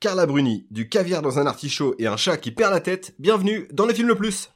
Carla Bruni, du caviar dans un artichaut et un chat qui perd la tête, bienvenue dans le film le plus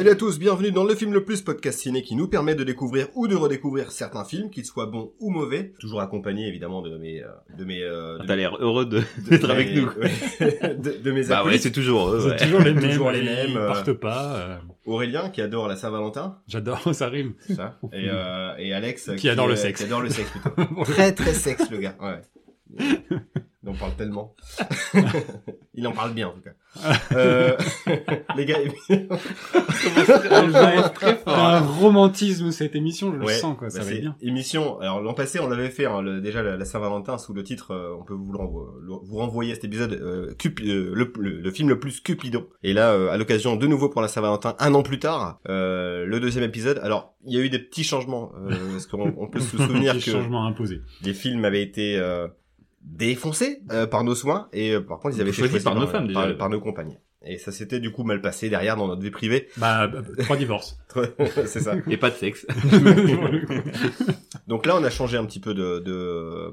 Salut à tous, bienvenue dans le film le plus podcast ciné qui nous permet de découvrir ou de redécouvrir certains films, qu'ils soient bons ou mauvais, toujours accompagné évidemment de mes euh, de mes euh, de T'as mes- l'air heureux de- de d'être mes- avec nous. ouais, de, de mes Bah ouais, acolytes. c'est toujours heureux. C'est ouais. toujours les mêmes, Toujours les ils mêmes, euh. partent pas. euh, Aurélien qui adore la Saint-Valentin, J'adore, ça rime. ça, et, euh, et Alex Qui adore le euh, sexe. Qui adore le sexe plutôt. très très sexe le gars. Ouais. Il en parle tellement. Il en parle bien en tout cas. Euh, les gars, Elle va être très fort. Un romantisme cette émission, je le sens quoi, bah, ça va c'est être bien. Émission. Alors l'an passé, on l'avait fait hein, le- déjà la, la Saint-Valentin sous le titre. euh, on peut vous renvo- vous renvoyer à cet épisode euh, euh, le, le- le film le plus Cupidon. Et là, euh, à l'occasion de nouveau pour la Saint-Valentin, un an plus tard, euh, le deuxième épisode. Alors il y a eu des petits changements euh, parce qu'on on peut se souvenir Des que changements imposés. les films avaient été euh, défoncés euh, par nos soins et euh, par contre ils avaient été Choisis par nos femmes, déjà. par, par nos compagnes. Et ça s'était du coup mal passé derrière dans notre vie privée. Bah, bah, trois divorces. c'est ça. Et pas de sexe. Donc là, on a changé un petit peu de de,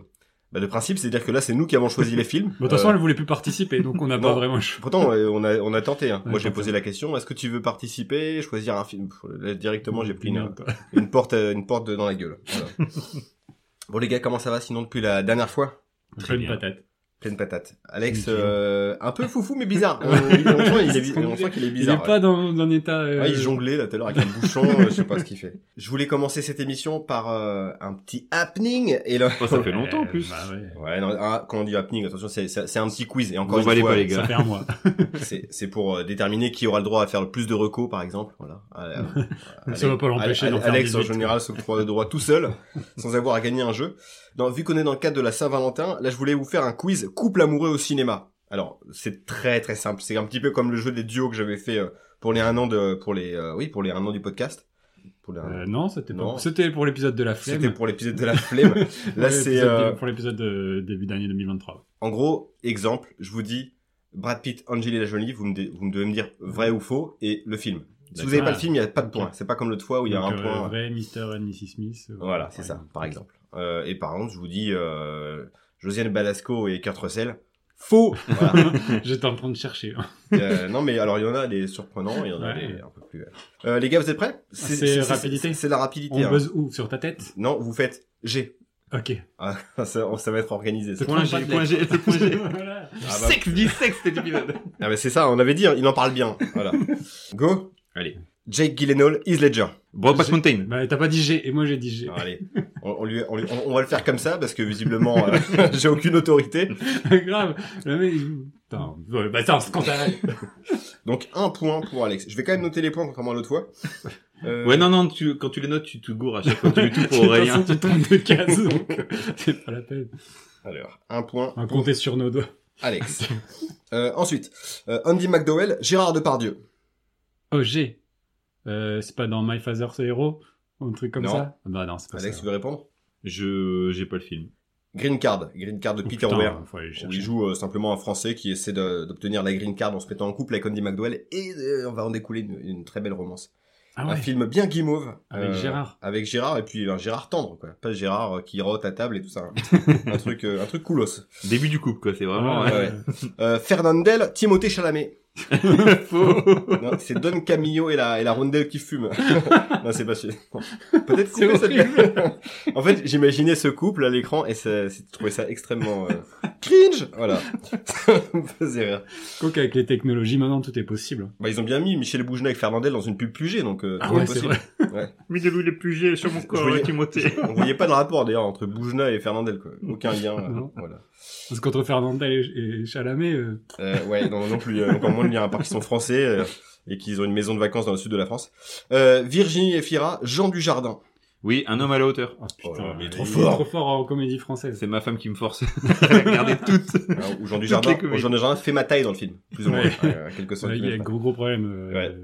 bah, de principe, c'est-à-dire que là, c'est nous qui avons choisi les films. De toute façon, Euh, elle voulait plus participer, donc on n'a pas vraiment. Pourtant, euh, on a on a tenté. Hein. Ouais, Moi, j'ai posé la question est-ce que tu veux participer, choisir un film? Là, Directement, j'ai pris une, porte euh, une porte dans la gueule. Voilà. bon les gars, comment ça va sinon depuis la dernière fois? Pleine patate. Pleine patate. Alex, euh, un peu foufou mais bizarre. On, on sent, il est, on sent qu'il est Il bizarre. est pas dans un état... euh, Ouais, il jonglait là tout à l'heure avec un bouchon, euh, je sais pas ce qu'il fait. Je voulais commencer cette émission par euh, un petit happening et là. Oh, ça fait longtemps en euh, plus. Bah ouais. Ouais, non, ah, quand on dit happening, attention, c'est c'est c'est un petit quiz et encore Vous une fois, pas, les gars. Ça fait un mois. c'est c'est pour euh, déterminer qui aura le droit à faire le plus de recos par exemple, voilà. Euh, euh, Ça va pas l'empêcher Ale- d'en faire Alex en 18. général s'octroie le droit tout seul sans avoir à gagner un jeu. Non, vu qu'on est dans le cadre de la Saint-Valentin, là je voulais vous faire un quiz couple amoureux au cinéma. Alors, c'est très très simple, c'est un petit peu comme le jeu des duos que j'avais fait euh, pour les un an de pour les euh, oui, pour les un an du podcast. Pour les. Euh, non, c'était pas... C'était pour l'épisode de la flemme. C'était pour l'épisode de la flemme. Là, c'est Pour l'épisode de début d'année 2023. en gros exemple. Je vous dis Brad Pitt, Angelina Jolie. Vous me vous me devez me dire vrai ou faux et le film. Si vous D'accord. avez pas le film, il y a pas de Ok. point. C'est pas comme l'autre fois où il y a Donc, un point. Vrai Mr. and Mrs. Smith. Voilà, c'est ça, par exemple. Euh, et par contre, je vous dis euh, Josiane Balasco et Kurt Russell. Faux. Voilà. J'étais en train de chercher. hein. Euh, non, mais alors il y en a des surprenants, il y en a Ouais. des un peu plus. Euh, les gars, vous êtes prêts? C'est rapidité. C'est la rapidité. On hein. buzz où? Sur ta tête? Non, vous faites G. Ok. Ah, ça, ça va être organisé. C'est Point G, point G, c'est point G. Voilà. Ah, bah, Sexe, dis sexe cet épisode. ah, bah, c'est ça, on avait dit, il en parle bien. Voilà. Go. Allez. Jake Gyllenhaal, Heath Ledger. Brokeback Mountain. Bah, t'as pas dit G, et moi j'ai dit G. Allez, on, on lui, on, lui- on- on va le faire comme ça parce que visiblement, euh, j'ai aucune autorité. Grave. Le mec, il- Putain, ouais, bah attends, c'est quand t'as... Donc un point pour Alex. Je vais quand même noter les points contrairement à l'autre fois. Euh, Ouais, non, non, tu, quand tu les notes, tu te gourres à chaque fois. Tu mets tout pour Aurélien. tu tombes de case, donc euh, c'est pas la peine. Alors, un point On va pour compter sur nos doigts. Alex. Euh, ensuite, euh, Andy McDowell, Gérard Depardieu. Oh, G. Euh, c'est pas dans My Father's Hero Un truc comme Non. ça? Bah non, c'est pas Alex, ça. tu veux répondre? Je, j'ai pas le film. Green Card, Green Card de Oh, Peter Weir. il joue euh, simplement un Français qui essaie de- d'obtenir la green card en se mettant en couple avec Andy McDowell et euh, on va en découler une, une très belle romance. Ah Un film bien guimauve. Avec Gérard. Avec Gérard et puis un Gérard tendre quoi. Pas Gérard euh, qui rote à table et tout ça. un truc euh, un truc coolos. Début du couple, quoi. C'est vraiment, Ouais, ouais. Euh, Fernandel, Timothée Chalamet. Faux. Non, c'est Don Camillo et la, et la rondelle qui fume. non, c'est pas sûr. Peut-être C'est cette-. En fait, j'imaginais ce couple à l'écran et c'est trouvais ça extrêmement euh, cringe. Voilà. ça me faisait rire. Quoi qu'avec les technologies, maintenant, tout est possible. Bah, ils ont bien mis Michel Bougenat avec Fernandel dans une pub G, donc euh, Ah tout ouais, est c'est possible. vrai. Mets-le les plus gés sur mon corps, voyais- Timothée. On voyait pas de rapport d'ailleurs entre Bougenat et Fernandel, quoi. Aucun lien. euh, voilà. Parce qu'entre Fernandel et, et Chalamet, euh, Euh, ouais, non, non plus. euh, encore moins de lien à part qu'ils sont français euh, et qu'ils ont une maison de vacances dans le sud de la France. Euh, Virginie Efira, Jean Dujardin. Oui, un homme à la hauteur. Oh, Oh putain, là, mais il trop est fort. trop fort en comédie française. C'est ma femme qui me force à regarder toutes. Hein, Où Jean Toutes Dujardin, où Jean Dujardin fait ma taille dans le film. Plus ou moins. Ouais. Ouais, quelques Ouais, il y a centimètres. gros gros problème euh, Ouais.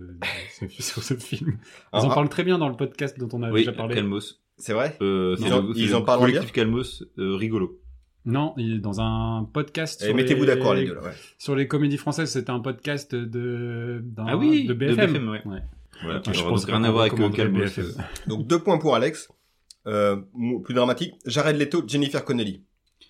euh, sur- ce film. Ah, Ils en ah, parlent très bien dans le podcast dont on a Oui, déjà parlé. Calmos. C'est vrai? Euh, Ils en- le- ils c'est en le parlent en collectif Calmos euh, rigolo. Non, il est dans un podcast. Et sur mettez-vous les- d'accord, les deux, ouais. Sur les comédies françaises, c'était un podcast de, Ah oui, de de BFM. BFM, ouais. Ouais. Voilà, je pense rien à voir avec Calmos. BFM. Donc, deux points pour Alex. Euh, plus dramatique. Jared Leto, Jennifer Connelly.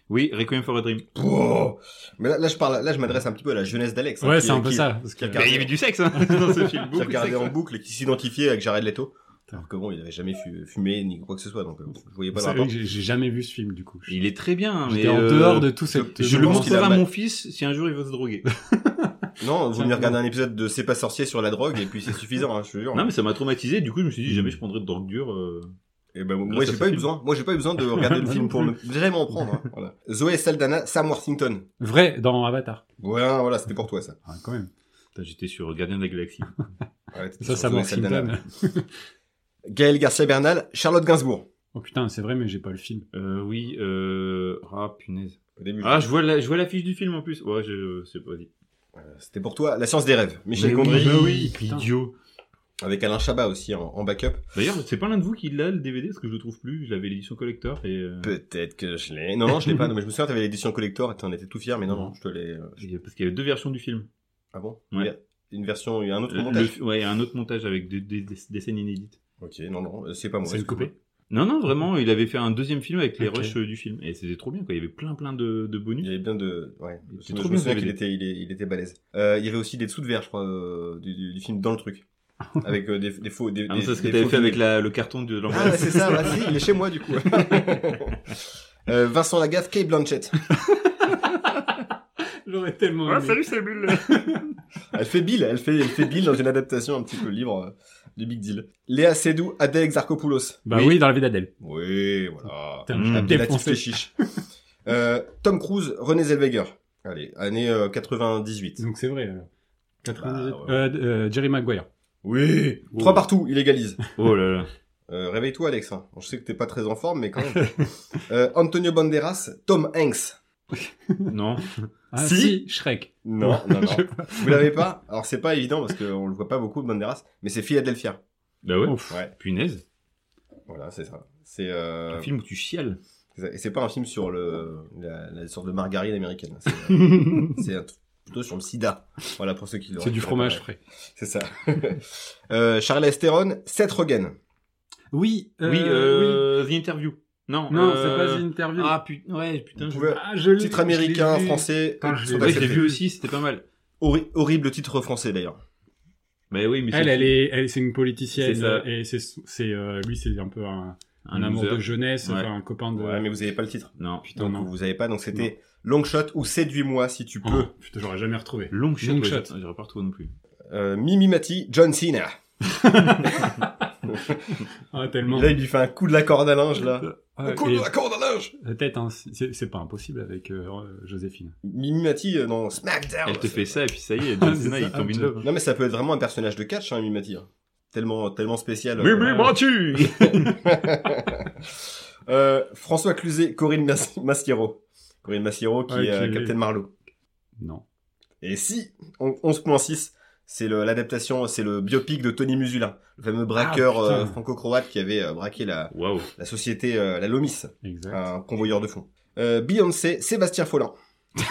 Oui, Requiem for a Dream. Oh mais là, là, je parle, là, je m'adresse un petit peu à la jeunesse d'Alex. hein, Ouais, qui- c'est un peu qui- ça. Parce que, qui Mais il y avait du sexe hein, dans ce film. Qui Beaucoup de regardait sexe. en boucle et qui s'identifiait avec Jared Leto. Alors que bon, il avait jamais fu- fumé ni quoi que ce soit, donc euh, je voyais pas le c'est- rapport. j'ai j'ai jamais vu ce film du coup. Il est très bien, mais en euh, dehors de tout cette. je le montrerai à mon fils si un jour il veut se droguer. Non, vous regarder non. un épisode de C'est pas sorcier sur la drogue et puis c'est suffisant, hein, je te jure. Non, mais ça m'a traumatisé. Du coup, je me suis dit jamais je prendrais de drogue dure. euh. Et ben, moi, j'ai pas eu besoin. Moi, j'ai pas eu besoin de regarder le film pour me, jamais m'en prendre. hein, voilà. Zoé Saldana, Sam Worthington. Vrai dans Avatar. Ouais, voilà, c'était pour toi, ça. Ah, quand même. J'étais sur Gardien de la Galaxie. Ouais, Ça, ça Saldana. Gaël Garcia Bernal, Charlotte Gainsbourg. Oh putain, c'est vrai, mais j'ai pas le film. Euh, oui, euh... Ah, punaise. Au début. Ah, je vois la, je vois l'affiche du film en plus. Ouais, je sais pas dit. Euh, C'était pour toi, La science des rêves. Michel Mais Gondry. oui, oui, putain. idiot. Avec Alain Chabat aussi en, en backup. D'ailleurs, c'est pas l'un de vous qui l'a le DVD parce que je le trouve plus. J'avais l'édition collector et. euh, Peut-être que je l'ai. Non, non, je l'ai pas. Non, mais je me souviens, t'avais l'édition collector et t'en étais tout fier, mais non, non, je te l'ai. euh, et- Parce qu'il y avait deux versions du film. Ah bon? Ouais. Une version, il y a un autre montage. le- ouais, il y a un autre montage avec des, des- des- des scènes inédites. Ok, non, non, euh, c'est pas moi. C'est excuse-moi. copie. Non, non, vraiment, il avait fait un deuxième film avec les Ok. rushs euh, du film. Et c'était trop bien, quoi. Il y avait plein, plein de, de Il bonus. y avait bien de, ouais. C'est Je me trop je me souviens qu'il était, il, était balèze. Euh, il y avait aussi des dessous de verre, je crois, euh, du, du, du film dans le truc. Avec euh, des, des faux, des, Ah, c'est ce que t'avais fait avec la, le carton de Ah, l'enveloppe. ouais, c'est ça, bah, si, il est chez moi, du coup. euh, Vincent Lagaffe, Kate Blanchett. J'aurais tellement Ah, aimé. salut, c'est Bulle. Elle fait Bill, elle fait, elle fait Bill dans une adaptation un petit peu libre euh, du Big Deal. Léa Seydoux, Adèle Exarchopoulos. Bah oui, dans la vie d'Adèle. Oui, voilà. Putain, Mmh. euh, Tom Cruise, René Zellweger. Allez, année euh, 98. Donc c'est vrai. alors. 98. Bah, ouais. euh, euh, Jerry Maguire. Oui. Oh. Trois partout, il égalise. Oh là là. Euh, réveille-toi, Alex. hein. Je sais que t'es pas très en forme, mais quand même. euh, Antonio Banderas, Tom Hanks. Non. Ah Si. si, Shrek. Non, non, Je non. sais pas. Vous l'avez pas? Alors c'est pas évident parce qu'on le voit pas beaucoup, Banderas, mais c'est Philadelphia. Bah ouais. Ouf. Ouais, Punaise. voilà, c'est ça. C'est euh, Un film où tu chiales. et c'est pas un film sur le la, la sorte de margarine américaine. C'est euh, plutôt sur le sida. Voilà pour ceux qui l'auraient C'est du fromage frais. C'est ça. euh, Charles Theron, Seth Rogen. Oui. euh, oui, euh, The Interview. Non. Non, euh, c'est pas une interview. Ah putain, ouais, putain. Je- pouvez- Ah, je l'ai- Titre je l'ai américain, vu. français. Putain, je l'ai- Ouais, acceptés. vu aussi, c'était pas mal. Horri- horrible titre français d'ailleurs. Bah oui, mais Elle, c'est- elle est, elle, c'est une politicienne. C'est ça. Et c'est, c'est, euh, lui, c'est un peu un, un, un amour de jeunesse, Ouais. enfin, un copain de. Ouais, mais vous avez pas le titre. Non. Putain, Donc non. vous avez pas. Donc c'était Long Shot ou Séduis-moi si tu Oh, peux. putain, j'aurais jamais retrouvé. Long shot. Long ouais, shot. J'aurais pas retrouvé non plus. Euh, Mimi Mati, John Cena. Ah, tellement. Là il lui fait un coup de la corde à linge là. Ouais, Un coup et de la corde à linge. Peut-être, hein, c'est, pas impossible avec euh, Joséphine. Mimi Mati euh, dans SmackDown. Elle te fait ça et puis ça y est, John Cena il tombe in love. Non mais ça peut être vraiment un personnage de catch, hein, Mimi Mati. hein. Tellement, tellement spécial. euh, Mimi. Mati Euh, François Cluzet, Corinne Mas- Maschiero. Corinne Maschiero qui Ouais, est euh, qui est- Captain Marlowe. Non. Et si, on- 11.6, c'est le- l'adaptation, c'est le biopic de Tony Musulin, le fameux braqueur Ah, euh, franco-croate qui avait euh, braqué la, la société, euh, la Lomis, Exact. un convoyeur de fonds. Euh, Beyoncé, Sébastien Follin.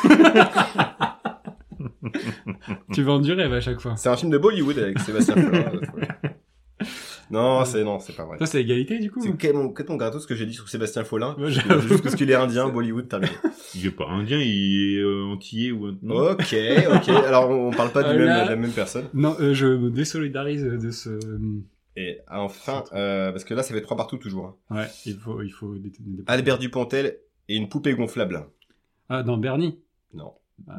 Tu vends du rêve à chaque fois. C'est un film de Bollywood avec Sébastien Follin. non, c'est non, c'est pas vrai. Ça, c'est égalité, du coup. C'est complètement complètement gratos ce que j'ai dit sur Sébastien Follin. Ouais, juste parce qu'il est indien, Bollywood, terminé. Il est pas indien, il est euh, antillais ou un... non Ok, ok. Alors on, parle pas du Euh, même, là- de la même personne. Non, euh, je me désolidarise de ce. Et enfin, euh, parce que là ça fait trois partout toujours. hein. Ouais, il faut, il faut. Albert Dupontel et une poupée gonflable. Ah, dans Bernie? Non.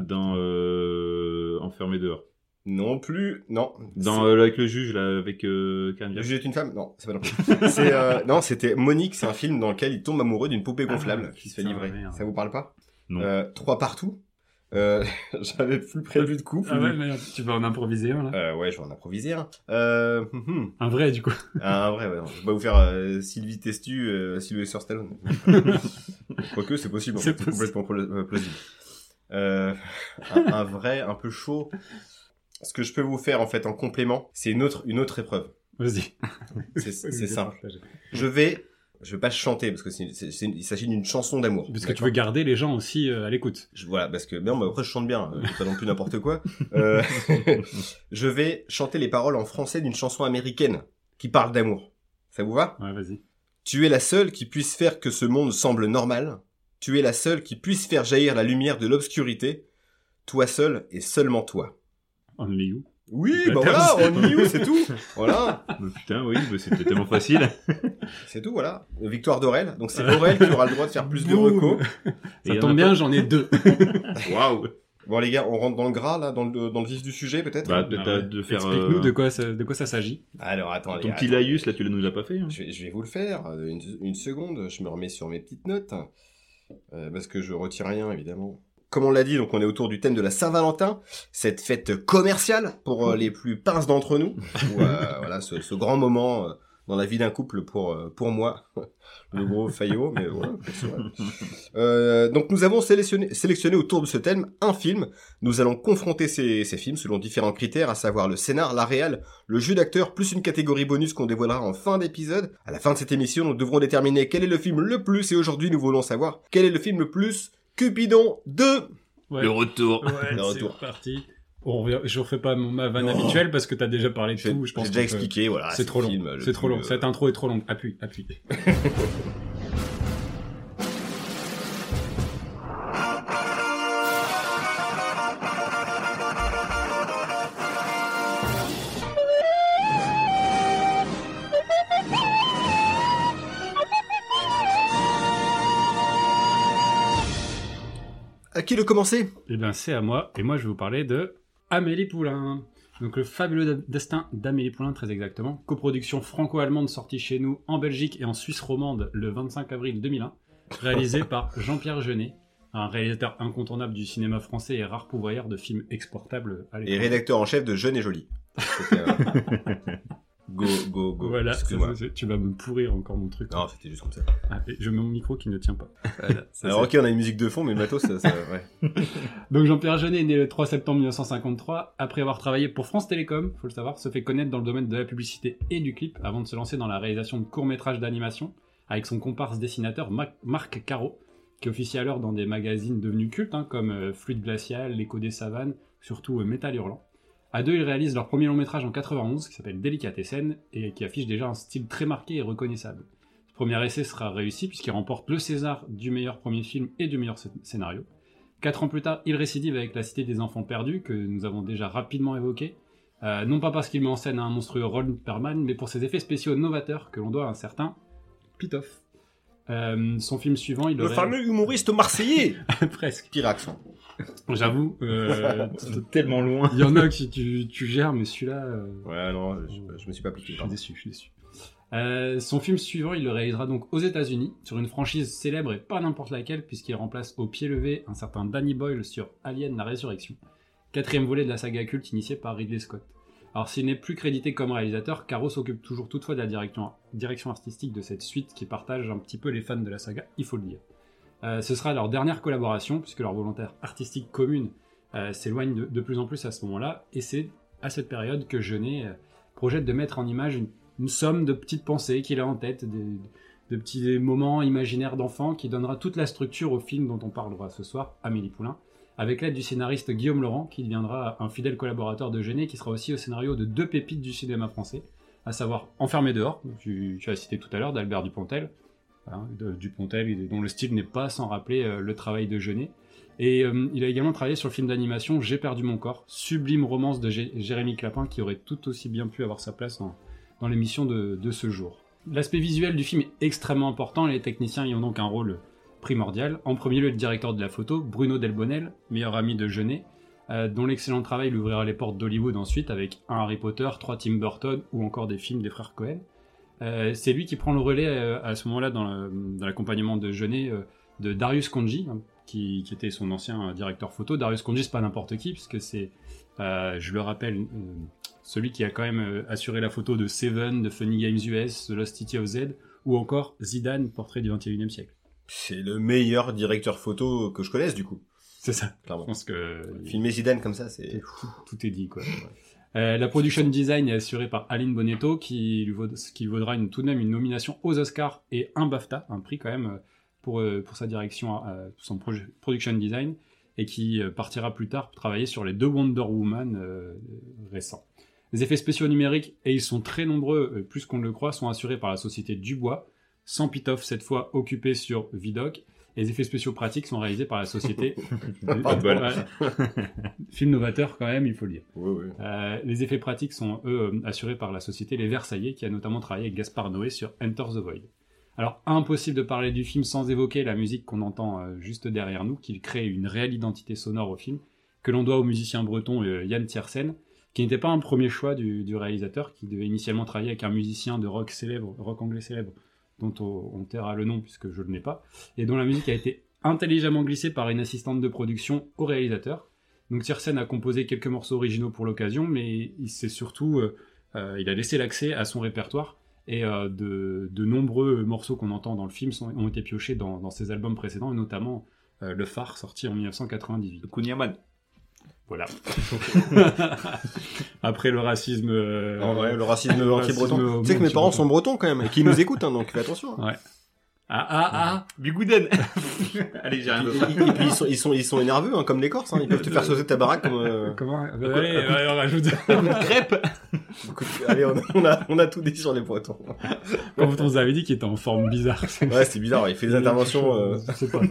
Dans euh, Enfermé dehors. Non plus. Non. Dans euh, avec le juge là, avec euh, Karen Le juge est une femme? Non, c'est pas non plus. c'est euh, non, c'était Monique. C'est un film dans lequel il tombe amoureux d'une poupée gonflable Ah, qui se fait livrer. merde. Ça vous parle pas? Non. Euh, Trois partout. Euh, J'avais plus prévu de coup. Ah ouais, mais tu vas en improviser un là? Euh, ouais, je vais en improviser un. Euh, hum, hum. Un vrai du coup. Ah, un vrai, ouais. Je vais pas vous faire euh, Sylvie Testu, euh, Sylvester Stallone. Quoique, c'est possible. en C'est fait, complètement pla- plausible. Euh, un, un vrai, un peu chaud. Ce que je peux vous faire, en fait, en complément, c'est une autre, une autre épreuve. Vas-y. C'est simple. Je vais, je vais pas chanter parce que c'est, il s'agit d'une chanson d'amour. Parce que tu veux garder les gens aussi euh, à l'écoute. Voilà, parce que non, mais après je chante bien, euh, pas non plus n'importe quoi. Euh, je vais chanter les paroles en français d'une chanson américaine qui parle d'amour. Ça vous va? Ouais, vas-y. Tu es la seule qui puisse faire que ce monde semble normal. Tu es la seule qui puisse faire jaillir la lumière de l'obscurité. Toi seul et seulement toi. Only you. Oui, Bah, voilà, on y est, c'est tout. Voilà, Bah, putain, oui, bah, c'était tellement facile. c'est tout, voilà. Victoire d'Aurel. Donc c'est Aurel qui aura le droit de faire plus de recos. Et Ça tombe bien, j'en ai deux. Waouh. Bon les gars, on rentre dans le gras là, dans le, dans le vif du sujet peut-être Bah, Ah de, ouais. de faire. Explique-nous euh, de quoi ça, de quoi ça s'agit. Alors attends, Ton petit laïus, là, tu ne nous as pas fait. hein. Je vais, je vais vous le faire. euh, Une, une seconde, je me remets sur mes petites notes. euh, parce que je retire rien, évidemment. Comme on l'a dit, donc on est autour du thème de la Saint-Valentin, cette fête commerciale pour euh, les plus pinces d'entre nous. Ou, euh, voilà, ce, ce grand moment euh, dans la vie d'un couple pour pour moi, le gros faillot, mais voilà. donc nous avons sélectionné, sélectionné autour de ce thème un film. Nous allons confronter ces, ces films selon différents critères, à savoir le scénar, la réal, le jeu d'acteur, plus une catégorie bonus qu'on dévoilera en fin d'épisode. À la fin de cette émission, nous devrons déterminer quel est le film le plus, et aujourd'hui nous voulons savoir quel est le film le plus Cupidon 2 Ouais. Le retour. Ouais, Le c'est retour. parti. On revient- je refais pas mon- ma vanne Non. habituelle parce que t'as déjà parlé de tout. Je pense j'ai déjà peut- expliqué, voilà. C'est trop long. C'est trop long. euh, Cette intro est trop longue. Appuie, appuie. commencer Eh bien, c'est à moi. Et moi, je vais vous parler de Amélie Poulain. Donc, le fabuleux destin d'Amélie Poulain, très exactement. Coproduction franco-allemande sortie chez nous en Belgique et en Suisse romande le 25 avril 2001. Réalisé par Jean-Pierre Jeunet, un réalisateur incontournable du cinéma français et rare pourvoyeur de films exportables à Et l'époque. rédacteur en chef de Jeune et Jolie. Go, go, go. Voilà, Excuse-moi. ça, ça, tu vas me pourrir encore mon truc. Non, c'était juste comme ça. Ah, et je mets mon micro qui ne tient pas. Voilà, ça, Alors ok, on a une musique de fond, mais le matos, ça, ça ouais. Donc Jean-Pierre Jeunet est né le 3 septembre 1953. Après avoir travaillé pour France Télécom, faut le savoir, se fait connaître dans le domaine de la publicité et du clip avant de se lancer dans la réalisation de courts-métrages d'animation avec son comparse dessinateur Ma- Marc Caro, qui officie alors dans des magazines devenus cultes hein, comme euh, Fluide Glacial, L'écho des savanes, surtout euh, Métal Hurlant. À deux, ils réalisent leur premier long métrage en 91 qui s'appelle Délicatessen et qui affiche déjà un style très marqué et reconnaissable. Ce premier essai sera réussi puisqu'il remporte le César du meilleur premier film et du meilleur sc- scénario. Quatre ans plus tard, il récidive avec La Cité des Enfants Perdus, que nous avons déjà rapidement évoqué. Euh, non pas parce qu'il met en scène un monstrueux Ron Perlman, mais pour ses effets spéciaux novateurs que l'on doit à un certain Pitoff. Euh, son film suivant, il Le aurait... fameux humoriste marseillais Presque. Pire accent. J'avoue, euh, C'est tellement loin. il y en a que tu, tu gères, mais celui-là... euh, Ouais, non, je, je me suis pas appliqué. Je suis déçu, je suis déçu. Euh, son film suivant, il le réalisera donc aux États-Unis, sur une franchise célèbre et pas n'importe laquelle, puisqu'il remplace au pied levé un certain Danny Boyle sur Alien la Résurrection, quatrième volet de la saga culte initiée par Ridley Scott. Alors s'il n'est plus crédité comme réalisateur, Caro s'occupe toujours toutefois de la direction, direction artistique de cette suite qui partage un petit peu les fans de la saga, il faut le dire. Euh, ce sera leur dernière collaboration, puisque leur volontaire artistique commune euh, s'éloigne de, plus en plus à ce moment-là, et c'est à cette période que Jeunet euh, projette de mettre en image une, somme de petites pensées qu'il a en tête, de petits moments imaginaires d'enfants qui donnera toute la structure au film dont on parlera ce soir, Amélie Poulain, avec l'aide du scénariste Guillaume Laurent, qui deviendra un fidèle collaborateur de Jeunet, qui sera aussi au scénario de deux pépites du cinéma français, à savoir Enfermé dehors, tu, tu as cité tout à l'heure, d'Albert Dupontel, hein, Dupontel, dont le style n'est pas sans rappeler euh, le travail de Jeunet. Et euh, il a également travaillé sur le film d'animation J'ai perdu mon corps, sublime romance de Jé- Jérémy Clapin qui aurait tout aussi bien pu avoir sa place dans, l'émission de, ce jour. L'aspect visuel du film est extrêmement important les techniciens y ont donc un rôle primordial. En premier lieu, le directeur de la photo, Bruno Delbonnel, meilleur ami de Jeunet, euh, dont l'excellent travail lui ouvrira les portes d'Hollywood ensuite avec un Harry Potter, trois Tim Burton ou encore des films des frères Cohen. Euh, c'est lui qui prend le relais euh, à ce moment-là dans l'accompagnement de Jeunet euh, de Darius Konji, hein, qui, qui était son ancien directeur photo. Darius Conji, c'est pas n'importe qui, puisque c'est, je le rappelle, celui qui a quand même assuré la photo de Seven, de Funny Games US, The Lost City of Z, ou encore Zidane, portrait du 21e siècle. C'est le meilleur directeur photo que je connaisse, du coup. C'est ça. Je Clairement. pense que Filmer Zidane comme ça, c'est... tout, tout est dit, quoi. Euh, la production design est assurée par Aline Bonetto, qui vaudra tout de même une nomination aux Oscars et un BAFTA, un prix quand même euh, pour, euh, pour sa direction, son production design, et qui partira plus tard pour travailler sur les deux Wonder Woman récents. Les effets spéciaux numériques, et ils sont très nombreux, plus qu'on le croit, sont assurés par la société Dubois, sans Pitoff cette fois occupé sur Vidoc. Les effets spéciaux pratiques sont réalisés par la société. Pas de bol. Ouais. Film novateur quand même, il faut le dire. Oui, oui. Euh, les effets pratiques sont, eux, euh, assurés par la société Les Versaillais, qui a notamment travaillé avec Gaspard Noé sur Enter the Void. Alors, impossible de parler du film sans évoquer la musique qu'on entend euh, juste derrière nous, qui crée une réelle identité sonore au film, que l'on doit au musicien breton euh, Yann Tiersen, qui n'était pas un premier choix du, du réalisateur, qui devait initialement travailler avec un musicien de rock célèbre, rock anglais célèbre, dont on, on taira le nom puisque je ne l'ai pas, et dont la musique a été intelligemment glissée par une assistante de production au réalisateur. Donc Tiersen a composé quelques morceaux originaux pour l'occasion, mais il s'est surtout, euh, euh, il a laissé l'accès à son répertoire et euh, de, de nombreux morceaux qu'on entend dans le film sont- ont été piochés dans, ses albums précédents, et notamment Le Phare, sorti en 1998. Kunyaman. Voilà. Après le racisme. euh, En vrai, le racisme le anti-breton. Tu sais que mes parents sont bretons quand même, et qu'ils nous écoutent, hein, donc fais attention. Ouais. Ah ah ah Bigouden. Allez, j'ai rien Et, d'autre. et- puis ils sont, ils sont, ils sont énerveux, hein, comme les Corses, hein. ils peuvent te faire sauter ta baraque comme. euh, Comment Allez, ouais, on rajoute. Crêpe. écoute, Allez, on, on a, on a tout dit sur les Bretons. Comme on vous avait dit, qu'il était en forme bizarre. Ouais, c'est bizarre, il fait des interventions euh,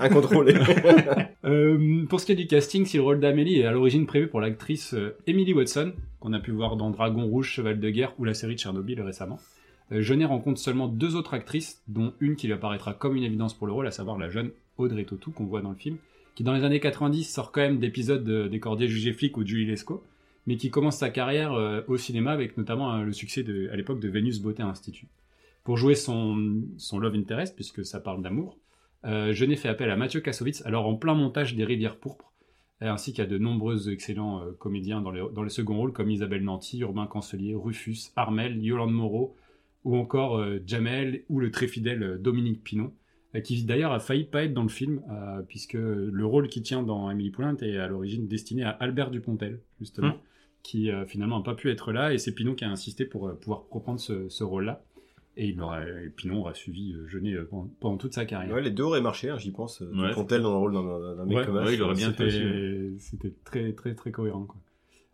incontrôlées. Euh, pour ce qui est du casting, si le rôle d'Amélie est à l'origine prévu pour l'actrice Emily Watson, qu'on a pu voir dans Dragon Rouge, Cheval de guerre ou la série de Tchernobyl récemment, Jeunet rencontre seulement deux autres actrices, dont une qui lui apparaîtra comme une évidence pour le rôle, à savoir la jeune Audrey Tautou qu'on voit dans le film, qui dans les années 90 sort quand même d'épisodes de- des Cordiers jugés flics ou de Julie Lescaut, mais qui commence sa carrière euh, au cinéma avec notamment euh, le succès à l'époque de Vénus Beauté Institute. Pour jouer son, son love interest, puisque ça parle d'amour, euh, Jeunet fait appel à Mathieu Kassovitz, alors en plein montage des Rivières Pourpres, et ainsi qu'à de nombreux excellents euh, comédiens dans les, dans les seconds rôles, comme Isabelle Nanty, Urbain Cancelier, Rufus, Armel, Yolande Moreau, ou encore euh, Jamel, ou le très fidèle euh, Dominique Pinon, euh, qui d'ailleurs a failli pas être dans le film, euh, puisque le rôle qu'il tient dans Amélie Poulain est à l'origine destiné à Albert Dupontel, justement, Hmm. qui euh, finalement n'a pas pu être là, et c'est Pinon qui a insisté pour euh, pouvoir reprendre ce, ce rôle-là. Et il aura, et Pinon aura suivi Jeunet pendant, pendant toute sa carrière. Ouais, les deux auraient marché, hein, j'y pense. Ouais. Dupontel dans le rôle d'un- mec Ouais, comme ouais, il aurait bien fait C'était très très très cohérent. Quoi.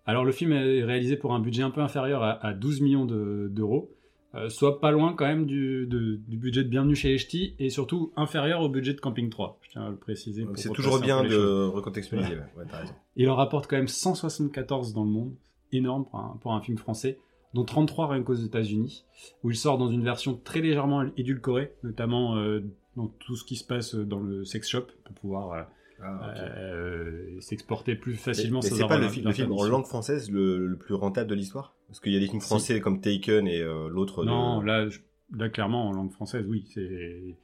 Alors le film est réalisé pour un budget un peu inférieur à, à 12 millions de- d'euros, euh, soit pas loin quand même du, de- du budget de Bienvenue chez Ch'tis, et surtout inférieur au budget de Camping 3. Je tiens à le préciser. C'est toujours bien de recontextualiser. Ouais, raison. Il en rapporte quand même 174 dans le monde, énorme pour un, pour un film français, dont 33 rien qu'aux États-Unis, où il sort dans une version très légèrement édulcorée, notamment euh, dans tout ce qui se passe dans le sex shop, pour pouvoir Ah, ok. euh, s'exporter plus facilement mais c'est pas le, la- fi- le film en langue française le, le plus rentable de l'histoire? Parce qu'il y a des films Si. français comme Taken et euh, l'autre. de- Non, là, je- là, clairement, en langue française, oui. C'est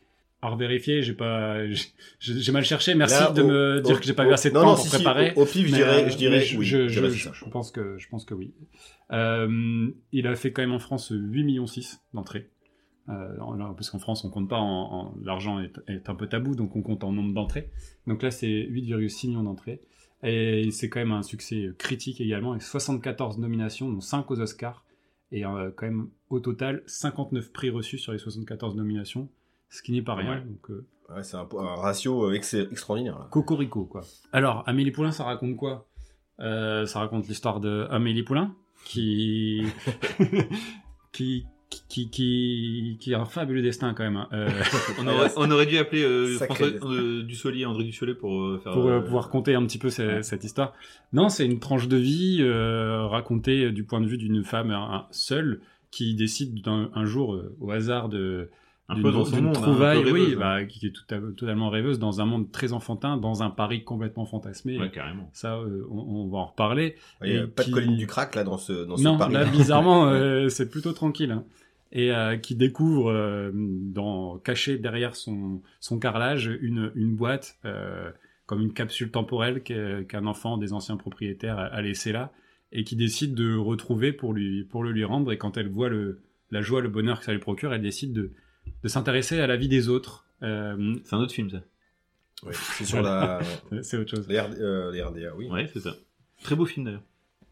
à revérifier. J'ai pas, j'ai mal cherché. Merci Là, de au- me dire au- que j'ai pas au- eu assez de non, temps non, pour si, si, préparer. au, au pif, je dirais, euh, je dirais, je, oui, je, je dirais je- ça. je pense que, je pense que oui. Euh, il a fait quand même en France 8 millions 6 d'entrées. Euh, parce qu'en France, on compte pas en, en- l'argent est, est un peu tabou, donc on compte en nombre d'entrées. Donc là, c'est 8,6 millions d'entrées. Et c'est quand même un succès critique également, avec 74 nominations, dont 5 aux Oscars. Et euh, quand même, au total, 59 prix reçus sur les 74 nominations, ce qui n'est pas rien. Ouais. Donc, euh, Ouais, c'est un, un ratio euh, ex- extraordinaire. Là. Cocorico, quoi. Alors, Amélie Poulain, ça raconte quoi? Ça raconte l'histoire de Amélie Poulain, qui... qui... Qui, qui, qui a un fabuleux destin quand même. hein. Euh, On aurait, on aurait dû appeler euh, François euh, Dussolier, André Dussolier pour euh, faire. pour euh, euh, pouvoir compter un petit peu ouais. cette histoire. Non, c'est une tranche de vie euh, racontée du point de vue d'une femme seule qui décide un jour, euh, au hasard de un d'une peu dans son monde, hein, un trouvaille, peu rêveuse, oui, hein. bah, qui est tout à- totalement rêveuse dans un monde très enfantin, dans un Paris complètement fantasmé. Ouais, carrément. Ça, euh, on, on va en reparler. Y a pas qui- de colline du crack là dans ce, dans ce non, Paris. là, bizarrement, euh, c'est plutôt tranquille. hein. Et euh, qui découvre, euh, dans, caché derrière son, son carrelage, une, une boîte euh, comme une capsule temporelle qu'un enfant des anciens propriétaires a, a laissé là et qui décide de retrouver pour lui pour le lui rendre. Et quand elle voit le la joie, le bonheur que ça lui procure, elle décide de de s'intéresser à la vie des autres. Euh, C'est un autre film, ça. Ouais, c'est sur la, c'est autre chose. les, RD euh, les RDA, oui. Ouais, c'est ça. Très beau film, d'ailleurs.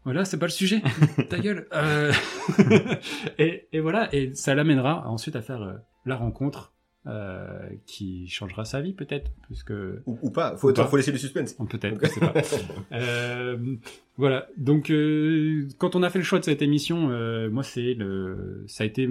Voilà, c'est pas le sujet. Ta gueule. Euh, et, et voilà, et ça l'amènera ensuite à faire euh, la rencontre euh, qui changera sa vie peut-être, puisque Ou, ou pas, faut, Ou pas. faut laisser du suspense. on peut-être, je sais pas. Euh, voilà. Donc, euh, quand on a fait le choix de cette émission, euh, moi, c'est le, ça a été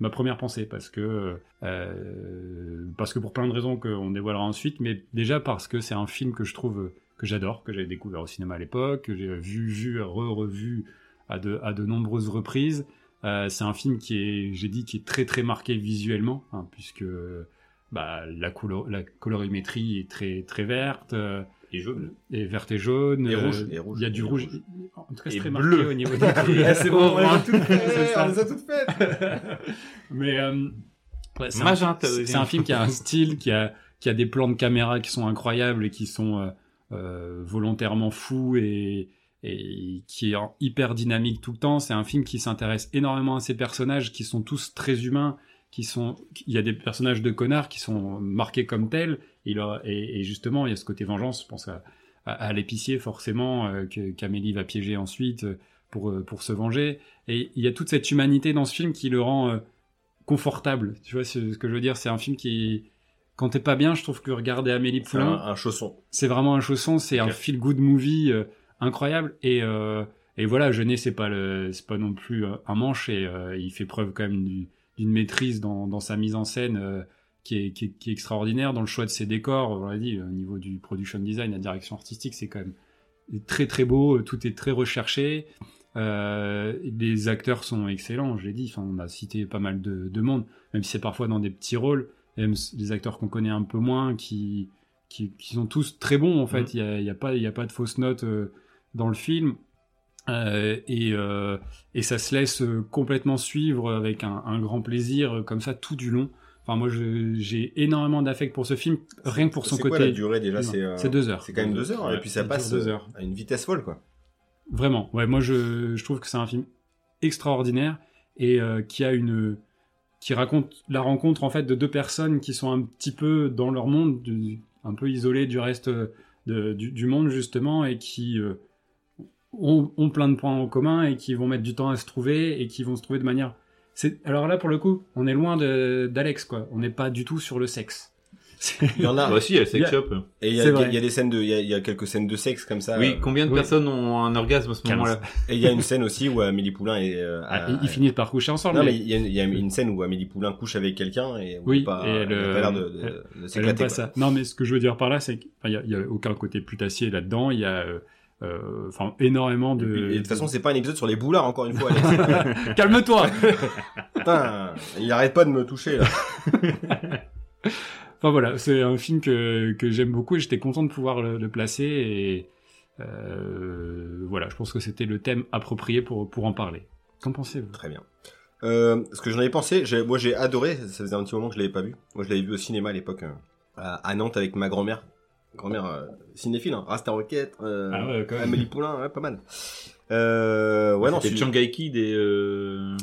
ma première pensée parce que, euh, parce que pour plein de raisons qu'on dévoilera ensuite, mais déjà parce que c'est un film que je trouve que j'adore, que j'avais découvert au cinéma à l'époque, que j'ai vu, vu, re-revu à de, à de nombreuses reprises. Euh, c'est un film qui est, j'ai dit, qui est très très marqué visuellement, hein, puisque bah, la, couleur, la colorimétrie est très très verte. euh, Et jaune. et verte et jaune. Et euh, rouge, et rouge, Il y a du rouge. rouge. En tout cas, c'est très bleu. marqué au niveau des. Ah, c'est bon, on les a Orange. toutes faites, C'est ça. on les a toutes faites. Mais euh, ouais, c'est un, c'est- un film qui a un style, qui a, qui a des plans de caméra qui sont incroyables et qui sont euh, euh, volontairement fous et, et qui est hyper dynamique tout le temps. C'est un film qui s'intéresse énormément à ces personnages qui sont tous très humains. Qui sont, il y a des personnages de connards qui sont marqués comme tels. Et, leur- et, et justement, il y a ce côté vengeance. Je pense à, à, à l'épicier forcément euh, que qu'Amélie va piéger ensuite euh, pour euh, pour se venger. Et il y a toute cette humanité dans ce film qui le rend euh, confortable. Tu vois ce que je veux dire C'est un film qui, quand t'es pas bien, je trouve que regarder Amélie un, Poulain, un chausson. c'est vraiment un chausson, c'est un Clair. feel good movie euh, incroyable. Et et voilà, Jeunet c'est pas le, c'est pas non plus un manche et il fait preuve quand même du- d'une maîtrise dans, dans sa mise en scène qui, est, qui, est, qui est extraordinaire dans le choix de ses décors. On l'a dit, au niveau du production design, la direction artistique, c'est quand même très très beau, tout est très recherché. Euh, les acteurs sont excellents, je l'ai dit. Enfin, on a cité pas mal de, de monde, même si c'est parfois dans des petits rôles. Même les acteurs qu'on connaît un peu moins, qui, qui, qui sont tous très bons en fait. Mhm. Il y a, pas a de fausses notes euh, dans le film. Euh, et, euh, et ça se laisse euh, complètement suivre avec un, un grand plaisir euh, comme ça tout du long. Enfin moi j'ai énormément d'affect pour ce film rien que pour son C'est côté. quoi la durée déjà. C'est euh, C'est deux heures. C'est quand même deux heures, Ouais, et puis ça ça passe deux euh, heures. à une vitesse folle, quoi. Vraiment, ouais, moi je, je trouve que c'est un film extraordinaire et euh, qui a une qui raconte la rencontre en fait de deux personnes qui sont un petit peu dans leur monde, du- un peu isolées du reste de- du, du monde justement et qui euh, ont, ont plein de points en commun et qui vont mettre du temps à se trouver et qui vont se trouver de manière. C'est alors là pour le coup, on est loin de- d'Alex quoi. On n'est pas du tout sur le sexe. C'est- Il y en a. Bah si, il y a le sex shop. Et il y, a- C'est vrai. il y a des scènes de, il y a, il y a quelques scènes de sexe comme ça. Oui, combien de oui. personnes ont un orgasme à ce moment-là Et il y a une scène aussi où Amélie Poulain est. euh, Ah, à- ils, ils finissent par coucher ensemble. Non, mais il y, a, il y a une scène où Amélie Poulain couche avec quelqu'un et où Oui, il pas, et elle, elle a pas l'air de, de, s'éclater. pas quoi. ça. Non, mais ce que je veux dire par là, c'est qu'il n'y a aucun côté putassier là-dedans. Il y a euh, euh, enfin énormément de. et de toute façon, c'est pas un épisode sur les boulards, encore une fois. Calme-toi. Putain, il arrête pas de me toucher, là. enfin voilà, c'est un film que, que j'aime beaucoup et j'étais content de pouvoir le, le placer et euh, voilà, je pense que c'était le thème approprié pour pour en parler. Qu'en pensez-vous? Très bien. Euh, ce que j'en avais pensé, j'ai- moi j'ai adoré, ça faisait un petit moment que je l'avais pas vu. Moi je l'avais vu au cinéma à l'époque, à Nantes avec ma grand-mère. Grand-mère euh, cinéphile, hein. Rasta Rocket, euh, Ah ouais. Amélie Poulain, ouais, pas mal. Euh, ouais, non, C'était celui- Shanghai Kid et, euh,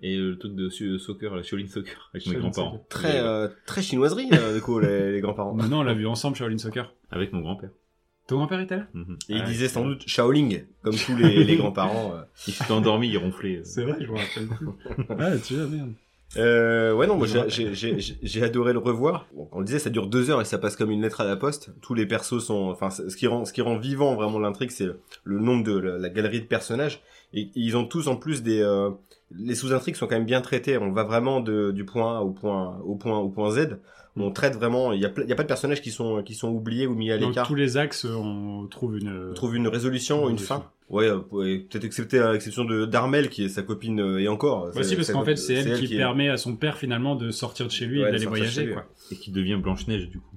et le truc de su- soccer, la Shaolin Soccer, avec mes grands-parents. Soccer. très, euh, très chinoiserie, euh, du coup, les, les grands-parents. Maintenant, on l'a vu ensemble, Shaolin Soccer. Avec mon grand-père. Ton grand-père était là? Mhm. Et il Ouais, disait c'est sans doute Shaoling, comme tous les, les grands-parents. euh. Il s'était endormi, il ronflait. vrai, je me rappelle ah, tu vois, merde. Euh, ouais, non, moi j'ai- adoré le revoir. Bon, on le disait, ça dure deux heures et ça passe comme une lettre à la poste. Tous les persos sont, enfin, ce qui rend, ce qui rend vivant vraiment l'intrigue, c'est le nombre de la, la galerie de personnages. Et ils ont tous en plus des, euh, les sous-intrigues sont quand même bien traitées. On va vraiment de, du point A au point, au point, au point Z. On traite vraiment. Il y a, pas de personnages qui sont, qui sont oubliés ou mis à Dans l'écart. tous les axes, on trouve une. On trouve une résolution, Une fin. Ouais, euh, ouais, peut-être excepté à l'exception de d'Armel qui est sa copine euh, et encore. Bah si, parce qu'en fait, c'est elle, qui, permet à son père finalement de sortir de chez lui Ouais, et d'aller voyager, lui, quoi. Et qui devient Blanche-Neige, du coup.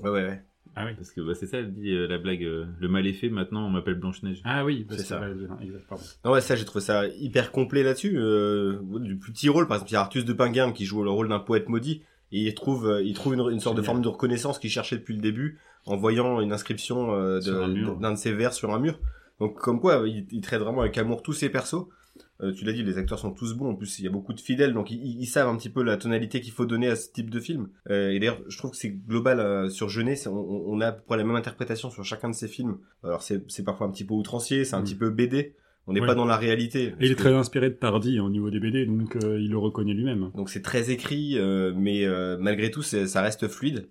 Ouais, ouais, ouais. Ah oui. Parce que bah, c'est ça, elle dit euh, la blague, euh, le mal est fait, maintenant on m'appelle Blanche-Neige. Ah oui, C'est ça. ouais, non, exact, pardon. Non, ouais, ça, j'ai trouvé ça hyper complet là-dessus. Euh, du petit rôle, par exemple, il y a Artus de Pingham qui joue le rôle d'un poète maudit. Et il trouve, euh, il trouve une, une sorte de forme de reconnaissance qu'il cherchait depuis le début en voyant une inscription euh, d'un de ses vers sur un mur. Donc comme quoi, il, il traite vraiment avec amour tous ses persos. Euh, tu l'as dit, les acteurs sont tous bons. En plus, il y a beaucoup de fidèles, donc ils, ils savent un petit peu la tonalité qu'il faut donner à ce type de film. Euh, et d'ailleurs, je trouve que c'est global euh, sur Jeunet. On, on a à peu près la même interprétation sur chacun de ces films. Alors c'est c'est parfois un petit peu outrancier, c'est un Mm. petit peu BD. On n'est Ouais. pas dans la réalité. Et il est que- très inspiré de Tardy hein, au niveau des BD, donc euh, il le reconnaît lui-même. Donc c'est très écrit, euh, mais euh, malgré tout, ça reste fluide.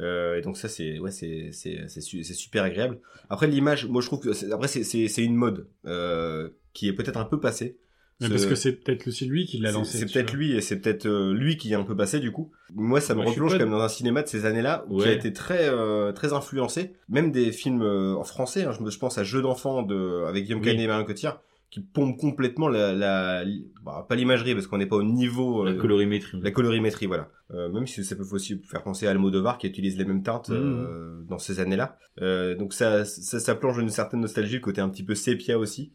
Et donc ça, c'est ouais, c'est c'est c'est su- c'est super agréable. Après l'image, moi je trouve que c'est- après une mode qui est peut-être un peu passée. Mais Parce que c'est peut-être aussi lui qui l'a lancé. C'est peut-être lui et c'est peut-être euh, lui qui est un peu passé du coup. Moi, ça me Moi, replonge même dans un cinéma de ces années-là qui a Ouais. été très euh, très influencé. Même des films euh, en français, hein, je, me, je pense à Jeux d'enfants de avec Guillaume Oui. Canet et Marion Cotillard qui pompent complètement la, la, bah, pas l'imagerie parce qu'on n'est pas au niveau La euh, colorimétrie. la colorimétrie, voilà. Euh, même si ça peut aussi faire penser à Almodovar qui utilise les mêmes teintes euh, dans ces années-là. Euh, donc ça, ça, ça plonge une certaine nostalgie, le côté un petit peu sépia aussi.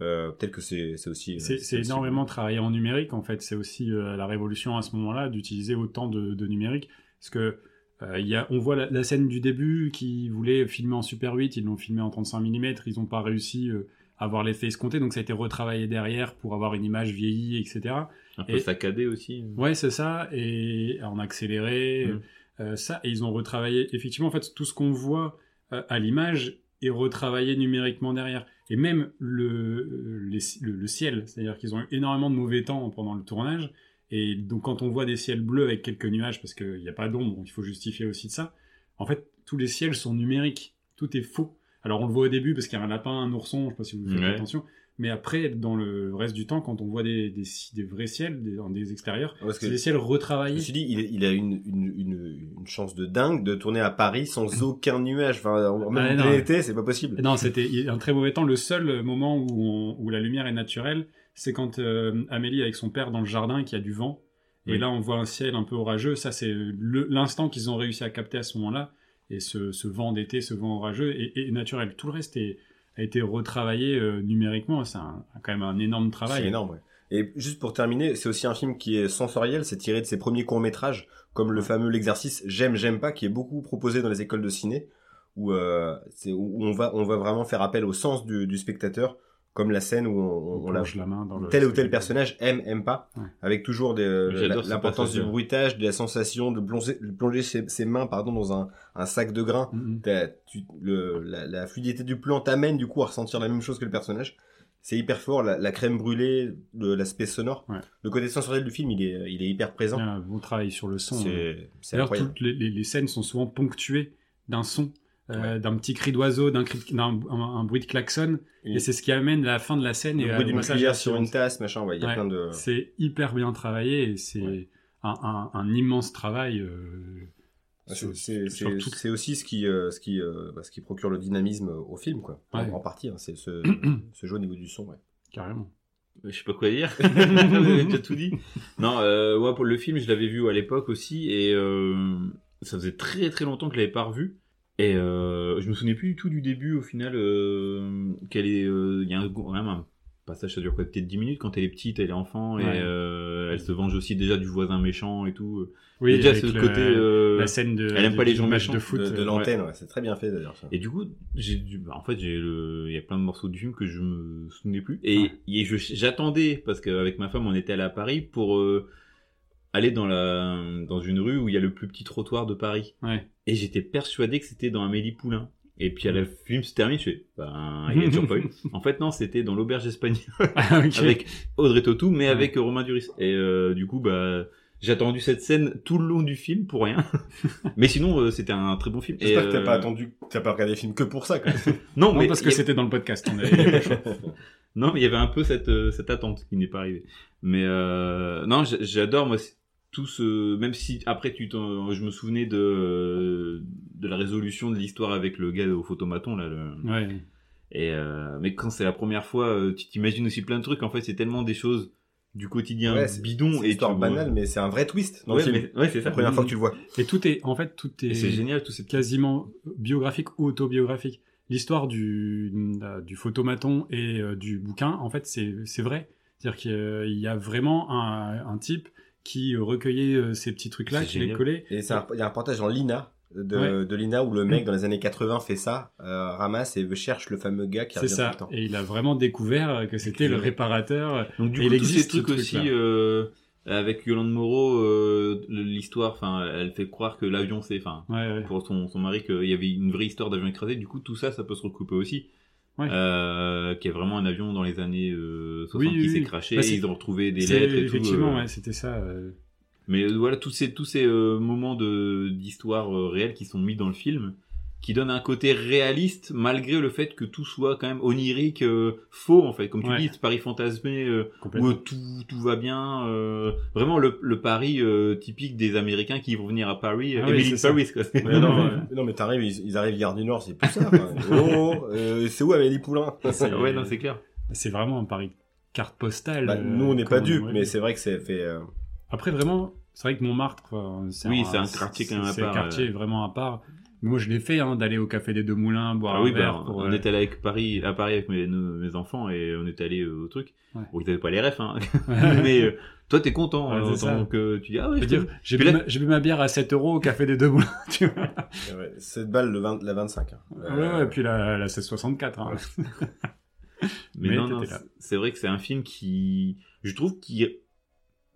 Euh, Peut-être que c'est c'est aussi. C'est euh, c'est aussi- énormément travaillé en numérique, en fait. C'est aussi euh, la révolution à ce moment-là d'utiliser autant de, de numérique. Parce que euh, il y a, on voit la, la scène du début qui voulait filmer en Super 8, ils l'ont filmé en 35 mm, ils n'ont pas réussi euh, à avoir l'effet escompté, donc ça a été retravaillé derrière pour avoir une image vieillie, etc. Un peu Et- saccadé aussi. Ouais, c'est ça, et en accéléré, Mm. euh, ça, et ils ont retravaillé, effectivement, en fait, tout ce qu'on voit euh, à l'image est retravaillé numériquement derrière. Et même le, les- le, le ciel, c'est-à-dire qu'ils ont eu énormément de mauvais temps pendant le tournage, et donc quand on voit des ciels bleus avec quelques nuages, parce qu'il n'y a pas d'ombre, il faut justifier aussi de ça, en fait, tous les ciels sont numériques, tout est faux. Alors on le voit au début parce qu'il y a un lapin, un ourson, je sais pas si vous faites Ouais. attention, mais après, dans le reste du temps, quand on voit des, des, des vrais ciels, des, dans des extérieurs, c'est des ciels je me retravaillés. suis dit, il, il a une, une, une, une chance de dingue de tourner à Paris sans aucun nuage. Enfin, en même Ah, en non. plein été, c'est pas possible. Non, c'était un très mauvais temps. Le seul moment où, on- où la lumière est naturelle, c'est quand euh, Amélie est avec son père dans le jardin et qu'il y a du vent. Et Oui. là, on voit un ciel un peu orageux. Ça, c'est l'instant qu'ils ont réussi à capter à ce moment-là. Et ce, ce vent d'été, ce vent orageux est, est naturel. Tout le reste est- a été retravaillé euh, numériquement. C'est quand même un énorme travail. C'est énorme. Et juste pour terminer, c'est aussi un film qui est sensoriel, c'est tiré de ses premiers courts-métrages, comme le fameux L'exercice J'aime, j'aime pas, qui est beaucoup proposé dans les écoles de ciné, où, euh, où on, va, on va vraiment faire appel au sens du spectateur, comme la scène où on, On, on, l'a main dans le. tel ou tel personnage aime, aime pas, Ouais. avec toujours ce l'importance du bruitage, de la sensation de plonger, de plonger ses, ses mains pardon, dans un, un sac de grains. Mm, mm. Tu- le, la, la fluidité du plan t'amène du coup à ressentir la même chose que le personnage. C'est hyper fort, la, la crème brûlée, l'aspect sonore. Ouais. Le côté sensoriel du film, il est, il est hyper présent. Il y a un bon travail sur le son. hein. C'est incroyable. toutes les, les- les scènes sont souvent ponctuées d'un son, euh, d'un petit cri d'oiseau, d'un cri de- d'un un, un bruit de klaxon, Et et c'est ce qui amène la fin de la scène et le à bruit d'une cuillère sur une tasse, machin, ouais, il y a Ouais. plein de... C'est hyper bien travaillé et c'est Ouais. un, un- un immense travail. euh, C'est toute- aussi ce qui, euh, ce, qui, euh, bah, ce qui procure le dynamisme au film, quoi. En- Ouais. En, partie, hein, c'est ce, ce jeu au niveau du son, ouais. carrément. Je sais pas quoi dire. Vous avez déjà tout dit. Non, euh, ouais, pour le film, je l'avais vu à l'époque aussi et euh, ça faisait très très longtemps que je l'avais pas revu. Et euh, je me souvenais plus du tout du début au final. Euh, qu'elle est, euh, il y a un, quand même un passage, ça dure quoi, peut-être 10 minutes quand elle est petite, elle est enfant et Ouais. euh, elle se venge aussi déjà du voisin méchant et tout. Oui, Il y a déjà ce le- côté. euh, la scène de. elle aime pas les gens méchants. de foot. de, de l'antenne, ouais. c'est très bien fait d'ailleurs. ça. Et du coup, j'ai bah, en fait, j'ai le, il y a plein de morceaux du film que je me souvenais plus. Et, Ouais. et j'attendais parce qu'avec ma femme, on était allé à Paris pour euh, aller dans la, dans une rue où il y a le plus petit trottoir de Paris. Ouais. Et j'étais persuadé que c'était dans Amélie Poulain. Et puis à la film se termine, je fais, ben, il y a toujours pas eu. En fait, non, c'était dans l'auberge espagnole Ah, ok. avec Audrey Tautou, mais Ouais. avec euh, Romain Duris. Et euh, du coup, bah, j'ai attendu cette scène tout le long du film pour rien. mais sinon, euh, c'était un très bon film. J'espère que t'as euh, pas attendu, t'as pas regardé le film que pour ça, quoi. Non, Non, mais parce que a- c'était dans le podcast. On avait-. Non, mais il y avait un peu cette, euh, cette attente qui n'est pas arrivée. Mais euh, non, j'adore moi tout ce même si après tu t'en- je me souvenais de de la résolution de l'histoire avec le gars au photomaton là le- Ouais. et euh, mais quand c'est la première fois euh, tu t'imagines aussi plein de trucs en fait c'est tellement des choses du quotidien Ouais, c'est- bidon C'est et une histoire tu banale, mais c'est un vrai twist dans ouais, le film. mais- ouais, c'est C'est ça la première fois que tu le vois. Et tout est, en fait, tout est. et c'est génial tout cette quasiment biographique ou autobiographique. L'histoire du, euh, du photomaton et du bouquin, en fait, c'est c'est vrai. C'est-à-dire qu'il y a vraiment un, un type qui euh, recueillait euh, ces petits trucs-là, qui les collait. Et c'est un- il y a un reportage dans Lina de, Ouais. de Lina où le mec dans les années 80 fait ça, euh, ramasse et cherche le fameux gars qui C'est revient tout ça. le temps. Et il a vraiment découvert que c'était le réparateur. Donc du Et coup, il tous ces existe ce trucs aussi, euh, avec Yolande Moreau, euh, l'histoire, enfin, elle fait croire que l'avion c'est, enfin, Ouais, ouais. pour son, son mari qu'il y avait une vraie histoire d'avion écrasé. Du coup, tout ça, ça peut se recouper aussi. Ouais. Euh, qui est vraiment un avion dans les années euh, 60 Oui, qui oui, s'est craché, Bah, ils ont retrouvé des lettres et tout. Effectivement, euh. ouais, c'était ça. euh. Mais euh, voilà, tous ces, tous ces moments de, d'histoire réelle qui sont mis dans le film, qui donnent un côté réaliste, malgré le fait que tout soit quand même onirique, euh, faux en fait. Comme tu Ouais. dis, ce Paris fantasmé, euh, où tout, tout va bien. euh, vraiment le, le Paris euh, typique des Américains qui vont venir à Paris. Ah oui. Paris, quoi. Mais non, mais- non, mais t'arrives, ils, ils arrivent Gare du Nord, c'est plus ça. quoi. oh, euh, c'est où Amélie Poulain? C'est- ouais, non, c'est clair. C'est vraiment un pari carte postale. Bah, Nous, on n'est pas dupes, mais c'est vrai que c'est fait. euh, Après, vraiment, c'est vrai que Montmartre, quoi, c'est Oui, c'est un quartier quand même à C'est un part, quartier euh. vraiment à part. Moi, je l'ai fait, hein, d'aller au Café des Deux Moulins, boire Ah un oui, verre. bah, pour, on euh, est allé avec Paris, à Paris avec mes, nos- mes enfants et on est allé euh, au truc. Ouais. Bon, ils avaient pas les refs, hein. mais euh, toi, t'es content. Ouais, euh, que tu dis, ah dire, j'ai bu, là- ma- j'ai bu ma bière à 7 euros au Café des Deux Moulins, tu vois. ouais, 7 balles le 20 la 25. hein. Ouais, ouais, et puis la, la 1664. Hein. Mais, Mais non, c'est- vrai que c'est un film qui, je trouve qu'il,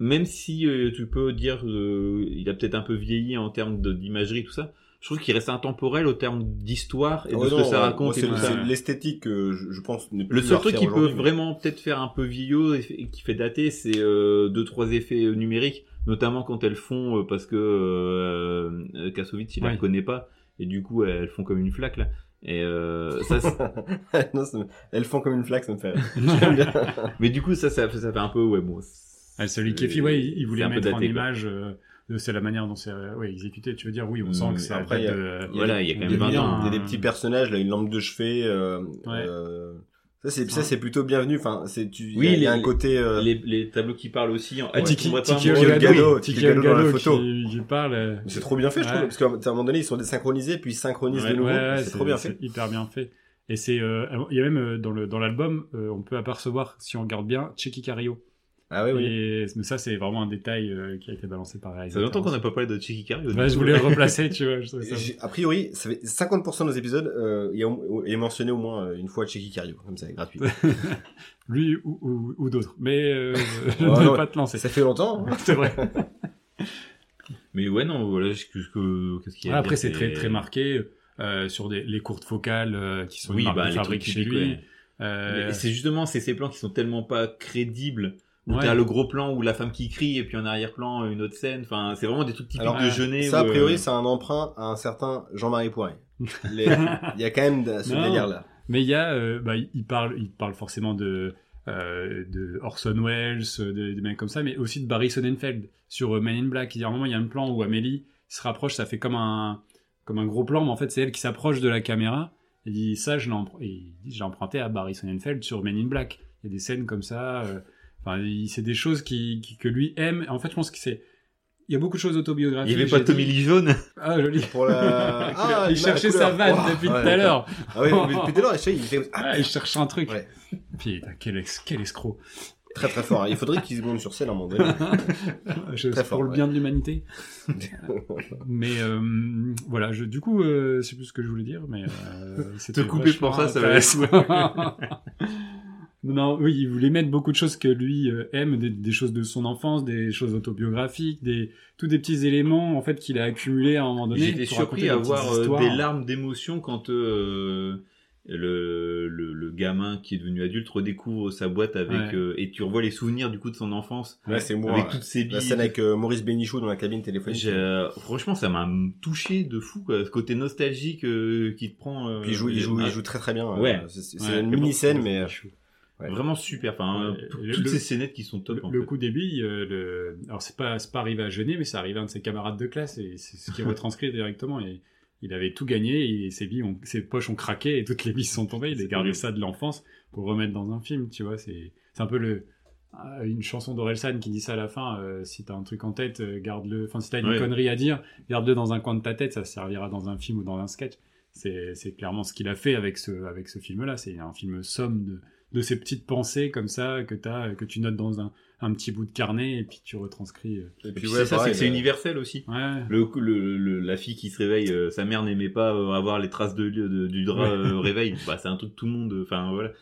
même si euh, tu peux dire, euh, il a peut-être un peu vieilli en termes de- d'imagerie, tout ça, je trouve qu'il reste intemporel au terme d'histoire et de Ouais, ce que ça ouais, raconte ça. l'esthétique, que je, je pense, ne Le seul truc qui peut mais- vraiment peut-être faire un peu vieillot et qui fait dater, c'est euh, deux trois effets euh, numériques, notamment quand elles font euh, parce que euh, euh, Kassovitz il la Oui. reconnaît pas et du coup elles font comme une flaque là. Et euh, ça, c'est- non, ça me- elles font comme une flaque, ça me fait rire. J'aime bien. mais du coup ça, ça, ça fait un peu ouais bon. Ah, celui qui est fait, ouais, il, voulait un peu mettre en image, euh, de- c'est la manière dont c'est euh, ouais, exécuté. Tu veux dire, oui, on Mm, sent que c'est à après, il y de... Voilà, il y a quand Des- même 20 des- ans. des, des petits personnages, là, une lampe de chevet. Euh, Ouais. euh, ça, c'est ça, c'est plutôt bienvenu. Enfin, c'est tu. il Oui, y a- il y a les- un côté. euh, Les, les tableaux qui parlent aussi. En... Ah, Tiki, Tiki. Olgado, Tiki Tiki Olgado dans la photo. qui, qui parle. euh, C'est trop bien fait, je trouve, parce qu'à un moment donné, ils sont désynchronisés, puis ils synchronisent Ouais, de nouveau. ouais, ouais, c'est trop bien fait. hyper bien fait. Et c'est, euh, il y a même euh, dans le dans l'album, euh, on peut apercevoir, si on regarde bien, Checky Cario. Ah oui, oui. Et mais ça, c'est vraiment un détail euh, qui a été balancé par Ça fait réalisateur. longtemps qu'on n'a pas parlé de Chiki Cario. Ouais, je voulais le replacer, tu vois. je A priori, ça fait 50% de nos épisodes, euh, est mentionné au moins euh, une fois Checky Cario, comme ça, gratuit. Lui ou, ou, ou d'autres. Mais euh, je Ouais, ne vais ouais. pas te lancer. ça fait longtemps. hein. C'est vrai. Mais ouais, non, voilà, ce qu'est-ce qu'il y a Après, c'est très très marqué euh, sur des, les courtes focales euh, qui sont Oui, bah, les chez lui. ouais. Euh, C'est justement c'est ces plans qui sont tellement pas crédibles. Où Ouais. t'as le gros plan où la femme qui crie et puis en arrière-plan une autre scène. Enfin, c'est vraiment des trucs typiques Alors, de Jeunet. Ça, a où, euh, priori, c'est un emprunt à un certain Jean-Marie Poiret. Il y a quand même de- ce délire-là. Mais il y a, euh, bah, il parle, il parle forcément de, euh, de Orson Welles, de- des mecs comme ça, mais aussi de Barry Sonnenfeld sur Men in Black. Il y a un moment, il y a un plan où Amélie se rapproche, ça fait comme un, comme un gros plan, mais en fait, c'est elle qui s'approche de la caméra. Il dit ça, je l'ai je emprunté à Barry Sonnenfeld sur Men in Black. Il y a des scènes comme ça. euh, Enfin, il- c'est des choses qui, qui- que lui aime. En fait, je pense que c'est, il y a beaucoup de choses Il autobiographiques. y avait pas Tommy Lee Jaune. Ah, joli. Pour la... Ah, il cherchait sa vanne Ouah, depuis ouais, tout à l'heure. Ah oui, mais depuis tout à l'heure, il il. Ah, Ah, il cherche un truc. Ouais. Putain, quel, ex- quel escroc. Très très fort. hein. Il faudrait qu'il se monte sur scène à un moment donné. Je- Très pour fort, le ouais. bien de l'humanité. mais euh, voilà, je, du coup, euh, c'est plus ce que je voulais dire, mais euh, c'était couper pour ça, ça va intéressant. Non, oui, il voulait mettre beaucoup de choses que lui euh, aime, des, des choses de son enfance, des choses autobiographiques, des tous des petits éléments en fait qu'il a accumulés à un moment donné. J'étais surpris à des petites voir euh, des larmes d'émotion quand euh, le, le, le gamin qui est devenu adulte redécouvre sa boîte avec Ouais. euh, et tu revois les souvenirs du coup de son enfance Là, c'est moi. avec toutes ces billes. La scène avec euh, Maurice Bénichou dans la cabine téléphonique. Euh, franchement, ça m'a touché de fou, quoi. Ce côté nostalgique euh, qui te prend. euh, Puis il joue, il joue, il joue très très bien. Ouais. Euh, C'est Ouais, une mini scène, mais euh, ouais. Vraiment super. Enfin, Ouais, euh, toutes le- ces scénettes qui sont top. Le, en le fait. coup des billes, euh, le... alors c'est pas, pas arrivé à Genet, mais c'est arrivé à un de ses camarades de classe et c'est ce qui est retranscrit directement. Et il avait tout gagné et ses billes, ont- ses poches ont craqué et toutes les billes sont tombées. Il a gardé ça de l'enfance pour remettre dans un film, tu vois. C'est, un peu le, euh, une chanson d'Orelsan qui dit ça à la fin. euh, si t'as un truc en tête, euh, garde-le. Enfin, si t'as une Ouais. connerie à dire, garde-le dans un coin de ta tête. Ça servira dans un film ou dans un sketch. C'est, c'est clairement ce qu'il a fait avec ce, avec ce film-là. C'est un film somme de, de ces petites pensées comme ça que t'as, que tu notes dans un, un petit bout de carnet et puis tu retranscris. Et Et puis, puis ouais, c'est ça, c'est pareil, que c'est euh, universel aussi. Ouais. Le, le, le- la fille qui se réveille, euh, sa mère n'aimait pas euh, avoir les traces de, de- du drap Ouais. euh, au réveil. Bah, c'est un truc que tout le monde. Enfin voilà.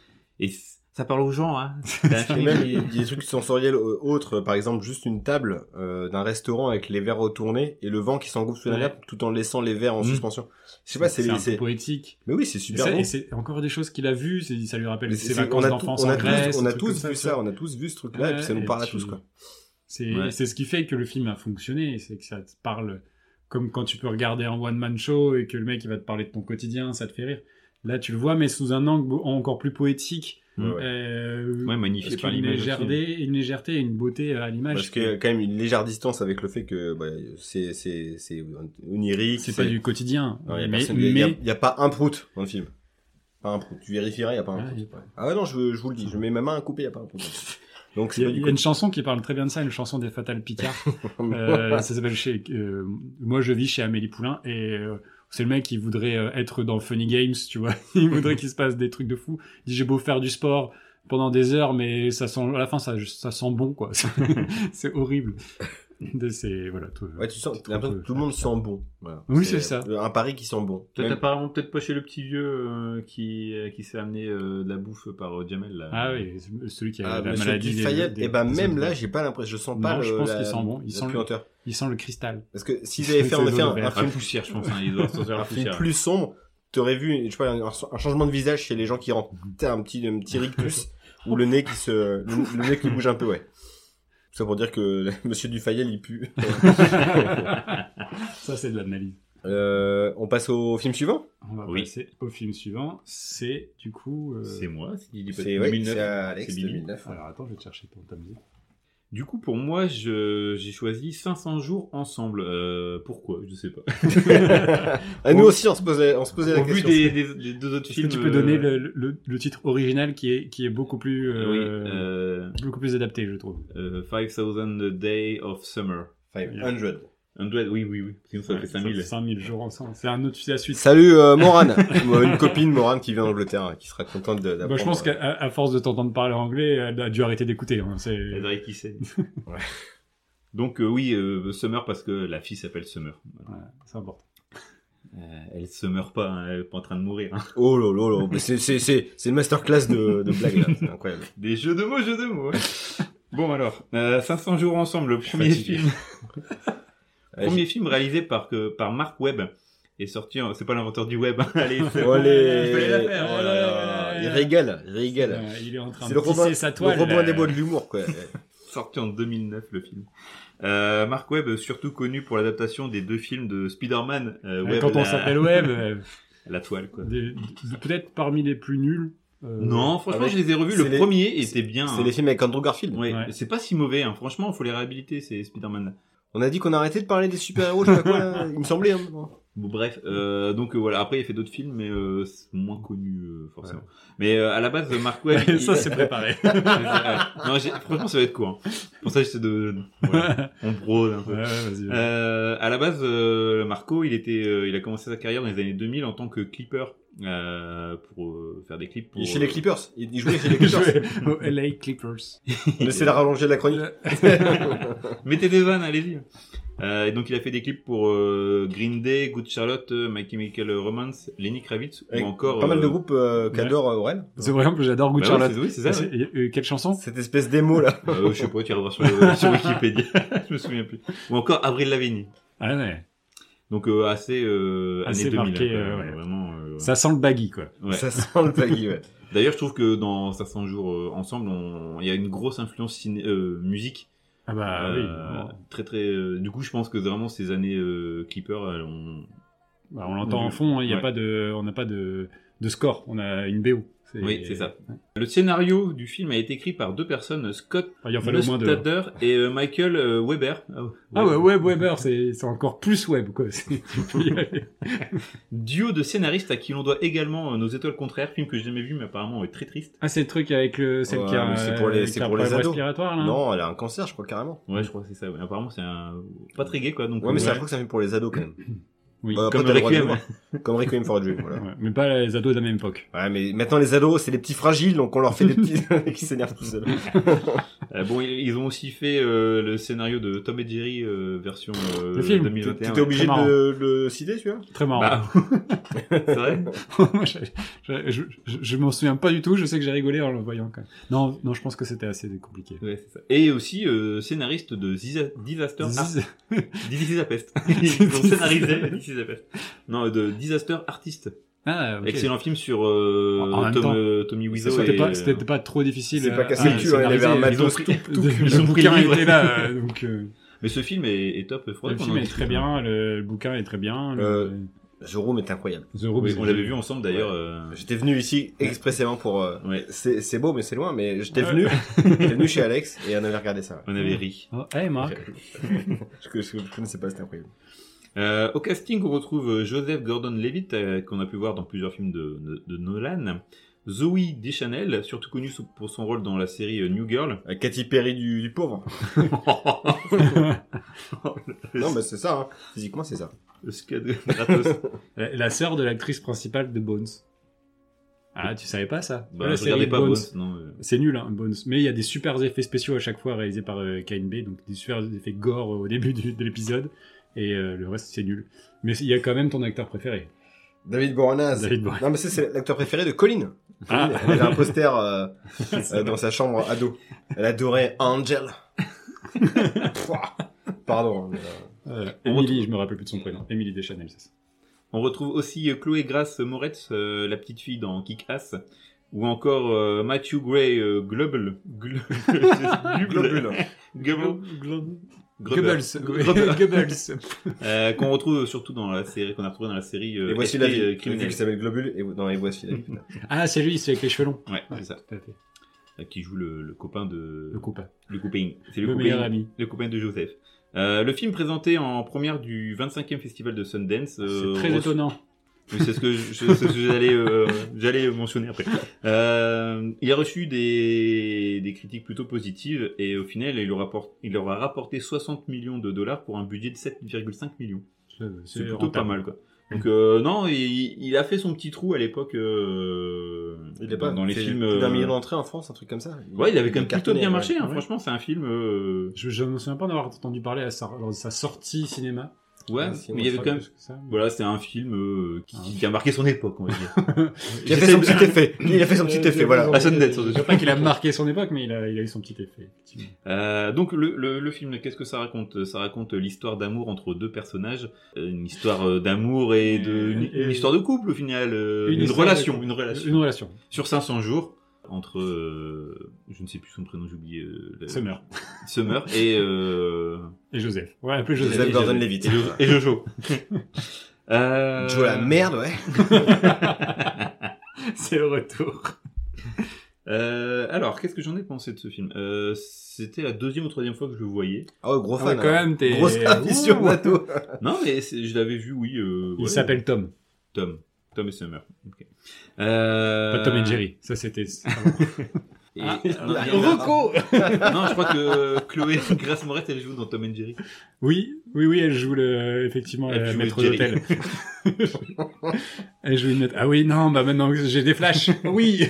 Et ça parle aux gens, hein. Même, il y a des trucs sensoriels euh, autres, par exemple, juste une table euh, d'un restaurant avec les verres retournés et le vent qui s'engouffre sous la Ouais. nappe tout en laissant les verres en Mhm. suspension. Je sais pas, c'est... poétique. Mais oui, c'est super ça- bon. et c'est encore des choses qu'il a vues, ça lui rappelle ses c'est- vacances d'enfance on a en tous, on a tous vu ça, on a tous vu ce truc-là, et puis ça nous parle à tous, quoi. C'est Ouais. c'est ce qui fait que le film a fonctionné, c'est que ça te parle comme quand tu peux regarder un one-man show et que le mec il va te parler de ton quotidien, ça te fait rire. Là, tu le vois, mais sous un angle encore plus poétique. Euh, Ouais, par une légèreté, une légèreté et une beauté à l'image. Parce qu'il y a quand même une légère distance avec le fait que bah, c'est c'est c'est onirique. c'est pas du quotidien. Non, il y a mais pas un prout dans le film. Pas un prout. Tu vérifieras, il y a pas un Ouais, prout. pas. Ah ouais, non, je, je vous le dis, je mets ma main à couper, il y a pas un prout. Donc il c'est y a, pas il du y a une chanson qui parle très bien de ça, une chanson des Fatal Picard. Euh, ça s'appelle chez. euh, moi, je vis chez Amélie Poulain et euh, c'est le mec qui voudrait euh, être dans Funny Games, tu vois. Il voudrait qu'il se passe des trucs de fou. Il dit j'ai beau faire du sport pendant des heures, mais ça sent à la fin ça, ça sent bon quoi. c'est horrible. De ces voilà. tout- Ouais, tu sens, que tout le monde sent bon. Voilà. Oui, c'est ça. Un pari qui sent bon. Toi, Même- apparemment peut-être pas chez le petit vieux euh, qui, euh, qui s'est amené euh, de la bouffe par euh, Jamel. Là. Ah oui, celui qui a Ah, la maladie. des- Dufayette, des- et ben des même là, j'ai pas l'impression, je sens pas Non, le, je pense qu'il sent bon. Il sent le- puanteur. Il sent le cristal. Parce que s'ils avaient fait en effet un, le film, poussière, je pense. Hein, un film plus sombre, t'aurais vu, je sais pas, un, changement de visage chez les gens qui rentrent. T'as un petit, un petit rictus, ou le nez qui se, le, le nez qui bouge un peu, ouais. Tout ça pour dire que Monsieur Dufayel, il pue. Ça, c'est de l'analyse. Euh, on passe au film suivant? On va Oui. passer au film suivant. C'est du coup. euh, C'est moi, C'est ouais, 2009. c'est Alex C'est Bibi. 2009. Alors attends, je vais te chercher ton ta musique. Du coup, pour moi, je- j'ai choisi 500 jours ensemble. Euh, pourquoi? Je sais pas. Ah, nous aussi, on se posait, on se posait la Au vu question. des, des, des deux autres Est-ce films. que tu peux euh, donner le, le, le titre original qui est, qui est beaucoup plus, Oui, euh, euh, beaucoup plus adapté, je trouve. euh, 5000 Day of Summer. 500. 100, oui, oui, oui. Sinon, ça fait 5000. 5000 jours ensemble. C'est un autre, la suite. Salut euh, Morane, une copine Morane qui vient d'Angleterre, hein, qui sera contente d'apprendre. Bah, je pense qu'à à force de t'entendre parler anglais, elle a dû arrêter d'écouter. hein. C'est... Elle dirait qui c'est. Ouais. Donc, euh, oui, euh, Summer parce que la fille s'appelle Summer. Voilà. Ouais, c'est important. Euh, elle se meurt pas, hein, elle est pas en train de mourir. hein. Oh là là là, c'est une masterclass de de blagues là, c'est incroyable. Des jeux de mots, jeux de mots. ouais. bon alors, euh, 500 jours ensemble, le premier fatigué. film, Ouais, premier film réalisé par que par Mark Webb est sorti. en- C'est pas l'inventeur du web. hein, Allez, c'est Oh bon, les... il la faire. oh là là, il régale, il régale. Euh, il est en train de le tisser sa le toile. Là. des Bois de l'humour quoi. Sorti en 2009 le film. Euh, Mark Webb, surtout connu pour l'adaptation des deux films de Spider-Man. euh, Euh, Webb, Quand on s'appelle Web, euh, la toile quoi. peut-être parmi les plus nuls. euh, Non, franchement, avec- je les ai revus. Le les- premier était bien. C'est hein. les films avec Andrew Garfield. Ouais, Ouais. c'est pas si mauvais. Hein. Franchement, faut les réhabiliter ces Spider-Man. On a dit qu'on arrêtait de parler des super-héros, je sais pas quoi là. Il me semblait. Hein. Bon, bref, euh, donc euh, voilà. Après, il a fait d'autres films, mais euh, c'est moins connu euh, forcément. Mais euh, à la base, Mark Webb. il- ça, c'est préparé. Non, j'ai- franchement, ça va être court. hein. Pour ça, j'essaie de. Voilà, on brode un peu. Ouais, vas-y. Euh, à la base, euh, Marco, il était, euh, il a commencé sa carrière dans les années 2000 en tant que clipper euh, pour euh, faire des clips. Pour, Il est chez les euh, Clippers. Il jouait chez les Clippers. au LA Clippers. La rallonger de la chronique. Mettez des vannes, allez-y. Euh, et donc il a fait des clips pour euh, Green Day, Good Charlotte, My Chemical Romance, Lenny Kravitz Avec ou encore Pas mal de groupes euh, qu'adore euh, Aurel. C'est vrai, en plus, j'adore Good bah ouais, Charlotte. c'est- oui, c'est ça. Ouais. euh, quelle chanson? Cette espèce d'émo là. Euh, je sais pas, tu regarderas sur, le- sur Wikipédia. je me souviens plus. Ou encore Avril Lavigne. Ah ouais. Donc euh, assez, euh, Assez années 2000. marqué, quoi, euh, ouais. Vraiment. Euh, Ça sent le baggy, quoi. ouais. Ça sent le baggy, ouais. D'ailleurs, je trouve que dans 500 jours euh, ensemble, on- il y a une grosse influence ciné, euh, musique. Ah bah Euh, oui. Très très. euh, du coup, je pense que vraiment ces années euh, Clipper, elles ont. Bah, on l'entend en fond, il y a Ouais. pas de, on n'a pas de, de score, on a une BO. Oui, c'est ça. Le scénario du film a été écrit par deux personnes, Scott deux. Neustadter et euh, Michael euh, Weber. Ah, Ah ouais, Web Weber, c'est encore plus web, quoi. Duo de scénaristes à qui l'on doit également euh, Nos étoiles contraires, film que j'ai jamais vu mais apparemment est très triste. ah, c'est le truc avec le, celle Ouais, qui a, c'est pour les- euh, c'est pour les ados. respiratoire, là. Non, elle a un cancer, je crois carrément. Ouais, je crois que c'est ça. ouais. Apparemment, c'est un pas très gay quoi. Donc Ouais, mais c'est un truc que ça fait pour les ados quand même. Oui, Bah, comme Requiem. Comme Requiem for a Dream, voilà. Ouais, mais pas les ados de la même époque. Ouais, mais maintenant les ados, c'est des petits fragiles, donc on leur fait des petits qui s'énervent tout seuls. Euh, bon, ils ont aussi fait euh, le scénario de Tom et Jerry euh, version euh, Le film. 2021. T'étais obligé de le citer, celui-là? Très marrant. Bah, c'est vrai? Moi, je, je, je, je- je m'en souviens pas du tout. Je sais que j'ai rigolé en le voyant quand même. Non, non, je pense que c'était assez compliqué. Ouais, c'est ça. Et aussi euh, scénariste de Disaster Ziz- Art- This is a Pest. Ils ont scénarisé Non, de Disaster Artist. Ah, ok. Excellent film sur euh, En même Tom, temps. euh, Tommy Wiseau. C'était et, pas, euh, c'était pas trop difficile. C'est pas à- cassé le cul, hein, il avait un matos tout, tout le bouquin était là, euh, donc euh, Mais ce film est, est top. Le film est très bien, le, le bouquin est très bien. le- Euh, Jérôme est incroyable. The Room, Oui, on l'avait vu ensemble d'ailleurs. euh, J'étais venu ici expressément pour... euh, Ouais. C'est c'est beau, mais c'est loin, mais j'étais Ouais. venu, j'étais venu chez Alex et on avait regardé ça. On avait ri. Oh, hey Marc. je, je, je connaissais pas, c'était incroyable. Euh, au casting, on retrouve euh, Joseph Gordon-Levitt, euh, qu'on a pu voir dans plusieurs films de, de, de Nolan. Zoe Deschanel, surtout connue pour son rôle dans la série euh, New Girl. Euh, Katy Perry du, du pauvre. Non, mais c'est ça, hein. physiquement c'est ça. Le scud gratos. la, la sœur de l'actrice principale de Bones. Ah, tu savais pas ça? Bah, La série pas Bones. Euh. C'est nul, hein, Bones. Mais il y a des super effets spéciaux à chaque fois réalisés par euh, KNB, donc des super effets gore au début du- de l'épisode, et euh, le reste c'est nul. Mais il y a quand même ton acteur préféré. David Boreanaz. David Boreanaz. Non, mais ça, c'est l'acteur préféré de Colin. Ah. Elle avait un poster euh, euh, dans sa chambre ado. Elle adorait Angel. Pardon. euh, Euh, Emily, je me rappelle plus de son prénom. Emily Deschanel, c'est ça. On retrouve aussi Chloé Grace Moretz, euh, la petite fille dans Kick-Ass. Ou encore euh, Matthew Gray euh, Global. Gl- Globule. Global. Goebbels. Goebbels. Euh, qu'on retrouve surtout dans la série, qu'on a retrouvé dans la série euh, Et voici la vie. euh, qui s'appelle Globule. Et non, et voici la vie. Ah, c'est lui, c'est avec les cheveux longs. Ouais, c'est ça. Tout à fait. Euh, Qui joue le, le copain de. Le copain. Le copain. C'est Le, le, copain. meilleur ami. Le copain de Joseph. Euh, le film présenté en première du 25e festival de Sundance. euh, C'est très reçu- étonnant. Oui, c'est ce que j'allais euh, j'allais mentionner après. Euh, il a reçu des, des critiques plutôt positives et au final il leur, rapporte, il leur a rapporté 60 millions de dollars pour un budget de 7,5 millions. C'est plutôt rentable. pas mal quoi. Donc euh, non, il, il a fait son petit trou à l'époque euh, Il dans, pas dans les films. plus d'un euh, million d'entrées en France, un truc comme ça. Ouais, il avait quand même plutôt bien ouais. marché. Hein, Ouais. Franchement, c'est un film. euh, Je, je me souviens pas d'avoir entendu parler à sa, lors de sa sortie cinéma. Ouais, si, mais il y avait quand même. Voilà, c'était un film euh, qui, Ah. qui a marqué son époque, on va dire. Il a fait son petit effet. Il a fait son petit Euh, effet, voilà. À Sundance. Je sais pas qu'il a marqué son époque, mais il a, il a eu son petit effet. Euh, donc le, le, le film, qu'est-ce que ça raconte? Ça raconte l'histoire d'amour entre deux personnages, Euh, une histoire euh, d'amour et de une, Et- une histoire de couple au final, euh, une, relation, une relation Une relation. sur 500 jours entre euh, je ne sais plus son prénom, j'ai oublié euh, Summer. Summer et euh, Et Joseph. Ouais, appelez Joseph. Joseph et- Gordon-Levitt. et, Jo- et Jojo. euh... Joe la merde, ouais. C'est le retour. Euh, alors, qu'est-ce que j'en ai pensé de ce film? Euh, C'était la deuxième ou troisième fois que je le voyais. Ah ouais, gros Ah ouais, fan. quand alors. même, t'es... Grosse aficionado. Non, mais je l'avais vu, oui. Euh, Il ouais. s'appelle Tom. Tom. Tom et Summer. Euh... Pas Tom et Jerry. Ça, c'était... Et- Ah, non, il y en a- non, je crois que Chloé Grace Moretz, elle joue dans Tom and Jerry. Oui, oui, oui, elle joue le, effectivement Elle la joue maître d'hôtel. elle joue une maître. Ah oui, non, bah maintenant que j'ai des flashs. Oui.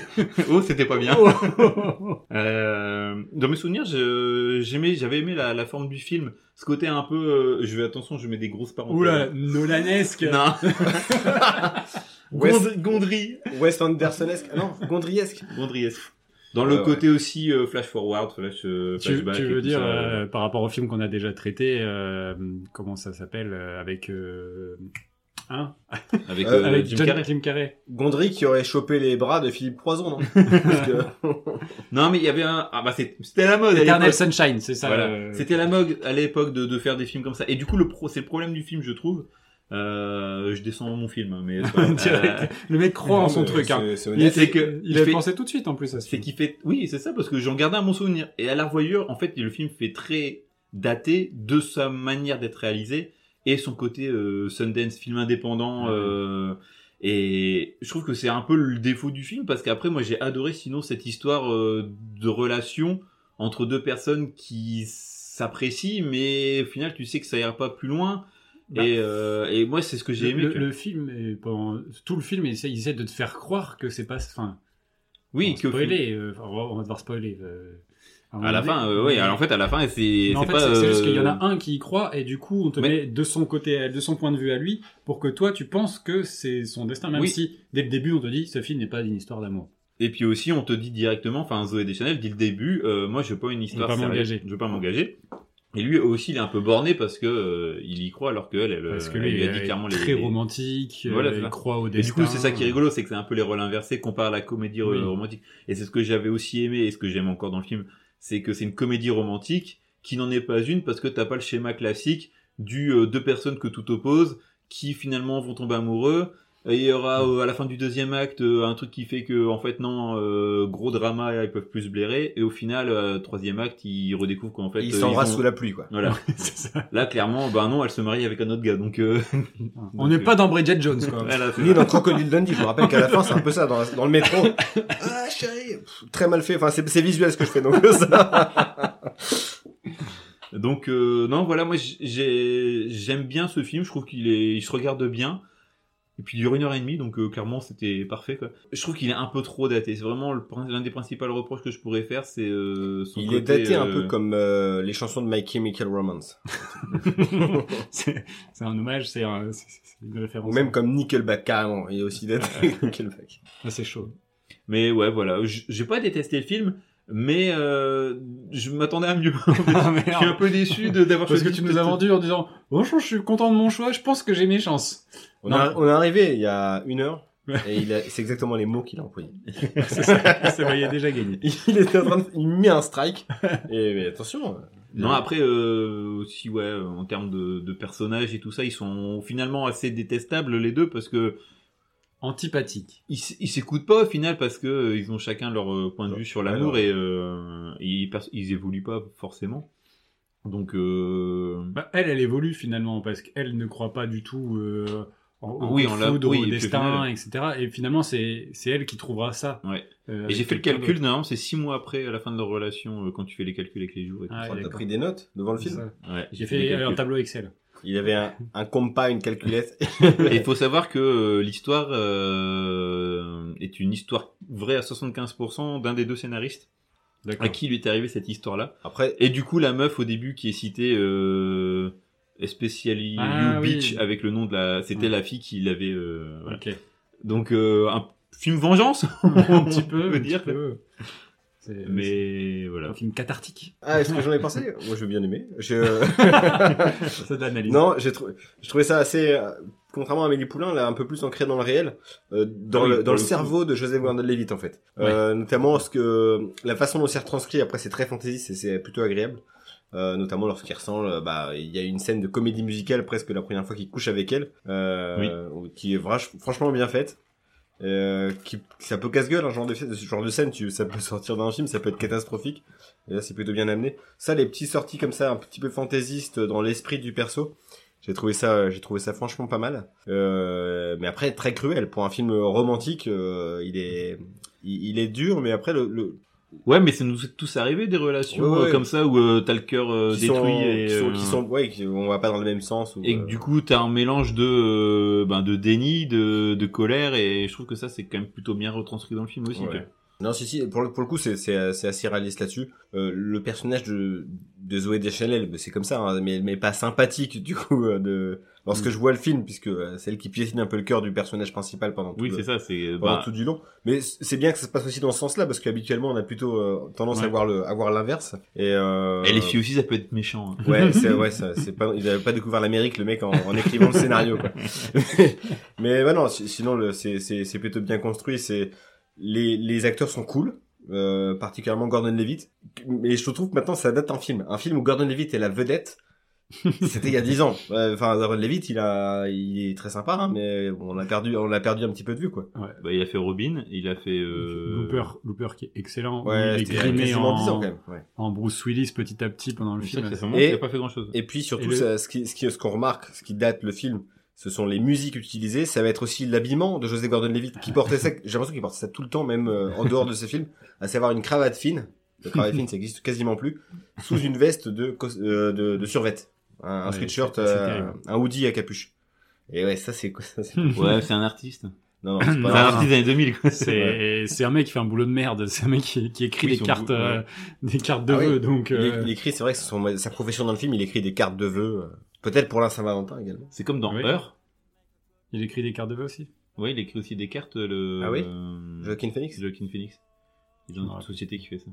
oh, c'était pas bien. Oh. Euh, dans mes souvenirs, j'aimais, j'avais aimé la, la forme du film. Ce côté un peu, euh, je vais attention, je mets des grosses parenthèses. Oula, Nolanesque. Non. West, Gondry. West Andersonesque. Ah non, Gondriesque. Gondriesque. Dans le Ouais, côté aussi euh, flash forward, flash euh, Tu, flashback. tu veux dire, ça. euh, par rapport au film qu'on a déjà traité, euh, comment ça s'appelle, euh, avec... Euh, hein avec, euh, euh, Avec Jim John Carrey. Jim Carrey. Gondry qui aurait chopé les bras de Philippe Poison, non? Que- Non, mais il y avait un, ah bah c'était la mode à Eternal. Sunshine, c'est ça. Voilà. euh, C'était la mode à l'époque de, de faire des films comme ça. Et du coup, le pro, c'est le problème du film, je trouve. Euh, je descends mon film, hein, mais. Euh, Le mec croit en son truc. Hein. c'est- Il, que a fait- pensé tout de suite en plus à ce c'est film. qui fait, oui, c'est ça, parce que j'en gardais un bon souvenir. Et à la revoyure, en fait, le film fait très daté de sa manière d'être réalisé et son côté euh, Sundance, film indépendant. Ouais. euh, et je trouve que c'est un peu le défaut du film parce qu'après, moi, j'ai adoré sinon cette histoire de relation entre deux personnes qui s'apprécient, mais au final, tu sais que ça ira pas plus loin. Bah, et, euh, et moi, c'est ce que j'ai aimé. le, que- le film, est- pendant tout le film, il essaie, il essaie de te faire croire que c'est pas. Enfin, oui, que spoiler, euh, enfin, on va- devoir spoiler. euh, à la fin, euh, Mais- alors en fait, à la fin, c'est pas. c'est juste euh, qu'il y en a un qui y croit et du coup, on te Mais- met de son côté, de son point de vue à lui, pour que toi, tu penses que c'est son destin, même Oui. si dès le début, on te dit, ce film n'est pas une histoire d'amour. Et puis aussi, on te dit directement, enfin Zoé Deschanel, dès le début, euh, moi je veux pas une histoire pas sérieuse, m'engager. je veux pas m'engager. Et lui aussi, il est un peu borné parce que euh, il y croit alors qu'elle, elle, Parce que elle lui, a dit est les. très romantique, Voilà, euh, c'est il croit au Et destin. du coup, c'est ça qui est rigolo, c'est que c'est un peu les rôles inversés comparé à la comédie euh, Oui. romantique. Et c'est ce que j'avais aussi aimé et ce que j'aime encore dans le film, c'est que c'est une comédie romantique qui n'en est pas une parce que t'as pas le schéma classique du euh, deux personnes que tout oppose qui finalement vont tomber amoureux. Et il y aura euh, à la fin du deuxième acte euh, un truc qui fait que en fait non euh, gros drama ils peuvent plus se blairer et au final euh, troisième acte ils redécouvrent qu'en fait Ils euh, s'embrassent ont- sous la pluie, quoi. voilà C'est ça. là clairement bah non elle se marie avec un autre gars donc euh, On n'est pas dans Bridget Jones, quoi. Ni dans Crocodile Dundee, je me rappelle qu'à la fin, c'est un peu ça, dans, la- dans le métro. Ah, chérie Pff, Très mal fait, enfin, c'est c'est visuel ce que je fais, donc ça. Donc euh, non, voilà, moi j'ai j'aime bien ce film. Je trouve qu'il est, il se regarde bien. Et puis il dure une heure et demie, donc euh, clairement c'était parfait. Quoi. Je trouve qu'il est un peu trop daté. C'est vraiment l'un des principaux reproches que je pourrais faire, c'est euh, son Il côté, est daté un peu comme euh, les chansons de My Chemical Romance. c'est un hommage, c'est un- une référence. Ou même comme Nickelback, carrément. Il est aussi daté que Nickelback. Ah, c'est chaud. Mais ouais, voilà. J'ai pas détesté le film, mais euh, je m'attendais à mieux. Ah, je suis un peu déçu de- d'avoir Parce que choisi tu nous as vendu en disant Bonjour, je suis content de mon choix, je pense que j'ai mes chances. On, Non. a- on est arrivé il y a une heure. Et c'est exactement les mots qu'il a employés. c'est ça, c'est vrai, il a déjà gagné. Il était en train de, il met un strike. Et mais attention. Non, après euh, aussi ouais, en termes de, de personnages et tout ça, ils sont finalement assez détestables les deux parce que Antipathique. ils s'écoutent pas au final parce que euh, ils ont chacun leur euh, point de vue sur l'amour Alors. et euh, ils, ils évoluent pas forcément. Donc euh, Bah, elle, elle évolue finalement parce qu'elle ne croit pas du tout euh, en, au Oui, on l'a- foudre, oui, au et destin, final- etc. Et finalement, c'est c'est elle qui trouvera ça. ouais. euh, Et j'ai fait le calcul, normalement c'est six mois après à la fin de leur relation euh, quand tu fais les calculs avec les jours et tout Ah, ça. T'as pris des notes devant le film. Ouais, J'ai les fait un tableau Excel. Il avait un, un compas, une calculette. Et il faut savoir que euh, l'histoire euh, est une histoire vraie à 75% d'un des deux scénaristes D'accord. à qui lui est arrivé cette histoire-là. Après, Et du coup, la meuf au début qui est citée, euh, Especially Ah, You oui. Bitch, avec le nom de la, c'était Ouais. la fille qui l'avait. Euh, voilà. Donc euh, un film vengeance, un petit peu, on un peut petit dire. peu. C'est Mais voilà. un film cathartique. ah, est-ce que j'en ai pensé? Moi, j'ai bien aimé. Je... C'est de l'analyse. non, j'ai trouvé, je trouvais ça assez, euh, contrairement à Amélie Poulain, là, un peu plus ancré dans le réel, euh, dans Ah oui, le, pour dans le, le coup. cerveau de Joseph Gordon-Levitt, en fait. Euh, notamment ce que, la façon dont c'est retranscrit, après, c'est très fantaisiste et c'est plutôt agréable. Euh, notamment lorsqu'il ressemble, euh, bah, il y a une scène de comédie musicale presque la première fois qu'il couche avec elle, euh, qui est franchement bien faite. Euh, qui, ça peut casse-gueule, un genre de, ce genre de scène, tu, ça peut sortir d'un film, ça peut être catastrophique. Et là, c'est plutôt bien amené. Ça, les petits sorties comme ça, un petit peu fantaisistes dans l'esprit du perso, j'ai trouvé ça, j'ai trouvé ça franchement pas mal. Euh, mais après, très cruel pour un film romantique, euh, il est, il, il est dur, mais après le, le Ouais, mais ça nous est tous arrivé des relations Ouais, ouais. euh, comme ça où euh, t'as le cœur euh, détruit sont, et, qui sont, euh, qui sont, ouais, qui- on va pas dans le même sens. Ou, et que euh, du coup t'as un mélange de euh, ben de déni, de de colère et je trouve que ça c'est quand même plutôt bien retranscrit dans le film aussi. Ouais. Non, si, si, pour le, pour le coup, c'est, c'est, c'est assez réaliste là-dessus. Euh, le personnage de, de Zoé Deschanel, bah, c'est comme ça, hein, mais, mais pas sympathique, du coup, euh, de, lorsque Mm. je vois le film, puisque euh, c'est elle qui piétine un peu le cœur du personnage principal pendant tout, Oui, le, c'est ça, c'est pendant bah, tout du long. Mais c'est bien que ça se passe aussi dans ce sens-là, parce qu'habituellement, on a plutôt euh, tendance Ouais. à voir le, à voir l'inverse. Et, euh, et les filles aussi ça peut être méchant. hein. Ouais, c'est ouais, ça, c'est pas, il avait pas découvert l'Amérique le mec en, en écrivant le scénario quoi. mais bah non, si- sinon le, c'est c'est c'est plutôt bien construit. C'est les les acteurs sont cool, euh, particulièrement Gordon Levitt. Mais je trouve que maintenant ça date un film, un film où Gordon Levitt est la vedette. C'était il y a dix ans. Ouais, Enfin, Gordon Levitt, il a, il est très sympa, hein, mais bon, on a perdu, on l'a perdu un petit peu de vue quoi. Bah, il a fait Robin, il a fait euh... Looper, Looper qui est excellent. Ouais, il est grimé quasiment dix ans en, quand même. Ouais. en Bruce Willis petit à petit pendant le Ça, film. récemment, Et- il a pas fait grand chose. Et puis surtout, Et le- ça, ce qui, ce qui, ce qu'on remarque, ce qui date le film, ce sont les musiques utilisées. Ça va être aussi l'habillement de José Gordon-Levitt qui portait ça. J'ai l'impression qu'il portait ça tout le temps, même euh, en dehors de ses films, à savoir une cravate fine. La cravate fine, ça existe quasiment plus, sous une veste de euh, de, de survêt. un, un Ouais, sweatshirt, euh, un hoodie à capuche. Et ouais, ça c'est quoi ça, Ouais, c'est un artiste. Non, non, c'est pas un artiste des années 2000. quoi. C'est c'est un mec qui fait un boulot de merde. C'est un mec qui, qui écrit Oui, des cartes, euh, des cartes de Ah oui. vœux. Donc, Il, euh, il écrit, c'est vrai que c'est son- sa profession dans le film, il écrit des cartes de vœux. Peut-être pour la Saint-Valentin également. C'est comme dans Oui. Heure. il écrit des cartes de vœux aussi. Ouais, il écrit aussi des cartes. Le... Ah oui euh, Joaquin Phoenix Joaquin Phoenix. Il y a une Ouais. société qui fait ça.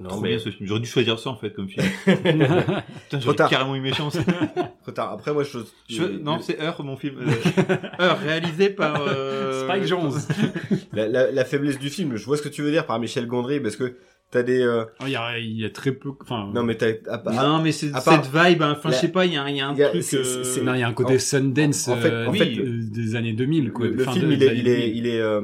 Non, Trop mais bien ce film. J'aurais dû choisir ça en fait comme film. Putain, Trop j'aurais tard. carrément eu mes chances. trop tard. Après, moi, je. Je- Non, c'est Heure mon film. Euh, Heure, réalisé par. euh, Spike Jones. la, la, la faiblesse du film, je vois ce que tu veux dire par Michel Gondry, parce que t'as des. euh, Oh, Il y, a, il y a très peu. Enfin, Non, mais t'as. Non, mais c'est cette vibe. hein. Enfin, je sais pas, il y a, il y a un il y a- truc. c'est- euh, c'est- non, il y a un côté en- Sundance en fait- euh, en oui, fait, euh, des années 2000. Quoi. le, film, de- il années il est, 2000. il est, euh,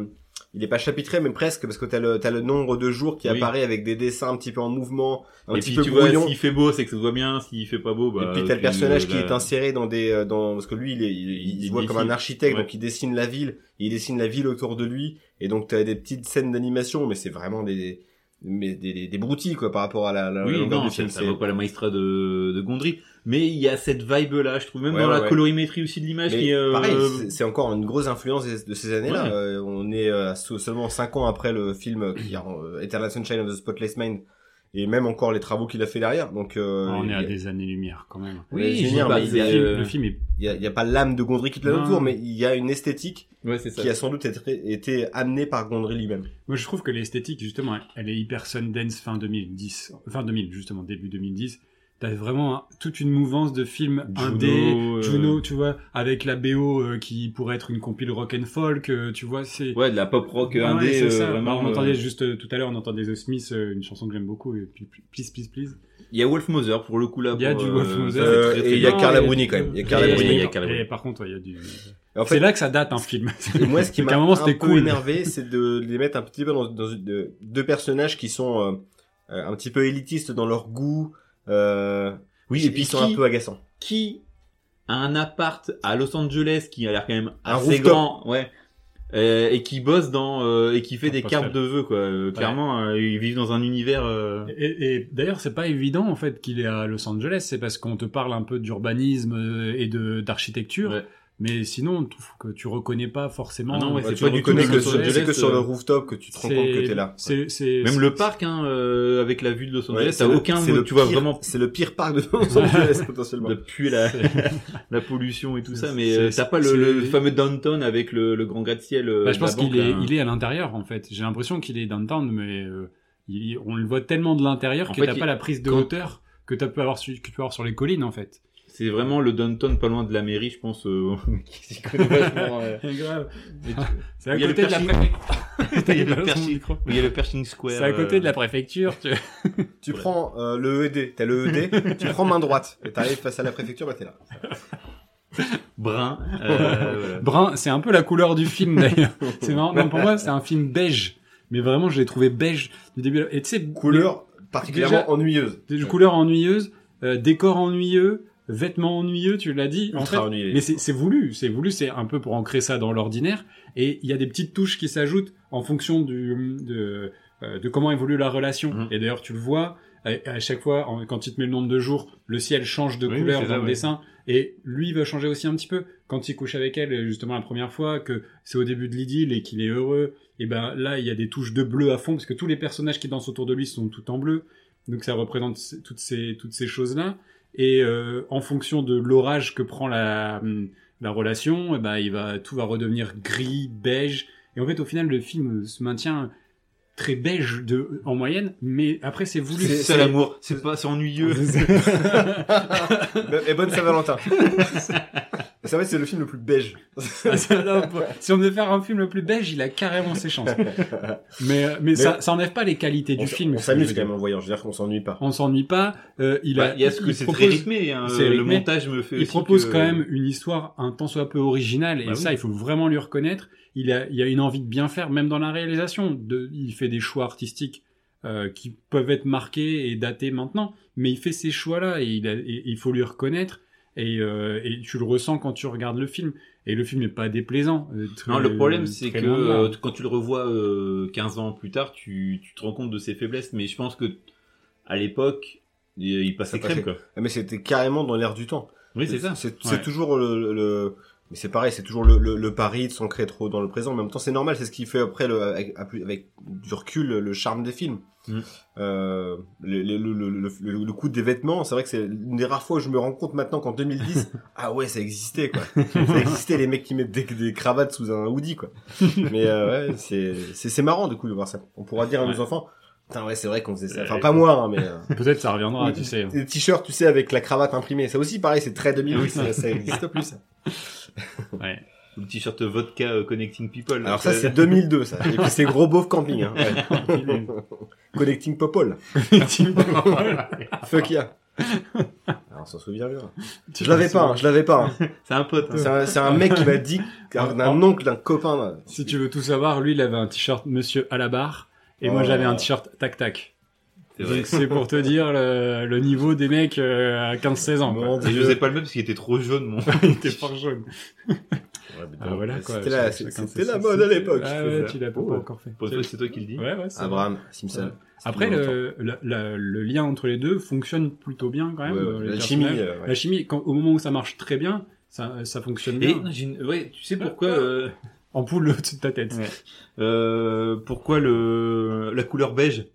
il est pas chapitré, mais presque, parce que t'as le, t'as le nombre de jours qui Oui. apparaît avec des dessins un petit peu en mouvement, un Et petit puis peu tu vois, brouillon. s'il fait beau, c'est que ça se voit bien. S'il fait pas beau, bah. et puis t'as le personnage qui est inséré dans des, dans, parce que lui, il est, il, il Il se voit comme un architecte, donc il dessine la ville, il dessine la ville autour de lui, et donc t'as des petites scènes d'animation, mais c'est vraiment des, mais des, des, des broutilles, quoi, par rapport à la, la Oui, non, du film. ça, vaut pas la maestra de, de Gondry. Mais il y a cette vibe-là, je trouve, même Ouais, dans ouais, la ouais. colorimétrie aussi de l'image. Qui, euh, pareil, c'est- encore une grosse influence de ces années-là. Euh, on est euh, seulement cinq ans après le film qui a euh, Eternal Sunshine of the Spotless Mind, et même encore les travaux qu'il a fait derrière. Donc, euh, on il est y à a- des années-lumière quand même. Oui, pas, mais c'est, il y a- Le film, euh, le film est il y a, il y a pas l'âme de Gondry qui te autour, mais il y a une esthétique Ouais, ça. qui a sans doute été, été amenée par Gondry lui-même. Moi, je trouve que l'esthétique, justement, elle est hyper Sundance fin 2010. Fin 2000, justement, début 2010. T'as vraiment toute une mouvance de films Juno, indé, euh, Juno, tu vois, avec la BO euh, qui pourrait être une compile rock and folk, euh, tu vois, c'est... Ouais, de la pop rock Ouais, indé, c'est euh, ça. vraiment. Bah, on entendait euh, juste euh, tout à l'heure, on entendait The Smiths, euh, une chanson que j'aime beaucoup, et puis Please, Please, Please. Il y a Wolf Mother pour le coup là. Il y a pour, du euh, Wolf Mother. Euh, et il y a. Carla Bruni, quand même. Il y a Carla Bruni. et- Il y a Carla et Bruni. par contre, il y a du... C'est là que ça date un film. et moi, ce qui m'a un moment, un c'était peu cool. énervé, c'est de les mettre un petit peu dans, dans deux personnages qui sont un petit peu élitistes dans leur goût. Euh, Oui, et puis ils sont qui- un peu agaçants. qui a un appart à Los Angeles qui a l'air quand même assez grand, ouais, euh, et qui bosse dans euh, et qui fait Un des cartes de vœux quoi. Euh, Clairement, euh, ils vivent dans un univers. euh, Et, et d'ailleurs, c'est pas évident en fait qu'il est à Los Angeles. C'est parce qu'on te parle un peu d'urbanisme et de d'architecture, Ouais. Mais sinon, que tu reconnais pas forcément. Ah non, ouais, Ouais, c'est tu pas le du tout reconnais Los que, Angeles, sur- que sur euh, le rooftop que tu te rends compte que t'es là. C'est, c'est, Même le parc, hein, euh, avec la vue de Los Ouais, Angeles, le- aucun, c'est le tu vois pire- vraiment C'est le pire parc de Los Angeles potentiellement. de puer la, la pollution et tout ça, mais euh, t'as pas le, le fameux downtown avec le, le grand gratte-ciel. euh, Bah, je pense qu'il est, là. il est à l'intérieur en fait. J'ai l'impression qu'il est downtown, mais euh, il- on le voit tellement de l'intérieur que t'as pas la prise de hauteur que tu peux avoir sur, que tu peux avoir sur les collines en fait. C'est vraiment le downtown pas loin de la mairie, je pense, euh, qui s'y connaît vachement. euh. grave. C'est à a le côté de la préfecture. Il y a le Pershing- Il y a le Pershing Square. C'est à côté euh, de la préfecture. Tu... Tu prends euh, le ED, t'as le ED, tu prends main droite, et t'arrives face à la préfecture, bah t'es là. brun. euh, voilà. Brun, c'est un peu la couleur du film d'ailleurs. c'est marrant. Non, pour moi, c'est un film beige. Mais vraiment, je l'ai trouvé beige du début. à Et tu sais, Couleur particulièrement Déjà- ennuyeuse. ennuyeuses, euh, décor ennuyeux, vêtements ennuyeux, tu l'as dit. En fait, mais c'est voulu, c'est voulu, c'est un peu pour ancrer ça dans l'ordinaire. Et il y a des petites touches qui s'ajoutent en fonction du, de, euh, de comment évolue la relation. Mhm. Et d'ailleurs, tu le vois, à, chaque fois, quand il te met le nombre de jours, le ciel change de Oui, couleur dans ça, le dessin. Et lui, va changer aussi un petit peu. Quand il couche avec elle, justement, la première fois, que c'est au début de l'idylle et qu'il est heureux, et ben là, il y a des touches de bleu à fond, parce que tous les personnages qui dansent autour de lui sont tout en bleu. Donc ça représente toutes ces, toutes ces choses-là. Et euh, en fonction de l'orage que prend la, hum, la relation, eh ben, il va, tout va redevenir gris, beige. Et en fait, au final, le film se maintient très beige de, en moyenne, mais après, c'est voulu. C'est ça l'amour, c'est pas, c'est ennuyeux. Et bonne Saint-Valentin. C'est vrai, c'est le film le plus beige. Ah, ça, si on devait faire un film le plus beige, il a carrément ses chances. Mais, euh, mais, ça, ça enlève pas les qualités du film. on s'amuse quand même en voyant, je veux dire qu'on s'ennuie pas. On s'ennuie pas. euh, il Bah, a, Il y a ce que il c'est très rythmé, hein, c'est le rythmé. montage me fait il aussi propose que- quand même une histoire un tant soit peu originale et Bah ça oui. il faut vraiment lui reconnaître il a il y a une envie de bien faire même dans la réalisation de il fait des choix artistiques euh, qui peuvent être marqués et datés maintenant mais il fait ces choix là et il a- et il faut lui reconnaître et, euh, et tu le ressens quand tu regardes le film et le film n'est pas déplaisant euh, très- Non, le problème, c'est que là. euh, quand tu le revois euh, 15 ans plus tard, tu, tu te rends compte de ses faiblesses. Mais je pense que à l'époque, Il, passait. quoi. Ah, Mais c'était carrément dans l'air du temps. Oui, c'est ça. C'est Ouais. toujours le, le- le- mais c'est pareil, c'est toujours le, le, le pari de s'ancrer trop dans le présent. Mais en même temps, c'est normal, c'est ce qui fait après, le, avec, avec du recul, le charme des films. Mm. Euh, le, le, le, le, le- le coût des vêtements, c'est vrai que c'est une des rares fois où je me rends compte maintenant qu'en 2010, ah ouais, ça existait quoi. ça existait les mecs qui mettent des, des cravates sous un hoodie quoi. Mais euh, ouais, c'est marrant du coup de voir ça. On pourra dire à nos Ouais. enfants, putain ouais, c'est vrai qu'on faisait ça. Enfin pas moi, hein, mais euh, Peut-être ça reviendra, tu sais. des t-shirts, tu sais, avec la cravate imprimée. Ça aussi, pareil, c'est très 2008, ça, ça existe plus. Ça. Ouais. Le t-shirt vodka euh, Connecting People. Alors ça, c'est 2002, ça. Et puis c'est gros beauf camping, hein. Ouais. Connecting Popol. Fuck yeah. Alors, on s'en souvient bien. Je l'avais pas, hein, je l'avais pas. hein. C'est un pote. C'est un, c'est un mec qui m'a dit, un, un oncle d'un copain. là. Si tu veux tout savoir, lui, il avait un t-shirt Monsieur à la barre, et moi Oh. j'avais un t-shirt Tac Tac. C'est pour te dire le, le niveau des mecs euh, à 15-16 ans. Et je faisais pas le même parce qu'il était trop jaune, mon. il était fort jaune. Ouais, Ah, voilà, quoi. C'était la, c'était la mode à l'époque. Ah ouais, tu l'as pas Oh. encore fait. Le c'est toi qui le dis. Ouais, ouais. Abraham Simpson. Après, le, la- la- le lien entre les deux fonctionne plutôt bien quand même. Ouais, dans ouais, les la chimie, euh, ouais. La chimie, quand, au moment où ça marche très bien, ça, ça fonctionne Et bien. j'ai une- ouais, tu sais pourquoi euh, En poule au-dessus de ta tête. Ouais. euh, pourquoi le la couleur beige?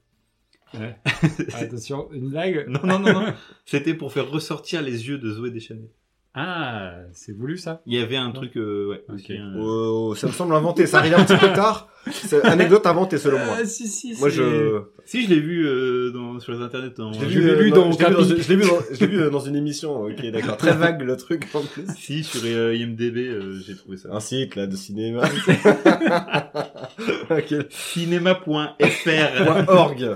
Ouais. Attention, une blague Non non non non. C'était pour faire ressortir les yeux de Zoé Deschanel. Ah, c'est voulu ça? Il y avait un truc euh, ouais. Ok. aussi, un- Oh, ça me semble inventé. Ça arrive un petit peu tard. C'est anecdote inventée selon moi. Ah, si, si, Moi, je, Si je l'ai vu euh, dans sur les internets. Dans... je l'ai vu, euh, dans je l'ai vu dans, je l'ai vu dans une émission. Ok, d'accord. Très vague le truc en plus. Si sur euh, IMDb, euh, j'ai trouvé ça. Un site là de cinéma. ok. Cinéma.fr. Org.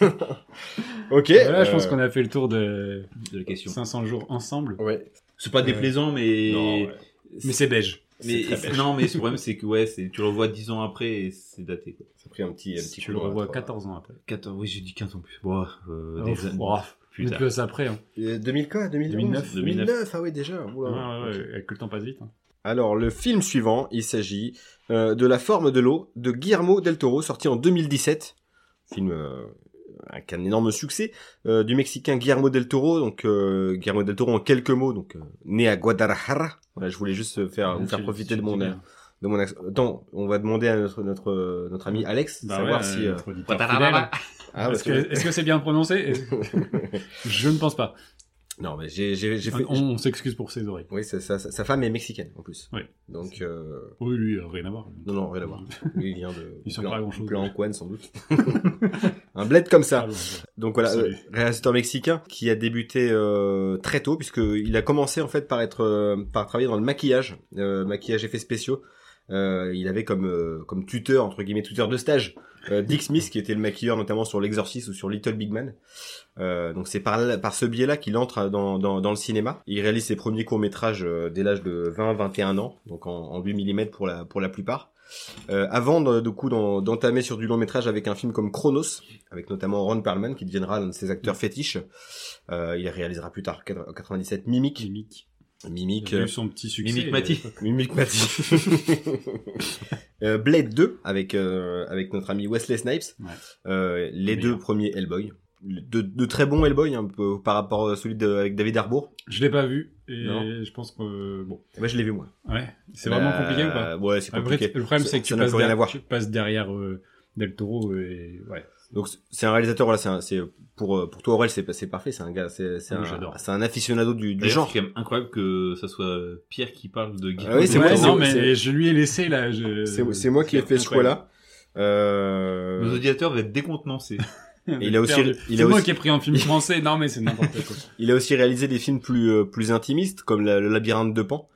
ok. Voilà, je pense euh, qu'on a fait le tour de de la question. 500 jours ensemble. Ouais. C'est pas déplaisant, mais Non, ouais. Mais c'est beige. mais C'est très beige. non, mais le problème c'est que ouais, tu le revois 10 ans après et c'est daté quoi. Ça a pris un petit, un petit Si coup tu le revois trois. 14 ans après. 14, oui, j'ai dit 15 ans plus. Bon, euh, Oh, des années. oh. Mais plus après. Hein. Euh, 2000 quoi? 2011 2009. 2009, ah oui déjà. Oula. Ouais, ouais, ouais, avec le temps passe vite. hein. Alors, le film suivant, il s'agit euh, de La forme de l'eau de Guillermo del Toro, sorti en 2017. Film euh, avec un énorme succès euh, du Mexicain Guillermo del Toro. Donc, euh, Guillermo del Toro en quelques mots, donc euh, né à Guadalajara. Voilà, je voulais juste faire vous faire profiter de mon euh, de mon accent. Attends, on va demander à notre notre euh, notre ami Alex Bah savoir ouais, si. euh, euh. Ah, que- est-ce que c'est bien prononcé? Je ne pense pas. Non, mais j'ai fait. On, on s'excuse pour ses oreilles. Oui, c'est ça, sa, femme est mexicaine en plus. Oui. Donc euh, Oui, lui, euh, rien à voir. non non rien à voir. Lui il vient de sont Plan- pas à grand-chose. Plan Juan, sans doute. un bled comme ça. Ah, Donc voilà, euh, réalisateur mexicain qui a débuté euh, très tôt puisque il a commencé en fait par être euh, par travailler dans le maquillage, euh, maquillage effets spéciaux. Euh, il avait comme euh, comme tuteur entre guillemets tuteur de stage euh, Dick Smith qui était le maquilleur notamment sur l'Exorcist ou sur Little Big Man. Euh, donc c'est par par ce biais-là qu'il entre dans, dans dans le cinéma. Il réalise ses premiers courts métrages dès l'âge de 20-21 ans, donc en, en 8 mm pour la pour la plupart. Euh, avant de, du coup d'en- d'entamer sur du long métrage avec un film comme Chronos, avec notamment Ron Perlman qui deviendra l'un de ses acteurs fétiches. Euh, il réalisera plus tard en 97 Mimic, Mimic. Mimic, Il a eu son petit succès. Mimic Mati. Mimic Mati. Euh, Blade 2 avec euh, avec notre ami Wesley Snipes. Ouais. Euh, les deux premiers Hellboy. De, de très bons Hellboy un peu par rapport à celui de, avec David Harbour. Je l'ai pas vu. Et Non. je pense que... Bon. Moi je l'ai vu moi. Ouais. C'est vraiment Euh, compliqué ou pas? Ouais, c'est Après, compliqué. le problème, c'est que tu passes, plus rien à derrière, voir. tu passes derrière euh, Del Toro et... Ouais. Donc c'est- un réalisateur voilà, c'est pour euh, pour toi Aurel c'est c'est parfait, c'est un gars c'est c'est Oui, un c'est un aficionado du, du genre. C'est quand même incroyable que ça soit Pierre qui parle de Guillermo. Ah oui, c'est moi, non, mais je lui ai laissé, là. Je... C'est c'est moi qui ai fait ce choix là. Euh, Nos auditeurs vont être décontenancés. Il a aussi- Perdu. il C'est a moi aussi- qui ai pris un film français. Non, mais c'est n'importe quoi. Il a aussi réalisé des films plus euh, plus intimistes comme la- le labyrinthe de Pan.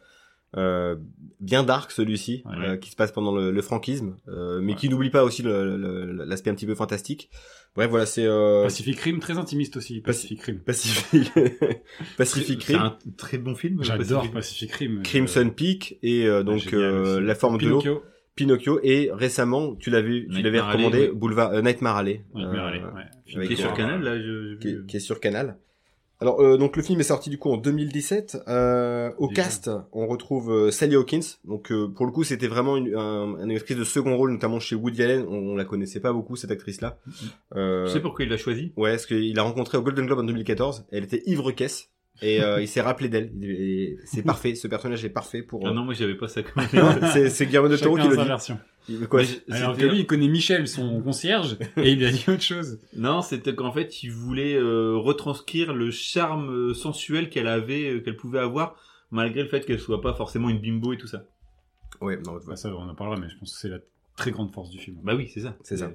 Euh, bien dark celui-ci, Ouais. euh, qui se passe pendant le, le franquisme, euh, mais qui n'oublie pas aussi l'aspect un petit peu fantastique. Bref, voilà, c'est euh, Pacific Rim, très intimiste aussi. Pacific Rim. Pacific, Pacific C'est Rim, un très bon film. J'adore Pacific. Pacific Rim. Crimson Peak et euh, donc euh. La forme de l'eau, Pinocchio. Pinocchio et récemment, tu l'avais tu Nightmare l'avais Alley, recommandé oui. Boulevard euh, Nightmare Alley, euh, ouais. avec, Qui est sur Canal, là, je- j'ai qui, vu. est- qui est sur Canal. Alors euh, donc le film est sorti du coup en 2017. Euh, au Déjà. cast, on retrouve euh, Sally Hawkins. Donc euh, pour le coup, c'était vraiment une, un, une actrice de second rôle, notamment chez Woody Allen. On, on la connaissait pas beaucoup cette actrice-là. Euh, Tu sais pourquoi il l'a choisi Ouais, parce qu'il a rencontré au Golden Globe en 2014. Elle était ivre caisse et euh, il s'est rappelé d'elle. Et C'est parfait, ce personnage est parfait pour. Ah non, moi j'avais pas ça comme Non, c'est c'est Guillermo del Toro Chacun qui sa le dit. version. Il- Quoi, Mais j- Alors que c'était- lui, il connaît Michel, son concierge, et il lui a dit autre chose. Non, c'était qu'en fait, il voulait euh, retranscrire le charme euh, sensuel qu'elle avait, euh, qu'elle pouvait avoir, malgré le fait qu'elle soit pas forcément une bimbo et tout ça. Ouais, non, Bah, ça, on en parlera, mais je pense que c'est la très grande force du film. Bah oui, c'est ça. C'est ça.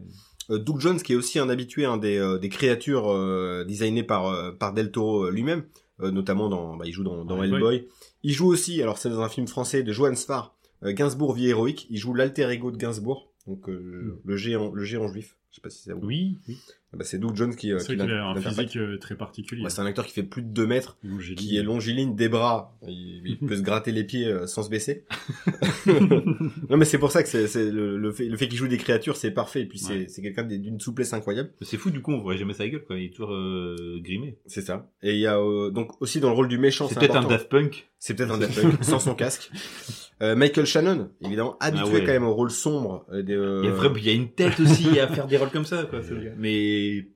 Euh, Doug Jones, qui est aussi un habitué hein, des, euh, des créatures euh, designées par, euh, par Del Toro euh, lui-même, euh, notamment dans, bah, il joue dans, dans Hellboy. Il joue aussi, alors c'est dans un film français de Johann Sfar, euh, Gainsbourg vie héroïque. Il joue l'alter ego de Gainsbourg, donc euh, le géant, le géant juif. Je sais pas si ça vous. Oui, oui. Ah bah, c'est Doug Jones qui, euh, C'est qui vrai qu'il a un physique euh, très particulier. Ouais, c'est un acteur qui fait plus de 2 mètres, qui est longiligne des bras. Il, il peut se gratter les pieds euh, sans se baisser. non mais c'est pour ça que c'est, le, le fait, le fait qu'il joue des créatures, c'est parfait. Et puis c'est, Ouais. c'est quelqu'un d'une souplesse incroyable. C'est fou, du coup, on voit jamais sa gueule, quoi. Il est toujours euh, grimé. C'est ça. Et il y a euh, donc aussi dans le rôle du méchant, C'est c'est peut-être un. Daft Punk. C'est peut-être un Daft Punk sans son casque. Euh, Michael Shannon, évidemment, habitué Ah ouais. quand même au rôle sombre. euh, des, euh, Il y a vraiment, il y a une tête aussi à faire des rôles comme ça, quoi. ce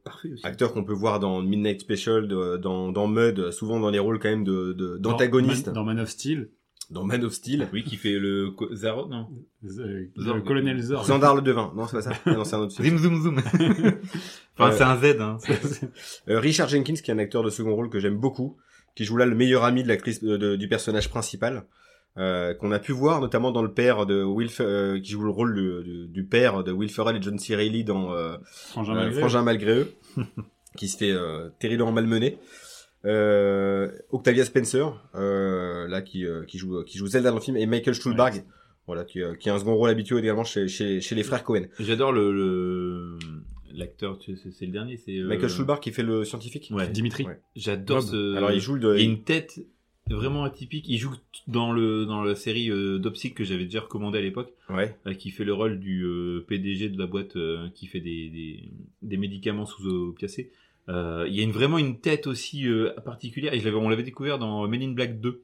parfait aussi. acteur qu'on peut voir dans Midnight Special, de- dans, dans Mud, souvent dans les rôles quand même de, de- d'antagonistes. Dans, Man- dans Man of Steel, Dans Man of Steel. Oui, qui fait le Zaro, non. euh, Zorg. le colonel Zorg. Xandar le Devin. Non, c'est pas ça. Non, c'est un autre film. Zoom, zoom, zoom. enfin, Euh, c'est un Z, hein. Euh, Richard Jenkins, qui est un acteur de second rôle que j'aime beaucoup, qui joue là le meilleur ami de l'actrice du personnage principal, euh, qu'on a pu voir notamment dans le père de Will, euh, qui joue le rôle du père de Will Ferrell et John C. Reilly dans euh, Frangin euh, malgré. Frangin malgré eux, qui se fait euh, terriblement malmener. Euh, Octavia Spencer, euh, là qui, euh, qui joue qui joue Zelda dans le film, et Michael Stuhlbarg, voilà qui, euh, qui a un second rôle habitué également chez, chez, chez les frères Cohen. J'adore le, l'acteur, c'est le dernier, c'est, euh, Michael Stuhlbarg qui fait le scientifique. Ouais. Dimitri. Ouais. J'adore ce, Alors il joue le, il y a une tête vraiment atypique. Il joue dans le, dans la série euh, Dopsic que j'avais déjà recommandé à l'époque, ouais. euh, qui fait le rôle du euh, PDG de la boîte euh, qui fait des, des, des médicaments sous opiacés. Il y a une, vraiment une tête aussi particulière et je l'avais, on l'avait découvert dans Men in Black 2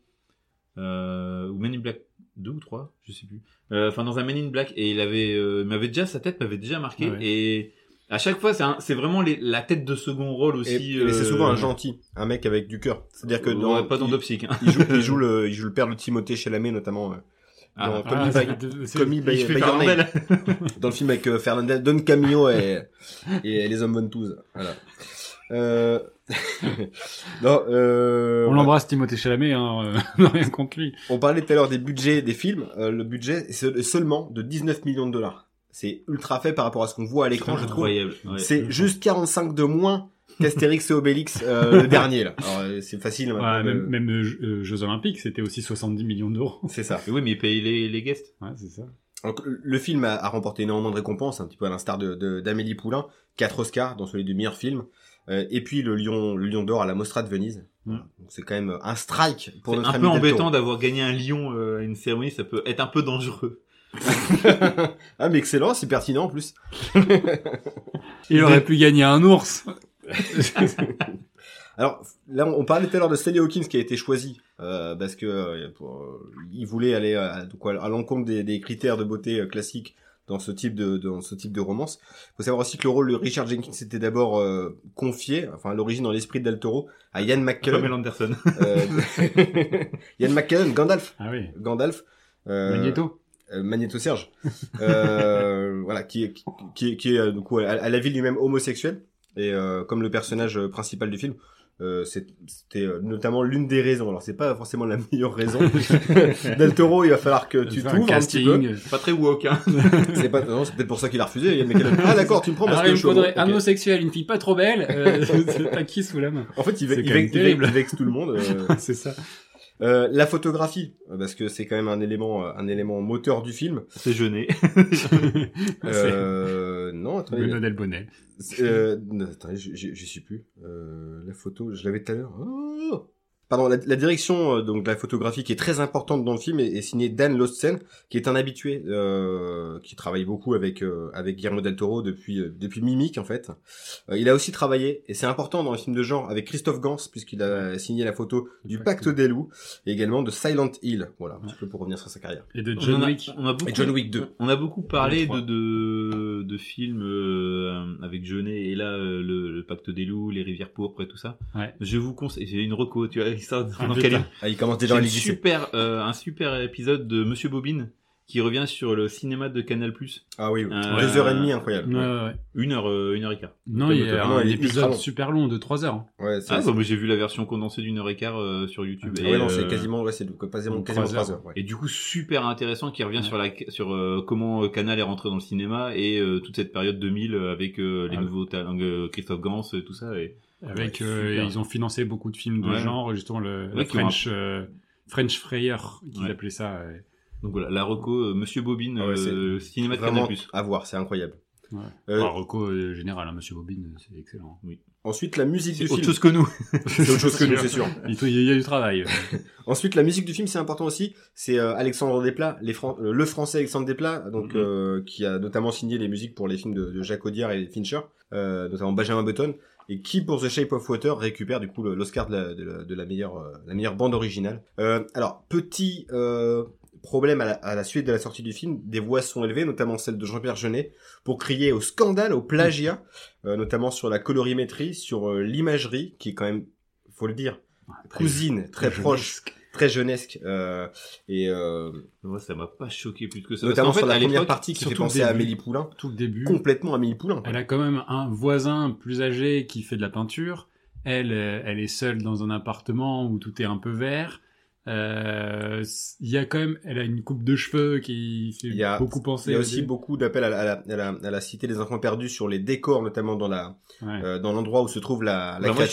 euh, ou Men in Black 2 ou 3, je sais plus. Enfin dans un Men in Black et il avait m'avait déjà sa tête m'avait déjà marqué ouais. et à chaque fois c'est vraiment les- la tête de second rôle Et, aussi. mais c'est euh, souvent un gentil, un mec avec du cœur. C'est-à-dire que dans, ouais, pas dans il, Dopsic. Hein. il joue, il joue le, il joue le père de Timothée Chalamet notamment euh, Ah, dans, ah. Fernandel. dans le film avec euh, Fernandez, Don Camillo et, et les hommes Ventouze. Voilà. Euh... non, euh... On l'embrasse Timothée Chalamet, hein, euh, on n'a rien contre lui. on parlait tout à l'heure des budgets des films. Euh, le budget est se- seulement de 19 millions de dollars. C'est ultra fait par rapport à ce qu'on voit à l'écran, je trouve. Ouais. C'est juste 45 de moins qu'Astérix et Obélix, euh, le dernier là. Euh, c'est facile. Ouais, maintenant de- même même euh, Jeux- Olympiques, c'était aussi 70 millions d'euros. C'est ça. Oui, mais il paye les, les guests. Ouais, c'est ça. Donc, le film a, a remporté énormément de récompenses, un petit peu à l'instar de, d'Amélie Poulain, quatre Oscars, dont celui du meilleur film, euh, et puis le Lion, le Lion d'or à la Mostra de Venise. Mm. Donc, c'est quand même un strike pour C'est notre un ami peu embêtant d'avoir gagné un lion euh, à une cérémonie, ça peut être un peu dangereux. Ah mais excellent, c'est pertinent en plus. Il aurait pu gagner un ours. Alors là, on parlait tout à l'heure de Sally Hawkins qui a été choisi euh, parce que euh, euh, il voulait aller à, donc, à l'encontre des, des critères de beauté euh, classiques dans ce type de dans ce type de romance. faut savoir aussi que le rôle de Richard Jenkins était d'abord euh, confié, enfin à l'origine dans l'esprit de Del Toro, à Ian McKellen. Pamela Anderson. Euh, Ian McKellen, Gandalf, Ah oui. Gandalf. Euh, Magneto. Euh, Magneto Serge, euh, voilà, qui est qui, qui est, qui est, euh, du coup à, à la ville lui-même homosexuel et euh, comme le personnage principal du film, euh, c'est- c'était euh, notamment l'une des raisons. Alors c'est pas forcément la meilleure raison. Del Toro, il va falloir que tu t'ouvres un petit peu. Pas très woke, hein. C'est pas, non, c'est peut-être pour ça qu'il a refusé. Ian McKellen. Ah d'accord, tu me prends parce Alors que il me je suis homo. faudrait un Ok. homosexuel, une fille pas trop belle. Euh, T'as qui sous la main En fait, il, ve- C'est il, vexe- il, terrible. vexe- il vexe tout le monde. euh, C'est ça. Euh, la photographie, euh, parce que c'est quand même un élément, euh, un élément moteur du film. C'est jeuné. Euh, non, attendez. Bruno Del Bonnet. Euh, attendez, je, je, je suis plus. Euh, la photo, je l'avais tout à l'heure. Oh pardon, la, la direction euh, donc de la photographie qui est très importante dans le film est, est signée Dan Lostsen, qui est un habitué, euh, qui travaille beaucoup avec euh, avec Guillermo del Toro depuis euh, depuis Mimic en fait. Euh, il a aussi travaillé et c'est important dans les films de genre avec Christophe Gans puisqu'il a signé la photo du Pacte. Pacte des loups et également de Silent Hill. Voilà, un petit peu pour revenir sur sa carrière. Et de John a- Wick. On a beaucoup, Et John Wick 2. On a beaucoup parlé de, de, de films euh, avec Jeunet et là euh, le, le Pacte des loups, les rivières pourpres et tout ça. Ouais. Je vous conseille, j'ai une reco, tu vois, Ah, Ah, il commence déjà à super, euh, un super épisode de Monsieur Bobine qui revient sur le cinéma de Canal+. Ah oui, Euh, deux heures et demie, incroyable. Ouais, ouais. Une heure, euh, une heure et quart. Non, il y a un épisode long. super long de 3 heures. hein. Ouais, Ah, bah, moi j'ai vu la version condensée d'une heure et quart euh, sur YouTube. Ah et, ouais, non, c'est euh, quasiment, ouais, c'est quasiment, quasiment trois trois heures. heures. ouais. Et du coup, super intéressant qui revient Ouais. sur la sur euh, comment euh, Canal est rentré dans le cinéma et euh, toute cette période 2000 euh, avec euh, les Ah. nouveaux talents, euh, Christophe Gans, euh, tout ça. Et Avec, Ouais, euh, ils ont financé beaucoup de films de Ouais. genre, justement le, Ouais, French, euh, French Fryer, qu'ils Ouais. appelaient ça. ouais. donc voilà, la reco, euh, Monsieur Bobine, Ah ouais, euh, cinéma de Canal+. à voir, c'est incroyable. Ouais. Euh, Enfin, Reco euh, général, hein, Monsieur Bobine, c'est excellent. ensuite, la musique C'est du autre film. chose que nous. C'est autre chose que nous, c'est sûr. Il y a du travail. Ensuite, la musique du film, c'est important aussi. C'est euh, Alexandre Desplat, les Fran- euh, le français Alexandre Desplat, donc Mhm. euh, qui a notamment signé les musiques pour les films de, de Jacques Audiard et Fincher, euh, notamment Benjamin Button, et qui pour The Shape of Water récupère du coup l'Oscar de la, de la- de la meilleure euh, la meilleure bande originale. Euh, alors petit euh, problème à la, à la suite de la sortie du film, des voix sont élevées, notamment celle de Jean-Pierre Jeunet, pour crier au scandale, au plagiat, euh, notamment sur la colorimétrie, sur euh, l'imagerie, qui est quand même, faut le dire, cousine, très proche, très jeunesque, euh, et euh, Moi, ça m'a pas choqué plus que ça. notamment sur la à première partie qui fait penser à. Amélie Poulain, Tout le début. complètement Amélie Poulain. Elle a quand même un voisin plus âgé qui fait de la peinture. Elle, euh, elle est seule dans un appartement où tout est un peu vert. Euh, Il y a quand même, elle a une coupe de cheveux qui fait Il y a- beaucoup penser. Il y a au aussi beaucoup d'appels à la, à, la, à, la, à la cité des enfants perdus sur les décors, notamment dans la Ouais. euh, dans l'endroit où se trouve la, la Bah, moi,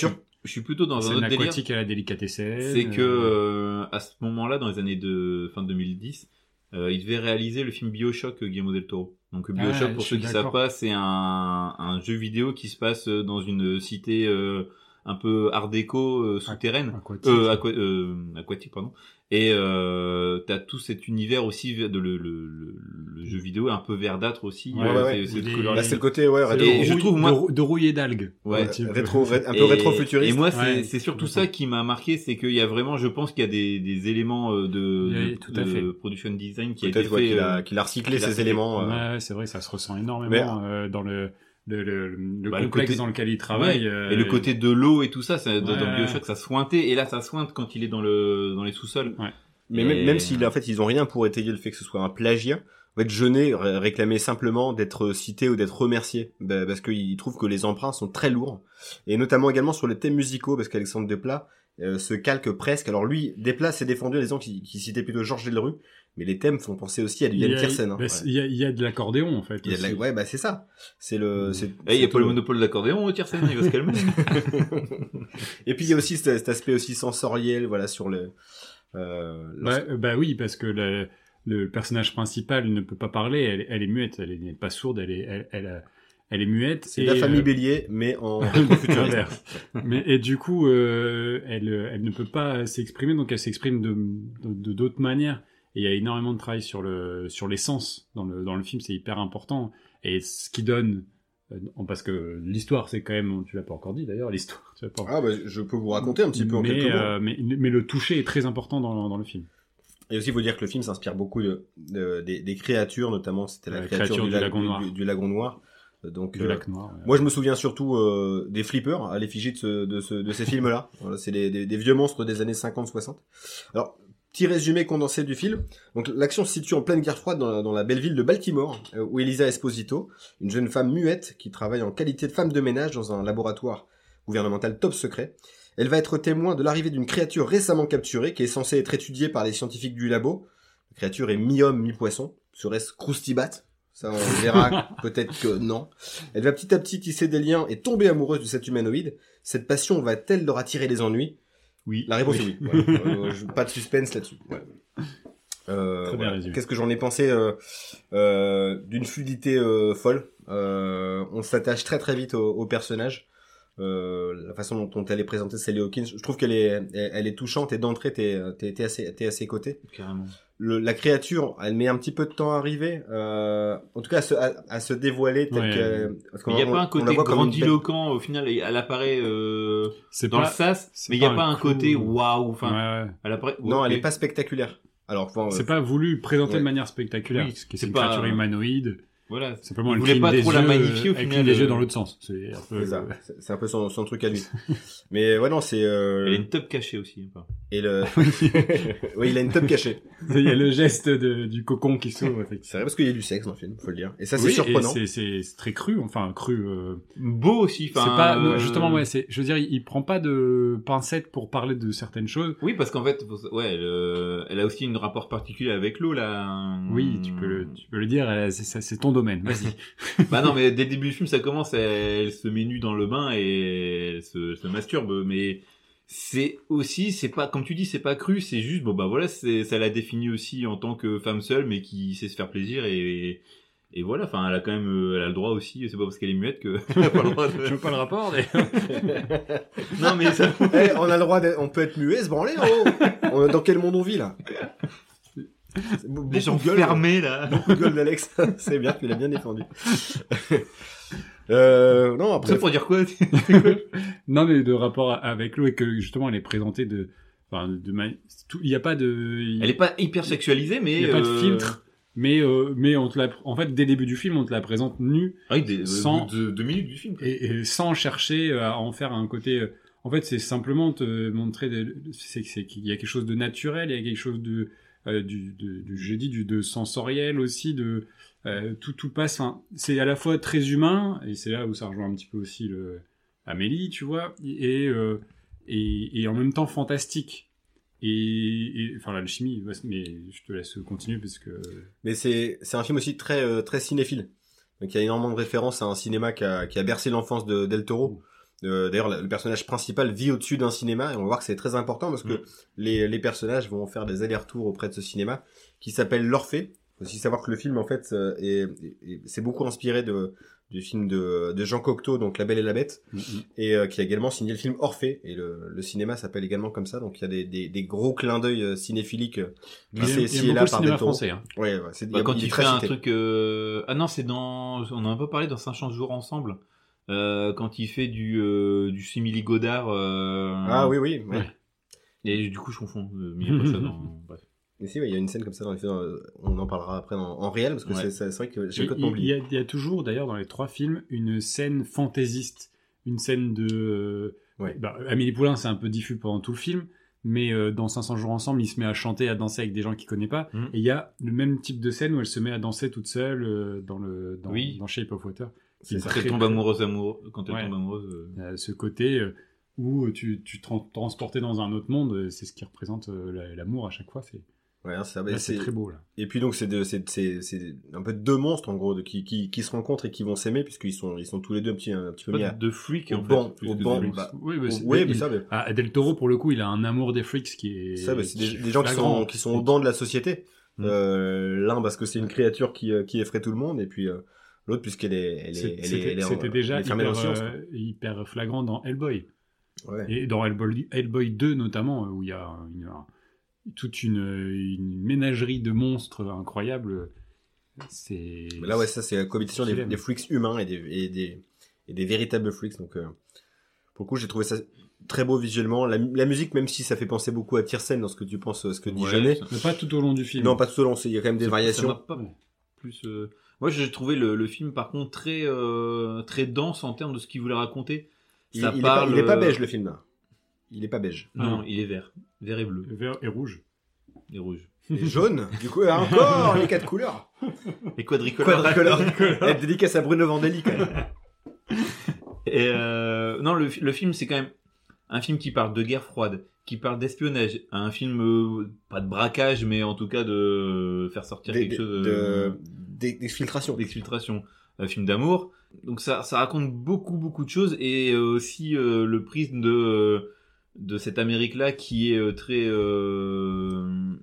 je suis, plutôt dans un autre délire. aquatique à la délicatesse. C'est que euh, à ce moment-là, dans les années de fin 2010, euh, il devait réaliser le film Bioshock euh, Guillermo del Toro. Donc Bioshock, Ah, pour je ceux qui d'accord. savent pas, c'est un, un jeu vidéo qui se passe euh, dans une cité euh, un peu art déco euh, souterraine, aquatique. euh, aqua- euh, aquatique pardon. Et euh, t'as tout cet univers aussi de le, le, le, le jeu vidéo un peu verdâtre aussi. Ouais, euh, ouais, c'est- ouais. Là, c'est le côté ouais, rétro, et je trouve, moi- de, de rouillé d'algues. Ouais, Un petit peu. rétro, ré- un peu Et- rétro-futuriste. Et moi, c'est Ouais, c'est surtout ça qui m'a marqué, c'est qu'il y a vraiment, je pense qu'il y a des, des éléments euh, de, Oui, de, tout à de production design qui a été fait. qu'il a, qu'il a recyclé ces éléments. euh, Ouais, ouais, c'est vrai, ça se ressent énormément Mais- euh, dans le, le, le, le Bah, le complexe côté- dans lequel il travaille. ouais. euh, et le côté de l'eau et tout ça, ça dans- Ouais. dans Bioshock, ça sointait. Et là, ça sointe quand il est dans le dans les sous-sols. Mais Et- même, même s'il en fait ils ont rien pour étayer le fait que ce soit un plagiat. En fait, Jeunet réclamait simplement d'être cité ou d'être remercié bah, parce qu'il trouve que les emprunts sont très lourds et notamment également sur les thèmes musicaux parce qu'Alexandre Desplat euh, se calque presque. Alors lui, Desplat s'est défendu en disant qu'il qu'il citait plutôt Georges Delerue, mais les thèmes font penser aussi à du Yann a- hein. bah, Ouais. il y, a, y a de l'accordéon en fait. Il y a de la- aussi. Ouais, bah c'est ça. C'est le. c'est- Et il y c'est a pas le monopole d'accordéon au Tiersen, il va se calmer. Et puis il y a aussi cet, cet aspect aussi sensoriel, voilà, sur le. Euh, Bah, euh, bah oui, parce que le, le personnage principal ne peut pas parler, elle, elle est muette, elle n'est pas sourde, elle est, elle, elle, euh, elle est muette. c'est la famille euh, Bélier, mais en. Mais et du coup, euh, elle, elle ne peut pas s'exprimer, donc elle s'exprime de de- de d'autres manières. Et il y a énormément de travail sur le sur les sens dans le dans le film, c'est hyper important. Et ce qui donne, euh, parce que l'histoire, c'est quand même, tu l'as pas encore dit d'ailleurs, l'histoire. Tu l'as pas Ah bah je peux vous raconter un petit peu en mais, quelques mots. euh, mais, mais le toucher est très important dans, dans le film. Et aussi, il faut dire que le film s'inspire beaucoup de, de- des, des créatures, notamment c'était la La créature, créature du, du lagon noir. du- du lagon noir. Euh, Donc, euh, lac noir. ouais. moi, je me souviens surtout euh, des flippers à l'effigie de, ce, de, ce, de ces films-là. Voilà, c'est des, des, des vieux monstres des années 50-60. Alors, petit résumé condensé du film. Donc, l'action se situe en pleine guerre froide dans la, dans la belle ville de Baltimore, euh, où Elisa Esposito, une jeune femme muette qui travaille en qualité de femme de ménage dans un laboratoire gouvernemental top secret. Elle va être témoin de l'arrivée d'une créature récemment capturée qui est censée être étudiée par les scientifiques du labo. La créature est mi-homme, mi-poisson. Serait-ce Croustibat Ça, on verra peut-être que non. Elle va petit à petit tisser des liens et tomber amoureuse de cet humanoïde. Cette passion va-t-elle leur attirer les ennuis? Oui. La réponse est oui. Voilà. Euh, je- pas de suspense là-dessus. Ouais. Euh, Très bien voilà. résumé. Qu'est-ce que j'en ai pensé euh, euh, D'une fluidité folle? On s'attache très très vite au, au personnage. Euh, la façon dont, dont elle est présentée, Sally Hawkins, je trouve qu'elle est, elle, elle est touchante et d'entrée, t'es, t'es, t'es assez, t'es à ses côtés. Carrément. Le, la créature, elle met un petit peu de temps à arriver, euh, en tout cas à se, à, à se dévoiler tel Ouais. que. parce qu'on- Il n'y a on- pas un côté grandiloquent, au final, elle apparaît euh, C'est dans pas- le sas, c'est mais il n'y a pas un côté waouh, Ouais, enfin, ouais. elle apparaît... Non, elle ok. est pas spectaculaire. Alors, C'est euh, pas voulu présenter ouais. de manière spectaculaire. Oui, parce que c'est c'est une pas- créature humanoïde. Voilà. Simplement, Il voulait pas trop la magnifier, au final, les euh, yeux dans l'autre sens. C'est un peu. c'est ça. C'est- un peu son, son truc à lui. Mais ouais, non, c'est. Euh... Elle a une top cachée aussi. enfin. Et le. oui, il a une top cachée. Il y a le geste de- du cocon qui s'ouvre, effectivement. C'est vrai parce qu'il y a du sexe dans le film, faut le dire. Et ça, c'est Oui, et surprenant. c'est- C'est c'est très cru, enfin cru. euh, Beau aussi, c'est enfin... pas euh, justement ouais. C'est je veux dire, il, il prend pas de pincettes pour parler de certaines choses. Oui, parce qu'en fait, ouais, elle, euh, elle a aussi une rapport particulier avec l'eau, là. Oui, tu peux le, tu peux le dire. c'est ton domaine. Vas-y. Bah non, mais dès le début du film, ça commence, elle, elle se met nue dans le bain et elle se, se masturbe, mais c'est aussi, c'est pas, comme tu dis, c'est pas cru, c'est juste, bon bah voilà, c'est, ça la définit aussi en tant que femme seule, mais qui sait se faire plaisir et, et voilà, enfin, elle a quand même, elle a le droit aussi, c'est pas parce qu'elle est muette que, pas le droit de... je veux pas le rapport. mais- Non, mais ça, Eh, on a le droit d'être, on peut être muet, se branler, oh Dans quel monde on vit, là? Des gens beaucoup de gueule, fermés, là. Beaucoup de gueule d'Alex. c'est bien, tu l'as bien défendu. euh, non, après, Ça pour dire quoi? non, mais de rapport avec l'eau et que justement elle est présentée de, enfin, de, ma- tout- il y a pas de, il Elle est pas hyper sexualisée, mais... il y a pas de euh, filtre. Mais euh, mais on te la, en fait dès le début du film on te la présente nue Ah oui, des, Sans- de, deux minutes du film. quoi. et, et sans chercher à en faire un côté. euh, En fait, c'est simplement te montrer des- c'est qu'il y a quelque chose de naturel, il y a quelque chose de euh, du, je dis du de sensoriel aussi, de euh, tout tout passe. Enfin, c'est à la fois très humain et c'est là où ça rejoint un petit peu aussi le Amélie, tu vois, et euh, et, et en même temps fantastique. Et, et enfin l'alchimie, mais je te laisse continuer parce que mais c'est, c'est un film aussi très, euh, très cinéphile. Donc, il y a énormément de références à un cinéma qui a, qui a bercé l'enfance de Del Toro. Euh, D'ailleurs, le personnage principal vit au-dessus d'un cinéma et on va voir que c'est très important parce que Mm. les, les personnages vont faire des allers-retours auprès de ce cinéma qui s'appelle L'Orphée. Faut aussi savoir que le film, en fait, euh, est, est- est- c'est beaucoup inspiré de, du film de, de Jean Cocteau, donc La Belle et la Bête, et euh, qui a également signé le film Orphée. Et le, le cinéma s'appelle également comme ça, donc il y a des, des, des gros clins d'œil euh, cinéphiliques euh, il a, glissés il a ici et là par Toro. français. Hein. Ouais, ouais, Bah, quand il il fait un cité. truc, euh... ah non, c'est dans, on en a pas parlé dans 500 jours ensemble. Euh, quand il fait du euh, du simili Godard. Euh... Ah oui, oui. ouais. Ouais. Et du coup, je confonds. euh, mais il y a pas ça dans. Bref. Mais si, ouais, il y a une scène comme ça dans les films, on en parlera après en, en réel, parce que Ouais. c'est, vrai que j'ai Il, complètement il y oublié. a, il y a toujours, d'ailleurs, dans les trois films, une scène fantaisiste, une scène de. euh, Ouais. bah, Amélie Poulain, c'est un peu diffus pendant tout le film, mais euh, dans 500 jours ensemble, il se met à chanter, à danser avec des gens qu'il connaît pas. Mhm. Et il y a le même type de scène où elle se met à danser toute seule euh, dans le dans, Oui. dans Shape of Water. C'est. Quand elle Très- tombe amoureuse, amoureux, quand elle Ouais. tombe amoureuse. euh, Il ce côté euh, où tu tu te tran- transportais dans un autre monde, euh, c'est ce qui représente euh, la- l'amour à chaque fois. C'est Ouais, hein, bah, c'est c'est, très beau là. et puis donc c'est, de, c'est, c'est, c'est un peu deux monstres en gros de, qui, qui, qui se rencontrent et qui vont s'aimer puisqu'ils sont, ils sont tous les deux un petit, un petit peu Pas mis à... de freak au en banc, au banc, bah, Oui, mais oui, il- mais ça, mais, Ah, Del Toro, pour le coup, il a un amour des freaks qui est. ça, bah, c'est des, gens qui sont, qui sont au banc de la société. Mm. Euh, l'un parce que c'est une créature qui, euh, qui effraie tout le monde et puis euh, l'autre puisqu'elle est, elle est, C'est- elle est, C'était elle est en- c'était déjà elle hyper, euh, hyper flagrant dans Hellboy. Ouais. Et dans Hellboy, Hellboy 2 notamment, euh, où il y a une, un- toute une, une ménagerie de monstres incroyable. C'est. Là, ouais, ça, c'est la cohabitation des, des freaks humains et des, et des, et des véritables freaks. Donc, euh, pour le coup, j'ai trouvé ça très beau visuellement. La, la musique, même si ça fait penser beaucoup à Tiersen dans ce que tu penses, ce que dit Ouais, Jeunet. ça- Mais pas tout au long du film. Non, pas tout au long, il y a quand même des Ça- Ça variations. m'a pas plus. euh, Moi, j'ai trouvé le, le film par contre très euh, très dense en termes de ce qu'il voulait raconter. Il, Ça il est pas, parle. euh, beige, le film, là. Il est pas beige. Non, il est vert, vert et bleu Vert et rouge. et rouge. Est jaune. du coup, encore les quatre couleurs. Et quadricolore. Quadricolore. Elle dédicace à Bruno Vandelli, quand même. Et euh, non, le, le film, c'est quand même un film qui parle de guerre froide, qui parle d'espionnage, un film euh, pas de braquage, mais en tout cas de faire sortir Des- quelque des- chose de- euh, des- D'exfiltration. d'exfiltration, un film d'amour. Donc ça, ça raconte beaucoup beaucoup de choses et euh, aussi euh, le prisme de de cette Amérique là qui est euh, très euh,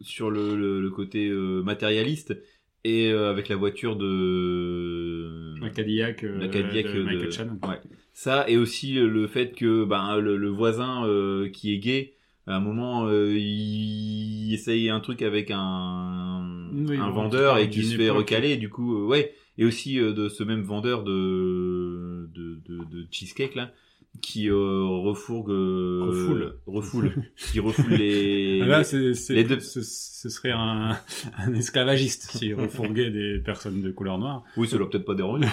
sur le, le, le côté euh, matérialiste et euh, avec la voiture de La Cadillac, euh, la Cadillac de de- Michael Shannon. ouais. Ça et aussi le fait que ben le, le voisin euh, qui est gay, à un moment euh, il essaye un truc avec un Oui, un bon, vendeur et qui se fait recaler. Du coup, euh, ouais. Et aussi euh, de ce même vendeur de de, de, de cheesecake là qui euh, refourgue euh, Refoule. refoule qui refoule les Ah, Là, c'est, c'est- les deux- ce, ce serait un, un esclavagiste s'il refourguait des personnes de couleur noire. oui ça leur peut-être pas déranger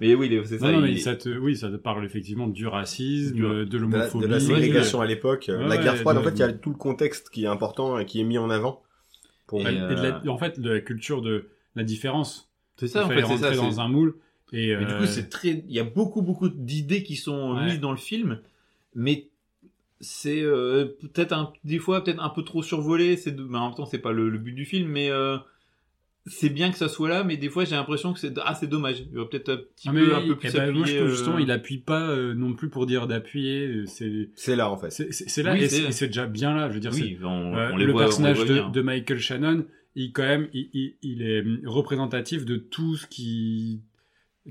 mais oui c'est ça non, non, il- mais ça te, oui, ça te parle effectivement du racisme, Du- de de la, l'homophobie. de la ségrégation à l'époque, euh, Ouais, la guerre froide. de- En fait, il y a tout le contexte qui est important et qui est mis en avant. Pour... Et, Et de la- euh, en fait, de la culture de la différence. c'est ça il en fallait fait c'est ça rentrer c'est- dans un moule. Et, Mais du euh, coup, c'est très. Il y a beaucoup, beaucoup d'idées qui sont Ouais. mises dans le film, mais c'est euh, peut-être un, des fois peut-être un peu trop survolé. C'est, de... mais en même temps, c'est pas le, le but du film, mais euh, c'est bien que ça soit là. Mais des fois, j'ai l'impression que c'est ah, c'est dommage. Il va peut-être un petit Ah, peu, un oui, peu plus ben, moi, je trouve euh, justement, il appuie pas euh, non plus pour dire d'appuyer. euh, C'est, C'est là, en fait. c'est, là Oui, et c'est- déjà bien là. Je veux dire, Oui, on, Euh, on les le voit, on les personnage voit de, de Michael Shannon, il quand même, il, il, il est représentatif de tout ce qui,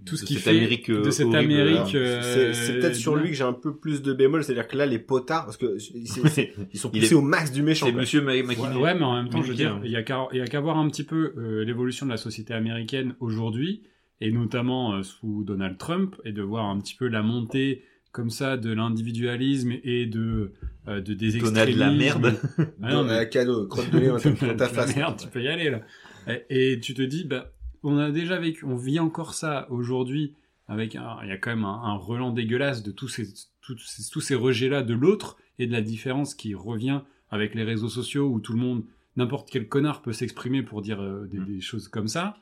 tout ce De qui cette fait Amérique, euh, de cette horrible. Amérique. C'est euh, c'est peut-être sur lui que j'ai un peu plus de bémol, c'est-à-dire que là, les potards, parce que ils sont poussés est- au max du méchant. C'est. Monsieur McKinney. ouais, mais en même temps, je veux dire, il y a qu'à, voir un petit peu euh, l'évolution de la société américaine aujourd'hui, et notamment euh, sous Donald Trump, et de voir un petit peu la montée comme ça de l'individualisme et de, euh, de des Donald extrémismes. la merde. Ah non, mais- cadeau, crotte de nez dans ta- dans ta face. Merde, tu peux y aller là. Et, et tu te dis, bah, on a déjà vécu, on vit encore ça aujourd'hui avec un, il y a quand même un, un relan dégueulasse de tous ces, tous ces, tous ces rejets-là de l'autre et de la différence qui revient avec les réseaux sociaux où tout le monde, n'importe quel connard peut s'exprimer pour dire euh, des, Mm. des choses comme ça.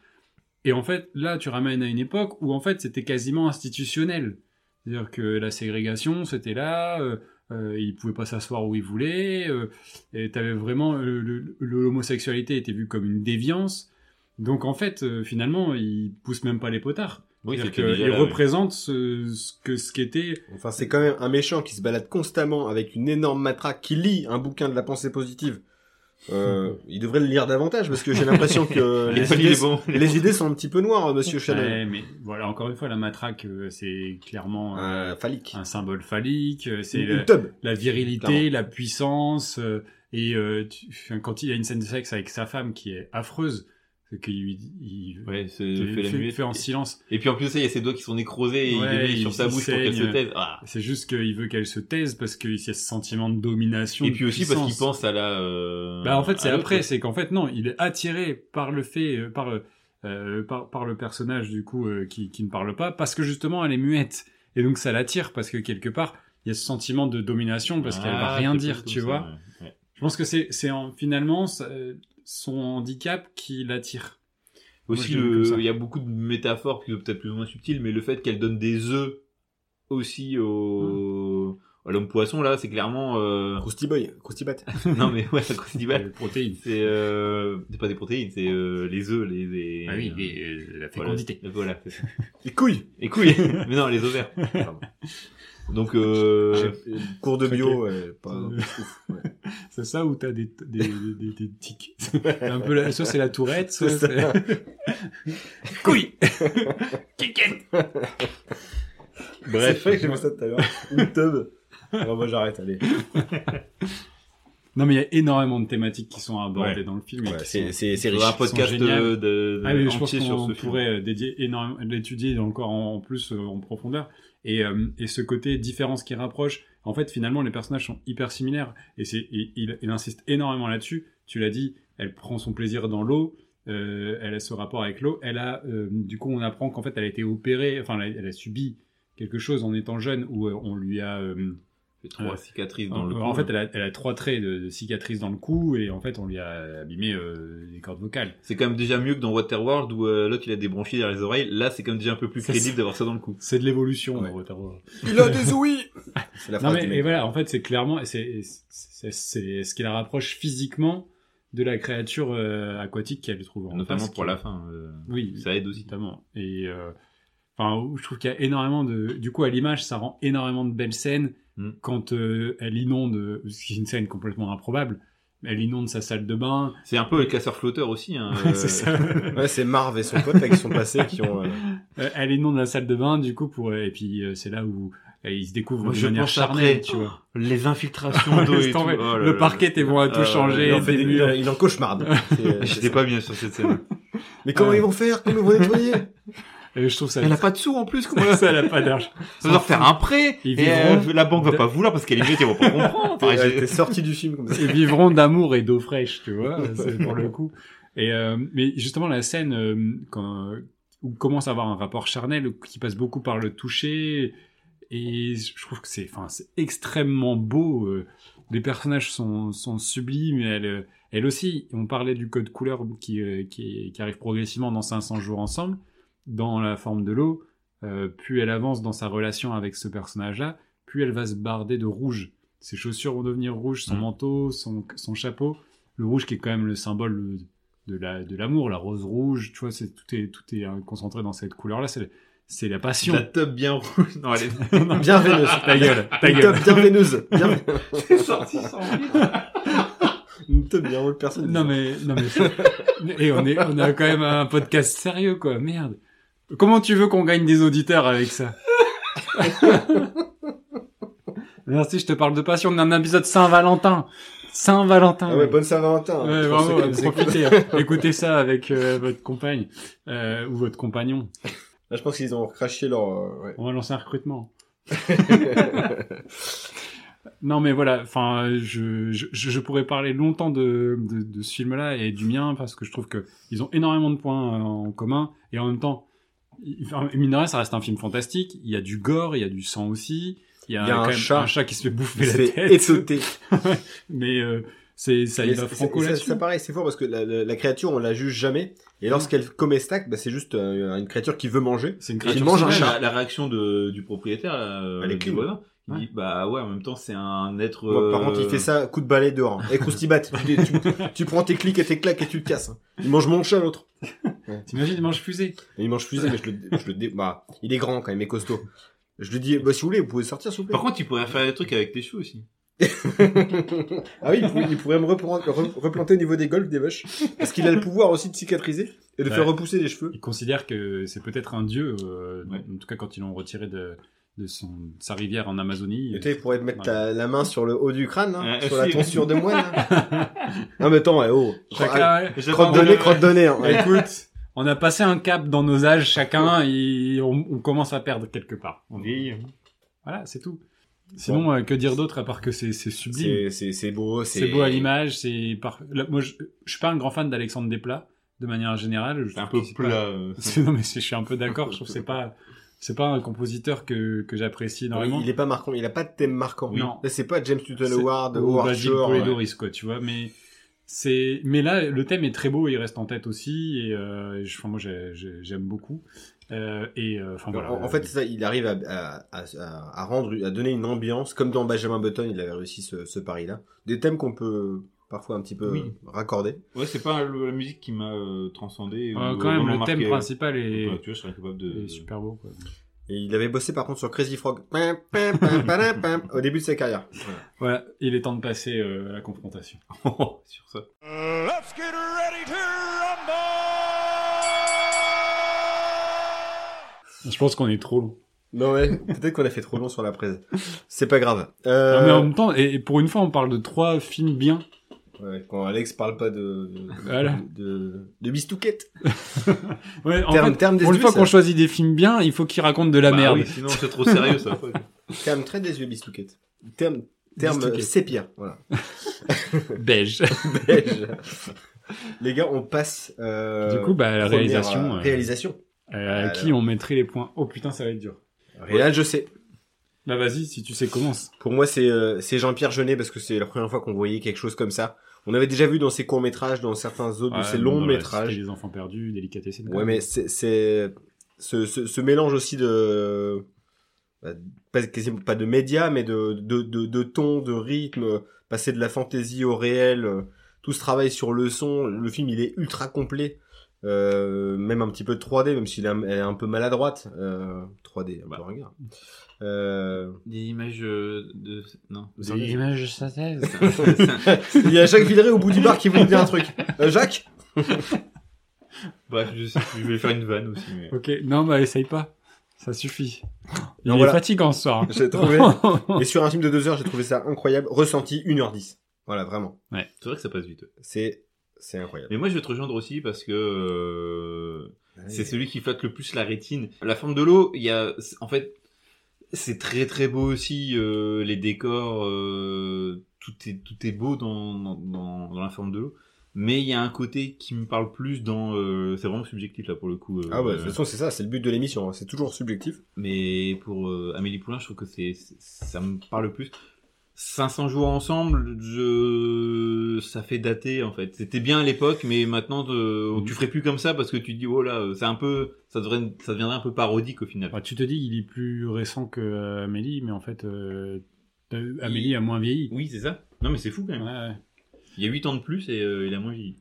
Et en fait, là, tu ramènes à une époque où en fait c'était quasiment institutionnel. C'est-à-dire que la ségrégation, c'était là, euh, euh, ils pouvaient pas s'asseoir où ils voulaient, euh, et t'avais vraiment l'homosexualité était vue comme une déviance. Donc en fait, euh, finalement, ils poussent même pas les potards. Oui, C'est-à-dire déjà là, représentent ce, ce que ce qu'était. Enfin, c'est quand même un méchant qui se balade constamment avec une énorme matraque, qui lit un bouquin de la pensée positive. Euh, il devrait le lire davantage parce que j'ai l'impression que Il les il idées, bon. les idées sont un petit peu noires, Monsieur Chanel. Ouais, mais voilà, encore une fois, la matraque, euh, c'est clairement euh, Euh, phallique. un symbole phallique. euh, C'est la, la virilité, Clairement. la puissance. euh, et euh, tu- quand il y a une scène de sexe avec sa femme qui est affreuse, c'est qu'il lui il Ouais, fait la fait, muette. fait en silence. Et puis en plus, ça, il y a ses doigts qui sont nécrosés et il les sur sa bouche pour qu'elle se taise. Ah. C'est juste qu'il veut qu'elle se taise parce qu'il y a ce sentiment de domination. Et puis aussi parce qu'il pense à la. euh, Bah en fait c'est après, c'est qu'en fait non, il est attiré par le fait, euh, par, euh, euh, par par le personnage du coup euh, qui qui ne parle pas parce que justement elle est muette et donc ça l'attire parce que quelque part il y a ce sentiment de domination parce qu'elle va Ah, rien dire, tu ça, vois. ouais. Je pense que c'est c'est en- finalement ça- euh, son handicap qui l'attire. Aussi, Moi, le- il y a beaucoup de métaphores qui sont peut-être plus ou moins subtiles, mais le fait qu'elle donne des œufs aussi au, à l'homme poisson, là, c'est clairement, euh... Krusty Boy, Krusty Bat. non, mais ouais, crucidibat. Les protéines. C'est, euh... c'est pas des protéines, c'est, euh, les œufs, les, les... Ah oui, euh, la Voilà, fécondité. Voilà. c'est ça. Les couilles. Et couilles. mais non, les ovaires. Pardon. Donc, euh... Cours de bio, ouais, pas Euh. ouf, ouais. C'est ça où t'as des, des, des, des, des tics? un peu la, soit c'est la tourette, soit C'est ça. c'est... Couille Kiken C'est vrai que j'ai vu ça tout à l'heure. Une tub. Alors moi j'arrête, allez. Non mais il y a énormément de thématiques qui sont abordées Ouais. dans le film. et Ouais, qui c'est sont- c'est un podcast euh, de, de, Ah oui, je pense entier sur qu'on ce film. pourrait euh, dédier énormément, l'étudier encore en, en plus en profondeur. Et, euh, et ce côté différence qui rapproche, en fait, finalement, les personnages sont hyper similaires. Et, c'est, il, insiste énormément là-dessus. Tu l'as dit, elle prend son plaisir dans l'eau. euh, elle a ce rapport avec l'eau. Elle a, euh, du coup, on apprend qu'en fait, elle a été opérée. Enfin, elle a, elle a subi quelque chose en étant jeune où on lui a fait trois cicatrices dans en, le cou. en fait, elle a, elle a trois traits de, de cicatrices dans le cou et en fait, on lui a abîmé euh, les cordes vocales. C'est quand même déjà mieux que dans Waterworld où euh, l'autre il a des bronchies derrière les oreilles. Là, c'est quand même déjà un peu plus crédible d'avoir ça dans le cou. C'est de l'évolution Ouais. dans Waterworld. Il a des ouïes C'est la Non mais et voilà, en fait, c'est clairement, c'est ce qui la rapproche physiquement de la créature euh, aquatique qu'elle trouve en Notamment face, pour qui- la fin. euh, Oui, Ça aide aussi. notamment. Et euh, enfin, je trouve qu'il y a énormément de, du coup, à l'image, ça rend énormément de belles scènes Mm. quand euh, elle inonde, ce qui est une scène complètement improbable. Elle inonde sa salle de bain. C'est un peu le casseur flotteur aussi. Hein, c'est ça. Ouais, c'est Marv et son pote avec son passé qui ont. euh, Euh, elle inonde la salle de bain du coup pour et puis euh, c'est là où et ils se découvrent Moi, de je manière pense charnée, après, tu vois. Les infiltrations d'eau et tout. Oh là le là. parquet, t'es bon à tout Euh, changer. Il en, fait des murs. il en cauchemarde. J'étais pas bien sur cette scène. Mais comment Ouais. ils vont faire? Comment ils vont nettoyer? Et je trouve ça. Elle a pas de sous en plus, comment ça, elle a pas d'argent. Ça va leur faire un prêt. Ils et vivront euh, la banque va pas vouloir parce qu'elle est vite, ils vont pas comprendre. Enfin, T'es sorti du film comme ça. Ils vivront d'amour et d'eau fraîche, tu vois, c'est pour le coup. Et euh, mais justement la scène euh, quand où commence à avoir un rapport charnel qui passe beaucoup par le toucher et je trouve que c'est enfin c'est extrêmement beau. euh, les personnages sont sont sublimes et elle elle aussi. On parlait du code couleur qui euh, qui, qui arrive progressivement dans 500 jours ensemble dans la forme de l'eau. Euh, plus elle avance dans sa relation avec ce personnage-là, plus elle va se barder de rouge. Ses chaussures vont devenir rouges, son Mm. manteau, son, son chapeau. Le rouge qui est quand même le symbole de la de l'amour, la rose rouge. Tu vois, c'est tout est tout est euh, concentré dans cette couleur-là. C'est c'est la passion. La top bien rouge. Non, elle est Bien veineuse. ta gueule, ta Une gueule. top bien veineuse. Bien... sortie sans Une top bien rouge, personne. Non mais non mais c'est- et on est on a quand même un podcast sérieux quoi. Merde. Comment tu veux qu'on gagne des auditeurs avec ça Merci, je te parle de passion. On a un épisode Saint-Valentin. Saint-Valentin. Ah ouais, bonne Saint-Valentin. Ouais, Pour ceux vraiment, profitez. hein. Écoutez ça avec euh, votre compagne euh, ou votre compagnon. Là, je pense qu'ils ont craché leur. euh, ouais. On va lancer un recrutement. Non, mais voilà. Enfin, je, je, je pourrais parler longtemps de, de, de ce film-là et du mien parce que je trouve que ils ont énormément de points euh, en commun et en même temps, enfin, mine de rien, ça reste un film fantastique. Il y a du gore, il y a du sang aussi. Il y a, Il y a quand un même chat. un chat qui se fait bouffer la tête. étauter. mais euh, c'est ça, il Et va ça- franco ça, là-dessus. ça, pareil, c'est fort parce que la, la- la créature, on la juge jamais. Et lorsqu'elle commet acte, bah, c'est juste euh, une créature qui veut manger. C'est une Il créature mange un chat. La, la réaction de, du propriétaire, euh, Elle est du clean. Il Ouais. bah ouais, en même temps c'est un être. Moi, par euh, contre, il fait ça coup de balai dehors. Et Croustibat, tu, tu, tu prends tes clics et tes claques et tu te casses. Il mange mon chat, l'autre. T'imagines, il mange fusée. Et il mange fusée, mais je le, je le dé... bah, il est grand quand même, il est costaud. Je lui dis, bah, si vous voulez, vous pouvez sortir, s'il vous plaît. Par contre, il pourrait faire des trucs avec tes cheveux aussi. ah oui, il pourrait, il pourrait me replan- re- replanter au niveau des golfs des vaches. Parce qu'il a le pouvoir aussi de cicatriser et de Ouais. faire repousser les cheveux. Il considère que c'est peut-être un dieu, euh, Ouais. en tout cas quand ils l'ont retiré de, de son, sa rivière en Amazonie. Et tu sais, il pourrait te mettre Ouais. ta- la main sur le haut du crâne, hein, Ouais, sur la tonsure de moine. hein. non mais attends, ouais, oh. Chacun, Crotte de nez, crotte de nez. Hein. Ouais. écoute, on a passé un cap dans nos âges chacun et on, on commence à perdre quelque part. On vieillit. Voilà, c'est tout. Sinon, euh, que dire d'autre à part que c'est sublime. C'est, beau, c'est... Beau à l'image. C'est par... là, moi, je, je suis pas un grand fan d'Alexandre Desplat de manière générale. Je C'est un peu pas- plat. euh, Non mais je suis un peu d'accord. Je trouve que c'est pas c'est pas un compositeur que que j'apprécie énormément. Il est pas marquant, il a pas de thème marquant. Oui. Non. Là, c'est pas James Newton C'est- Howard, ou Howard Shore. Polidoris, quoi, tu vois. Mais c'est, mais là, le thème est très beau, il reste en tête aussi, et euh, je, enfin, moi, j'ai- j'ai- j'aime beaucoup. Euh, et euh, enfin voilà. En, en fait, ça, il arrive à, à, à, à- à rendre, à donner une ambiance, comme dans Benjamin Button, il avait réussi ce, ce pari-là. Des thèmes qu'on peut parfois un petit peu Oui. raccorder. Ouais, c'est pas la musique qui m'a euh, transcendé. Euh, ou quand même, le thème marqué. principal est, Ouais, tu vois, je serais capable de. est super beau. Quoi. Et il avait bossé par contre sur Crazy Frog. Au début de sa carrière. Voilà. Voilà, il est temps de passer euh, à la confrontation. sur ça. Let's get ready to rumble! Je pense qu'on est trop long. Non ouais, peut-être qu'on a fait trop long sur la presse. C'est pas grave. Euh, Non, mais en même temps, et pour une fois, on parle de trois films bien. Ouais, quand Alex parle pas de de, Voilà. de, de bistouquette. Ouais, en Terme- fait, terme pour une fois qu'on choisit des films bien, il faut qu'ils racontent de la Bah merde. oui, sinon c'est trop sérieux ça. Terme très désuet bistouquette. Terme terme Bistouquette. sépia. Voilà. Beige. Belge. Les gars, on passe. Euh, Du coup, bah, la réalisation, euh, euh, réalisation. Euh, à Alors. qui on mettrait les points Oh putain, ça va être dur. Réal, je sais. Bah vas-y, si tu sais, commence. Pour moi, c'est euh, c'est Jean-Pierre Jeunet parce que c'est la première fois qu'on voyait quelque chose comme ça. On avait déjà vu dans ses courts métrages, dans certains autres de Ouais, ses bon, longs métrages. Des enfants perdus, délicatesse. Ouais, mais c'est ce, ce, ce mélange aussi de bah, pas, pas de médias, mais de de de, de ton, de rythme, passer de la fantaisie au réel, euh, tout ce travail sur le son. Le film, il est ultra complet. Euh, même un petit peu de 3D, même s'il est un, elle est un peu maladroite. Euh, 3D, un Bah. ringard. Euh, Des images euh, de. Non. Des images images de synthèse. il y a Jacques Villeray au bout du bar qui veut nous dire un truc. Euh, Jacques Bref, je, sais, je vais faire une vanne aussi. Mais... ok, non, bah essaye pas. Ça suffit. Il Non, est voilà. fatigant ce soir. J'ai trouvé. Et sur un film de deux heures, j'ai trouvé ça incroyable. Ressenti 1h10. Voilà, vraiment. C'est vrai que ça passe vite. C'est, c'est incroyable. Mais moi, je vais te rejoindre aussi parce que euh, c'est celui qui flatte le plus la rétine. La forme de l'eau, il y a, en fait, c'est très très beau aussi. euh, les décors, euh, tout est tout est beau dans dans, dans, dans la forme de l'eau. Mais il y a un côté qui me parle plus dans. euh, c'est vraiment subjectif là pour le coup. euh, Ah ouais, de toute façon, c'est ça, c'est le but de l'émission. hein. C'est toujours subjectif. mais pour euh, Amélie Poulain, je trouve que c'est c'est- ça me parle plus. 500 jours ensemble, je ça fait dater en fait. C'était bien à l'époque, mais maintenant euh, Mhm. tu ferais plus comme ça parce que tu te dis oh là, c'est un peu ça devrait ça deviendrait un peu parodique au final. Ah, tu te dis qu'il est plus récent que euh, Amélie, mais en fait, euh, euh, Amélie a moins vieilli. Oui, c'est ça. Non mais c'est fou quand même. Ouais, ouais. Il y a 8 ans de plus et euh, il a moins vieilli.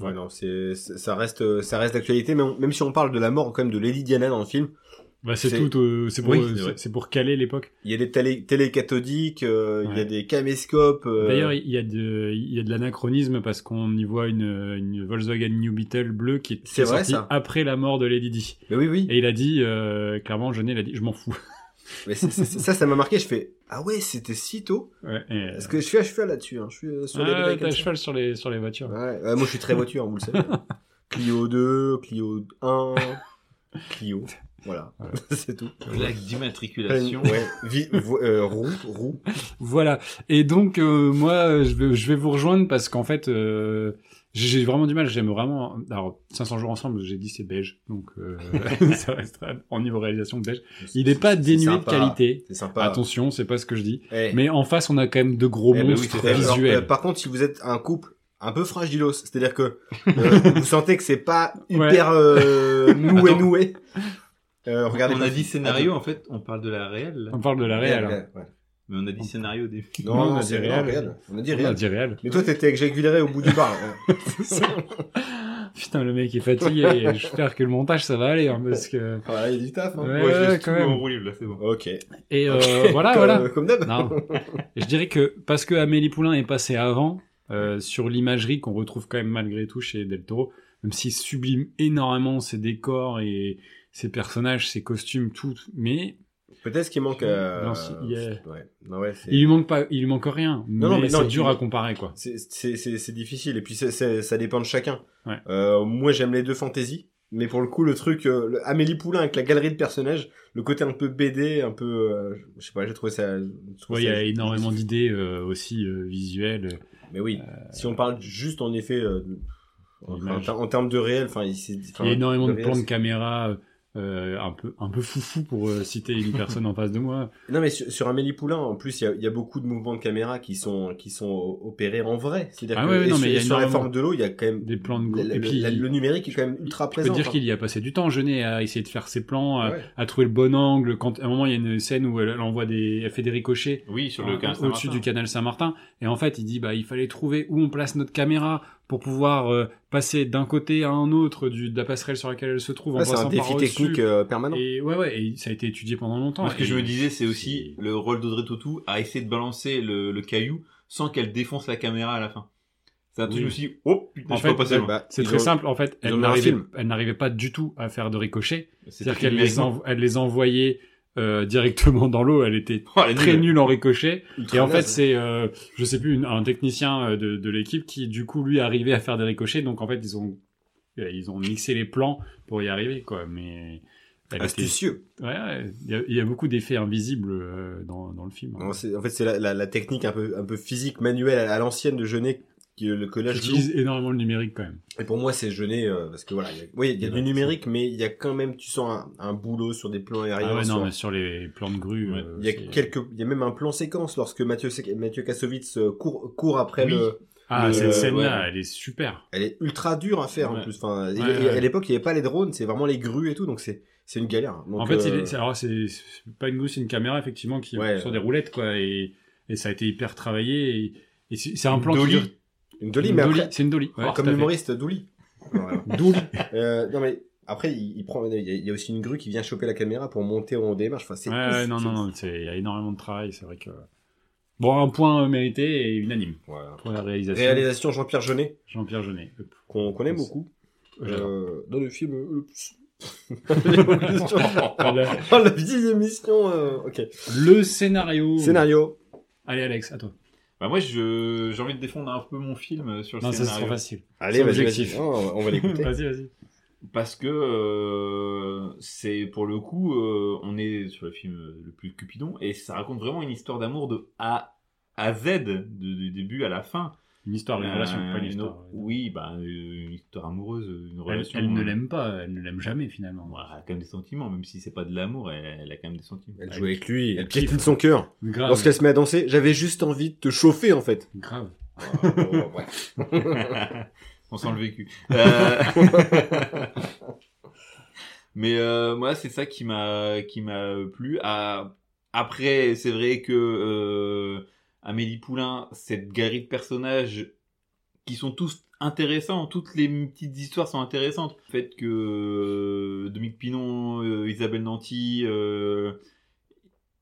Ouais, non, c'est, ça reste, euh, ça reste d'actualité, mais on- même si on parle de la mort quand même de Lady Diana dans le film, Bah, c'est tout, euh, c'est pour, Oui, euh, c'est pour caler l'époque. il y a des télé, télécathodiques, euh, il y a des caméscopes. euh, D'ailleurs, il y a de, il y a de l'anachronisme parce qu'on y voit une, une Volkswagen New Beetle bleue qui est, est sortie après la mort de Lady Di. Mais oui, oui. Et il a dit, clairement, Jeunet, il a dit, je m'en fous. Mais ça, ça m'a marqué. Je fais, ah ouais, c'était si tôt. Ouais, et, Parce que je suis à cheval là-dessus. Hein. Je suis sur les ah, ça. cheval sur les, sur les voitures. Ouais, ouais, moi je suis très voiture, vous le savez. Clio 2, Clio 1, Clio. Voilà, c'est tout. Plaque d'immatriculation. Ouais, vi- vo- euh, roue, roue. Voilà. Et donc euh, moi, je vais, je vais vous rejoindre parce qu'en fait, euh, j'ai vraiment du mal. J'aime vraiment. Alors 500 jours ensemble, j'ai dit c'est beige, donc euh, ça restera en niveau réalisation beige. Il n'est pas dénué de sympa. qualité. C'est sympa. Attention, c'est pas ce que je dis. Eh, Mais en face, on a quand même de gros Eh ben monstres visuels. euh, par contre, si vous êtes un couple un peu fragilos, c'est-à-dire que euh, vous sentez que c'est pas hyper euh, noué Attends. noué. Euh, regardez on a dit scénario en fait, on parle de la réelle. On parle de la réelle. hein. Ouais, ouais. mais on a dit scénario au début. Non, Non, on a dit réel. réel. réel. On a dit On a réel. dit réel. Mais toi, t'étais avec Jacques Villeray au bout du bar. Putain, le mec est fatigué. et J'espère que le montage, ça va aller, hein, parce que. Voilà, il y a du taf. Hein. Ouais, ouais, laisse quand même. là, c'est bon. Ok. Et euh, Ok, voilà, comme, voilà. Comme d'hab. Non. Je dirais que parce que Amélie Poulain est passée avant euh, sur l'imagerie qu'on retrouve quand même malgré tout chez Del Toro, même s'il sublime énormément ses décors et ses personnages, ses costumes, tout, mais Peut-être qu'il manque. Euh... Non, si, il y a- Ouais. Non, ouais, c'est- il lui manque pas, il lui manque rien. Non, mais, mais c'est dur à comparer quoi. C'est- difficile et puis ça dépend de chacun. Ouais. Euh, moi j'aime les deux fantaisies, mais pour le coup le truc euh, le- Amélie Poulain avec la galerie de personnages, le côté un peu BD, un peu, euh, je sais pas, j'ai trouvé ça. Ouais, il y a énormément d'idées euh, aussi visuelles. Mais oui, si on parle juste en effet en, termes de réel, enfin il y a énormément de plans de caméra euh, un peu un peu foufou pour euh, citer une personne en face de moi. Non mais sur, sur Amélie Poulain, en plus il y a, il y a beaucoup de mouvements de caméra qui sont qui sont opérés en vrai. C'est-à-dire Ah que ouais, non, sur, mais il y a et sur la forme de l'eau, il y a quand même Des plans de le, et puis le- le numérique est quand même ultra Je peux présent. dire qu'il y a passé du temps, Jeunet, à essayer de faire ses plans, à, Ouais. à trouver le bon angle. Quand à un moment il y a une scène où elle, elle envoie des, elle fait des ricochets Oui, sur le canal au-dessus du canal Saint-Martin, et en fait il dit bah il fallait trouver où on place notre caméra pour pouvoir euh, passer d'un côté à un autre du, de la passerelle sur laquelle elle se trouve en Ouais, c'est un défi au-dessus. technique euh, permanent. Et ouais ouais, et ça a été étudié pendant longtemps. Moi, ce que je me disais, c'est aussi le rôle d'Audrey Tautou à essayer de balancer le, le caillou sans qu'elle défonce la caméra à la fin. C'est un truc, Oui. je me suis dit, oh putain, En je fait, peux pas passer loin. bah, C'est très ont- simple, en fait, elle n'arrivait, film. elle n'arrivait pas du tout à faire de ricochets. C'était C'est-à-dire qu'elle les, elle les envoyait euh, directement dans l'eau, elle était Oh, elle très nulle. en ricochet. ultra Et en fait, c'est, euh, je sais plus, une- un technicien euh, de, de l'équipe qui, du coup, lui, arrivait à faire des ricochets. Donc, en fait, ils ont, euh, ils ont mixé les plans pour y arriver, quoi. Mais était, astucieux. ouais, ouais, il y a, il y a beaucoup d'effets invisibles euh, dans, dans le film. Non, c'est- en fait, c'est la, la, la technique un peu, un peu physique, manuelle à, à l'ancienne de Jeunet le- loue. J'utilise énormément le numérique quand même. Et pour moi, c'est euh, parce que voilà, il y a, oui, il y a du numérique, mais il y a quand même, tu sens un, un boulot sur des plans aériens. Ah ouais, sur- non, mais sur les plans de grue, Ouais. euh, il y a quelques, il y a même un plan séquence lorsque Mathieu, Mathieu Kassovitz euh, court, court après Oui. le. Ah, le- cette scène-là, ouais. elle est super. Elle est ultra dure à faire en plus. Enfin, à l'époque, il n'y avait pas les drones, c'est vraiment les grues et tout, donc c'est, c'est une galère. Donc, en fait, euh, est- c'est, pas une grue, c'est une caméra, effectivement, qui sur des roulettes, quoi. Et, et ça a été hyper travaillé. Et, et c'est, un plan qui dure- une dolly, une mais dolly, après, c'est une dolly. Ouais, comme l'humoriste Douli. Dolly. Euh, non mais après il, il prend il y, a, il y a aussi une grue qui vient choper la caméra pour monter en démarche enfin c'est Ouais, non, non, non, c'est, il y a énormément de travail, c'est vrai que. Bon, un point mérité et unanime Voilà. pour la réalisation. réalisation Jean-Pierre Jeunet Jean-Pierre Jeunet. qu'on qu'on aime beaucoup J'adore. euh, dans le film le plus. Voilà. Oh, la vieille émission. euh, Ok. Le scénario. Scénario. Allez, Alex, à toi. Bah moi, je j'ai envie de défendre un peu mon film sur le Non, ça c'est scénario. trop facile. Allez, vas-y. Oh, on va l'écouter. Vas-y, vas-y. Parce que euh, c'est pour le coup, euh, on est sur le film le plus Cupidon et ça raconte vraiment une histoire d'amour de A à Z, de- du début à la fin. Une histoire, une Euh, relation, pas une une histoire. autre- Oui, bah euh, une histoire amoureuse, une Elle, relation. elle ne euh, l'aime pas, elle ne l'aime jamais finalement. ouais, elle a quand même des sentiments, même si c'est pas de l'amour, elle, elle a quand même des sentiments. Elle joue avec lui, elle Elle piétine son cœur. Grave. Lorsqu'elle se met à danser, j'avais juste envie de te chauffer en fait. Grave. On sent le vécu. Euh, Mais euh, moi, c'est ça qui m'a qui m'a plu. Ah, Après, c'est vrai que euh, Amélie Poulain, cette galerie de personnages qui sont tous intéressants, toutes les petites histoires sont intéressantes. Le fait que euh, Dominique Pinon, euh, Isabelle Nanty, euh,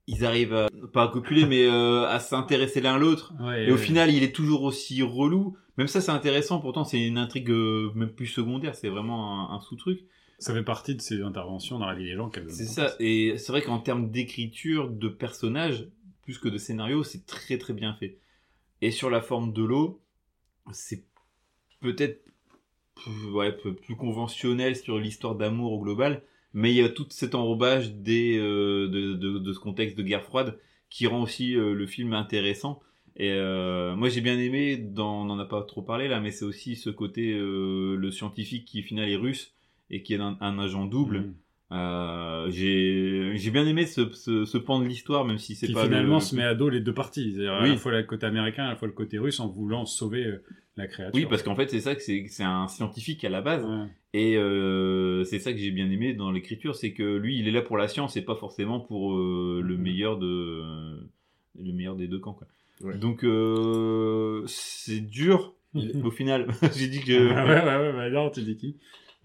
ils arrivent à pas à copuler, mais à s'intéresser l'un l'autre. Ouais, Et au ouais. final, il est toujours aussi relou. Même ça, c'est intéressant. Pourtant, c'est une intrigue même plus secondaire. C'est vraiment un, un sous-truc. ça fait partie de ces interventions dans la vie des gens C'est ça. Et c'est vrai qu'en termes d'écriture, de personnages, que de scénario, c'est très très bien fait. Et sur la forme de l'eau, c'est peut-être plus- conventionnel sur l'histoire d'amour au global. Mais il y a tout cet enrobage des, euh, de, ce contexte de guerre froide qui rend aussi euh, le film intéressant. Et euh, moi j'ai bien aimé, dans, on n'en a pas trop parlé là, mais c'est aussi ce côté, le scientifique qui au final est russe et qui est un, agent double. Mmh. Euh, j'ai j'ai bien aimé ce, ce, ce pan de l'histoire, même si c'est qui pas finalement le... se met à dos les deux parties. C'est-à-dire à Oui. la fois le côté américain, à la fois le côté russe en voulant sauver euh, la créature. Oui, parce qu'en fait c'est ça que c'est c'est un scientifique à la base, Ouais. et euh, c'est ça que j'ai bien aimé dans l'écriture, c'est que lui il est là pour la science et pas forcément pour euh, le meilleur de le meilleur des deux camps. Quoi. Ouais. Donc euh, c'est dur au final. j'ai dit ouais, que ouais, ouais, bah non, tu dis qui?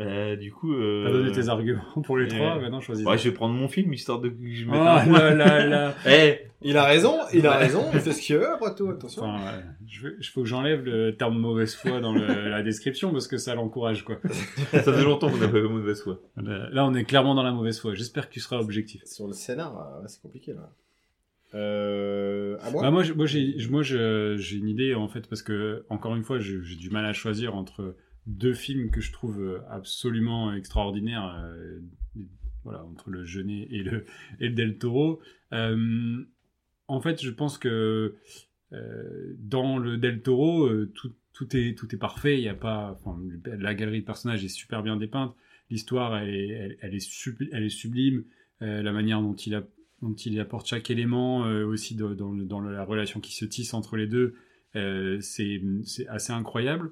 Euh, du coup. Euh... T'as donné tes arguments pour les ouais. trois, maintenant choisis. Ouais, je vais prendre mon film histoire de que je Oh là là là Eh, Il a raison, il a raison, il fait ce qu'il veut après tout, attention. Enfin, ouais. je veux, je faut que j'enlève le terme mauvaise foi dans le- la description parce que ça l'encourage, quoi. ça fait longtemps qu'on n'a pas eu mauvaise foi. Là, là, on est clairement dans la mauvaise foi. J'espère que tu seras objectif. Sur le scénar, euh, c'est compliqué là. Euh, à moi Bah, moi, j'ai, moi, j'ai une idée en fait parce que encore une fois, j'ai du mal à choisir entre deux films que je trouve euh, absolument extraordinaires. euh, voilà, entre le Jeunet et le Del Toro. Euh, en fait, je pense que dans le Del Toro, tout, est tout est parfait. Il y a pas, enfin, la galerie de personnages est super bien dépeinte. L'histoire, elle est, elle, est, sublime. La manière dont il a dont il apporte chaque élément, aussi dans, dans la relation qui se tisse entre les deux, c'est assez incroyable.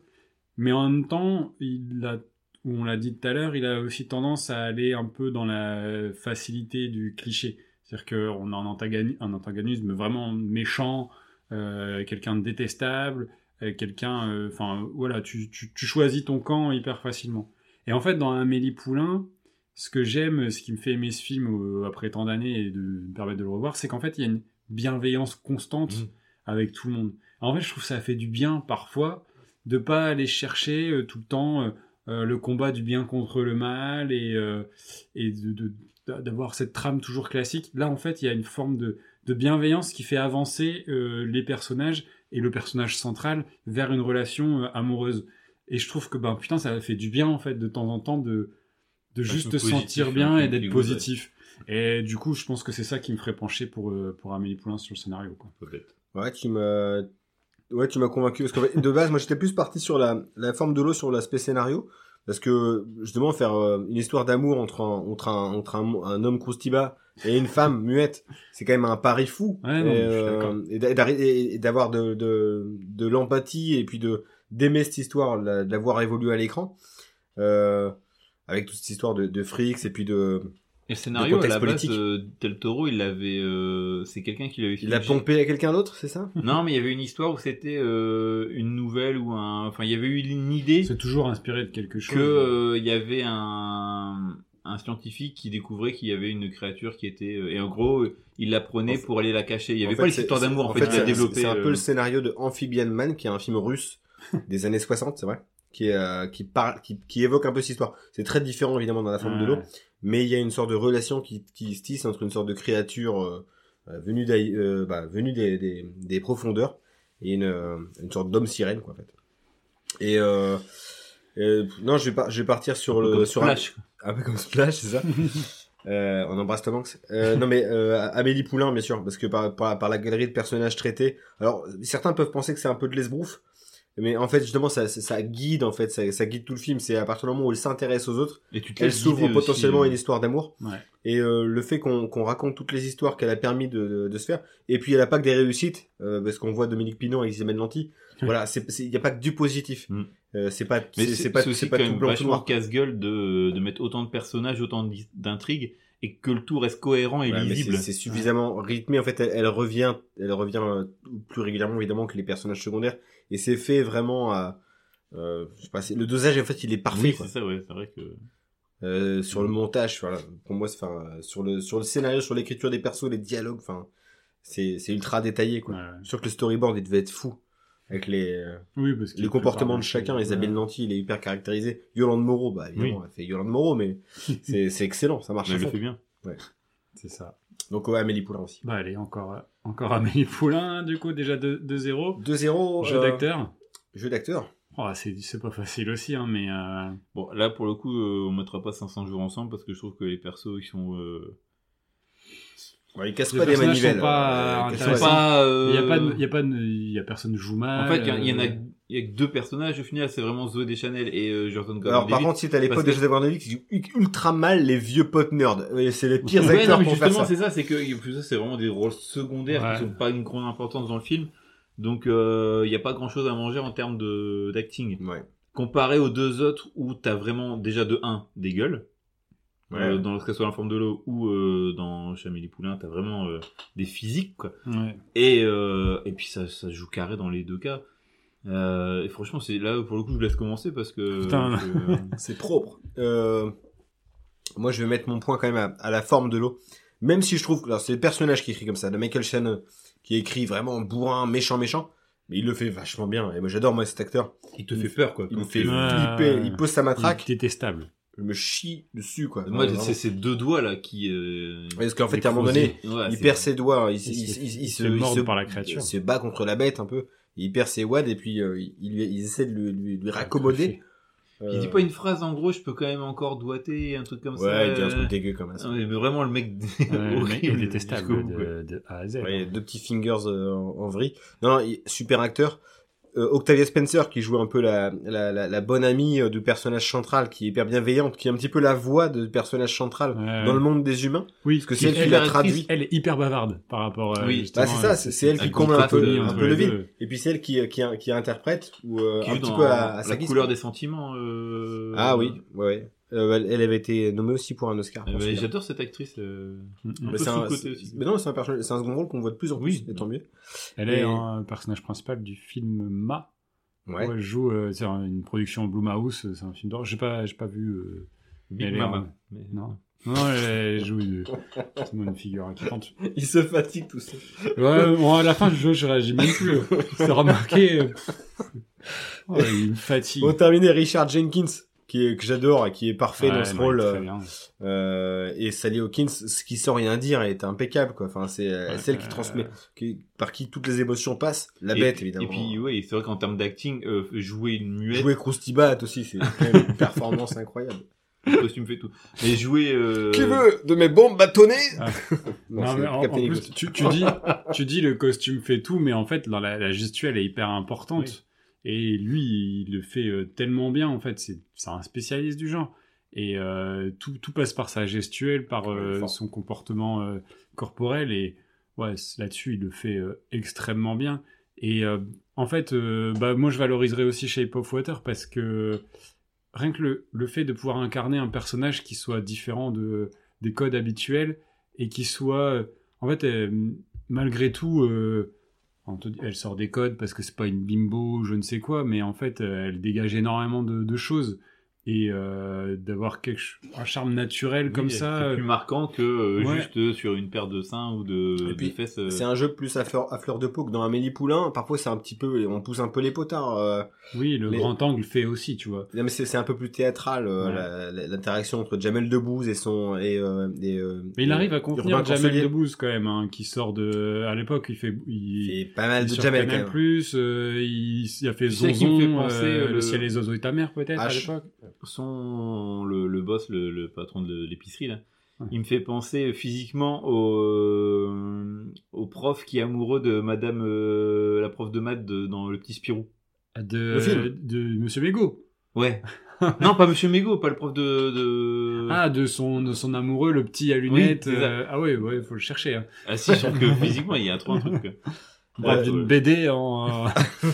Mais en même temps, il a, on l'a dit tout à l'heure, il a aussi tendance à aller un peu dans la facilité du cliché. C'est-à-dire qu'on a un, antagoni- un antagonisme vraiment méchant, euh, quelqu'un de détestable, euh, quelqu'un... euh, Enfin, voilà, tu, tu, tu choisis ton camp hyper facilement. Et en fait, dans Amélie Poulain, ce que j'aime, ce qui me fait aimer ce film après tant d'années et de me permettre de le revoir, c'est qu'en fait, il y a une bienveillance constante Mhm. avec tout le monde. Alors, en fait, je trouve que ça fait du bien parfois de pas aller chercher euh, tout le temps euh, euh, le combat du bien contre le mal et, euh, et de- de- d'avoir cette trame toujours classique. Là, en fait, il y a une forme de, de bienveillance qui fait avancer euh, les personnages et le personnage central vers une relation euh, amoureuse. Et je trouve que, ben, putain, ça fait du bien, en fait, de temps en temps de, de juste positif, sentir bien et d'être positif. Et du coup, je pense que c'est ça qui me ferait pencher pour, pour Amélie Poulain sur le scénario. Quoi. Peut-être. Ouais, tu m'as, ouais, tu m'as convaincu. Parce fait, de base, moi, j'étais plus parti sur la, la forme de l'eau, sur l'aspect scénario. Parce que, justement, faire euh, une histoire d'amour entre un, entre un, entre un, un homme croustiba et une femme muette, c'est quand même un pari fou. Ouais, non, et, d'avoir de, de, de l'empathie et puis de, d'aimer cette histoire, de la voir évoluer à l'écran. Euh, avec toute cette histoire de, de frics et puis de, Et le scénario, à la base, euh, Del Toro, il l'avait. euh, c'est quelqu'un qui l'avait il l'a pompé à quelqu'un d'autre, c'est ça? Non, mais il y avait une histoire où c'était euh, une nouvelle ou un. Enfin, il y avait eu une idée C'est toujours inspiré de quelque chose. que euh, il y avait un un scientifique qui découvrait qu'il y avait une créature qui était et en gros il la prenait En pour aller la cacher. Il y En avait fait, pas l'histoire d'amour en, fait, il a c'est- développé. C'est un peu euh, le scénario de Amphibian Man, qui est un film russe des années 60, c'est vrai, qui est, euh, qui parle, qui, qui évoque un peu cette histoire. C'est très différent évidemment dans la forme de l'eau, Ouais. mais il y a une sorte de relation qui, qui se tisse entre une sorte de créature euh, euh, venue, bah, venue des, des, des profondeurs et une, une sorte d'homme sirène quoi en fait. Et euh, non, je vais pas, je vais partir sur le Comme sur un- Splash. quoi. un peu comme Splash, c'est ça. Euh, on embrasse Tom Hanks. Euh, non mais Amélie Poulain, bien sûr, parce que par, par, par la galerie de personnages traités. Alors certains peuvent penser que c'est un peu de l'esbrouf, mais en fait justement ça, ça, ça guide en fait, ça, ça guide tout le film. C'est à partir du moment où il s'intéresse aux autres, Et tu elle s'ouvre potentiellement aussi, à une histoire d'amour. Ouais. Et euh, le fait qu'on qu'on raconte toutes les histoires qu'elle a permis de, de, de se faire. Et puis elle a pas que des réussites, euh, parce qu'on voit Dominique Pinot avec Isabelle Nanty. Voilà, c'est il y a pas que du positif. Mm. Euh, c'est pas c'est pas c'est pas tout même blanc tout vachement noir. casse-gueule de, de mettre autant de personnages, autant d'intrigues, et que le tout reste cohérent et Ouais, lisible. c'est- suffisamment rythmé. En fait, elle, elle revient, elle revient euh, plus régulièrement évidemment que les personnages secondaires. Et c'est fait vraiment à, euh, je sais pas, c'est- le dosage en fait il est parfait. Oui, c'est ça, ouais, c'est vrai que. Euh, sur le montage, voilà. Pour moi, enfin, sur le sur le scénario, sur l'écriture des persos, les dialogues, enfin, c'est c'est ultra détaillé quoi. Ouais. Sûr que le storyboard il devait être fou avec les Oui, parce les comportements de chacun. Isabelle Ouais. Nanty, il est hyper caractérisé. Yolande Moreau, bah évidemment, elle fait Yolande Moreau, mais c'est c'est excellent, ça marche. Elle le fait bien. C'est ça. Donc ouais, Amélie Poulain aussi. Bah allez, encore, encore Amélie Poulain, du coup, déjà 2-0. 2-0. Jeu euh, d'acteur. Jeu d'acteur. Oh, c'est pas facile aussi, hein, mais... euh, Bon, là, pour le coup, euh, on mettra pas 500 jours ensemble parce que je trouve que les persos, ils sont. Euh... Ouais, il casse Les pas des manivelles. sont pas euh, ils sont pas. euh, Il y a pas, de, y a pas, de, il y a personne joue mal. En fait, il y y, en a, euh, il y a que deux personnages au final, c'est vraiment Zoé Deschanel et euh, Jordan Alors par contre, si t'as les potes de Joseph Gordon-Levitt qui jouent ultra mal les vieux potes nerds. C'est les pires Ouais, acteurs non, mais pour justement, c'est ça, c'est que plus ça, c'est vraiment des rôles secondaires Ouais. qui sont pas une grande importance dans le film. Donc, euh, il n'y a pas grand chose à manger en termes de d'acting. Ouais. Comparé aux deux autres où t'as vraiment déjà de 1 des gueules. Ouais. Euh, dans ce soit la forme de l'eau ou euh, dans Chamélie Poulain, t'as vraiment euh, des physiques quoi. Ouais. Et euh, et puis ça, ça joue carré dans les deux cas. Euh, et franchement, c'est là pour le coup, je vous laisse commencer parce que. C'est propre. Euh, moi, je vais mettre mon point quand même à, à la forme de l'eau. Même si je trouve que alors, c'est le personnage qui écrit comme ça, de Michael Shannon, qui écrit vraiment bourrin, méchant, méchant. Mais il le fait vachement bien. Et moi, j'adore moi cet acteur. il te fait peur quoi. Il me fait flipper. Il pose sa matraque. Il est détestable. Je me chie dessus, quoi. Moi, c'est ces deux doigts là qui. euh, Parce qu'en fait, à un moment donné, ouais, il perd ses doigts, il, Il il, se- il- il il se se, il mord se- par la créature. il se bat contre la bête un peu. Il perd ses wads et puis euh, il, il, il essaie de lui, lui, lui raccommoder. Il dit pas une phrase en gros, je peux quand même encore doigter, un truc comme ça. Ouais, il dit un euh, truc dégueu comme ça. ah ouais, mais vraiment le mec Ouais, le mec horrible détestable de, de A à Z. Ouais, deux petits fingers euh, en, en vrille. Non, non, il- super acteur. Euh, Octavia Spencer qui joue un peu la, la, la, la bonne amie euh, du personnage central qui est hyper bienveillante, qui est un petit peu la voix du personnage central dans le monde des humains. Oui, Parce que c'est elle qui l'a traduit. elle est hyper bavarde par rapport à. Oui. justement, Bah c'est ça, euh, c'est c'est elle qui comble un peu, un peu le vide. Et puis c'est elle qui, qui, qui interprète ou euh, Qui un petit dans peu à, à sa la guise. couleur quoi. des sentiments. euh, Ah oui, ouais. Euh, elle, avait été nommée aussi pour un Oscar. Euh, pour celui-là. J'adore cette actrice. euh, un Mais peu c'est un, mais non, c'est un, personnage- c'est un second rôle qu'on voit de plus en plus, Oui. et tant mieux. Elle Et- est un personnage principal du film Ma. Ouais. où elle joue, euh, c'est un- une production Blumhouse, c'est un film d'horreur. J'ai pas, j'ai pas vu. euh, Big est Mais- Non. Non, elle, joue une, figure inquiétante. Il se fatigue tout ça. Ouais, bon, à la fin du jeu, je réagis même plus. C'est remarqué. euh, oh, il me fatigue. Pour terminer, Richard Jenkins, qui est, que j'adore et qui est parfait Ouais, dans ce non, rôle. euh, euh, et Sally Hawkins, ce qui sans rien dire est impeccable, quoi. Enfin, c'est euh, Ouais, celle qui euh, transmet, qui, par qui toutes les émotions passent. La et, bête, évidemment. Et puis, ouais, c'est vrai qu'en termes d'acting, euh, jouer une muette, Jouer Croustibat aussi, c'est quand même une performance incroyable. le costume fait tout. Et jouer. Euh... Qui veut de mes bombes bâtonnées Ah. Non, mais en, plus, tu, tu dis, tu dis le costume fait tout, mais en fait, dans la, la gestuelle est hyper importante. Et lui, il le fait euh, tellement bien, en fait, c'est un spécialiste du genre. Et euh, tout, tout passe par sa gestuelle, par euh, son comportement euh, corporel. Et ouais, là-dessus, il le fait extrêmement bien. Et en fait, bah, moi, je valoriserais aussi Shape of Water parce que rien que le, le fait de pouvoir incarner un personnage qui soit différent de, des codes habituels et qui soit, en fait, malgré tout, elle sort des codes parce que c'est pas une bimbo, je ne sais quoi, mais en fait, euh, elle dégage énormément de, de choses. Et euh, d'avoir quelque un charme naturel comme Oui, ça. C'est euh, plus marquant que euh, Ouais. juste euh, sur une paire de seins ou de, Et puis, de fesses. C'est un jeu plus à fleur, à fleur de peau que dans Amélie Poulain. Parfois, c'est un petit peu, on pousse un peu les potards. euh. Oui, le Les- grand angle fait aussi, tu vois. Non, mais c'est un peu plus théâtral euh, Ouais. l'interaction entre Jamel Debbouze et son et, euh, et, euh, Mais il et arrive à contenir Jamel. Debbouze quand même, hein, qui sort de. À l'époque, il fait. Il Il, fait pas mal il de Jamel quand même. Plus, euh, il, il a fait Zonzon, fait penser, le... le- ciel et les oiseaux et ta mère peut-être à l'époque. Son le, le boss, le, le patron de l'épicerie là, Ouais. il me fait penser physiquement au, euh, au prof qui est amoureux de Madame euh, la prof de maths de- dans le petit Spirou. De, Le film. de Monsieur Mégot. Ouais. non, pas Monsieur Mégot, pas le prof de. de... Ah, de son, de son amoureux, le petit à lunettes. euh, Ah ouais, ouais, faut le chercher. Hein. Ah si, je trouve que physiquement il y a trop un truc. Bref, d'une ouais. BD en. euh,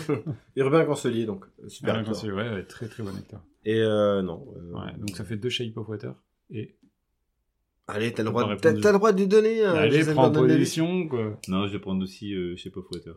Urbain Cancelier, donc euh, super. Cancelier, ouais, ouais, très très bon acteur. Et euh, non. euh, Ouais, donc ça fait deux Shape of Water. Et Allez, t'as le droit, t'as, le droit de lui donner. euh, allez, prends en position, quoi. Non, je vais prendre aussi euh, chez Pop Water.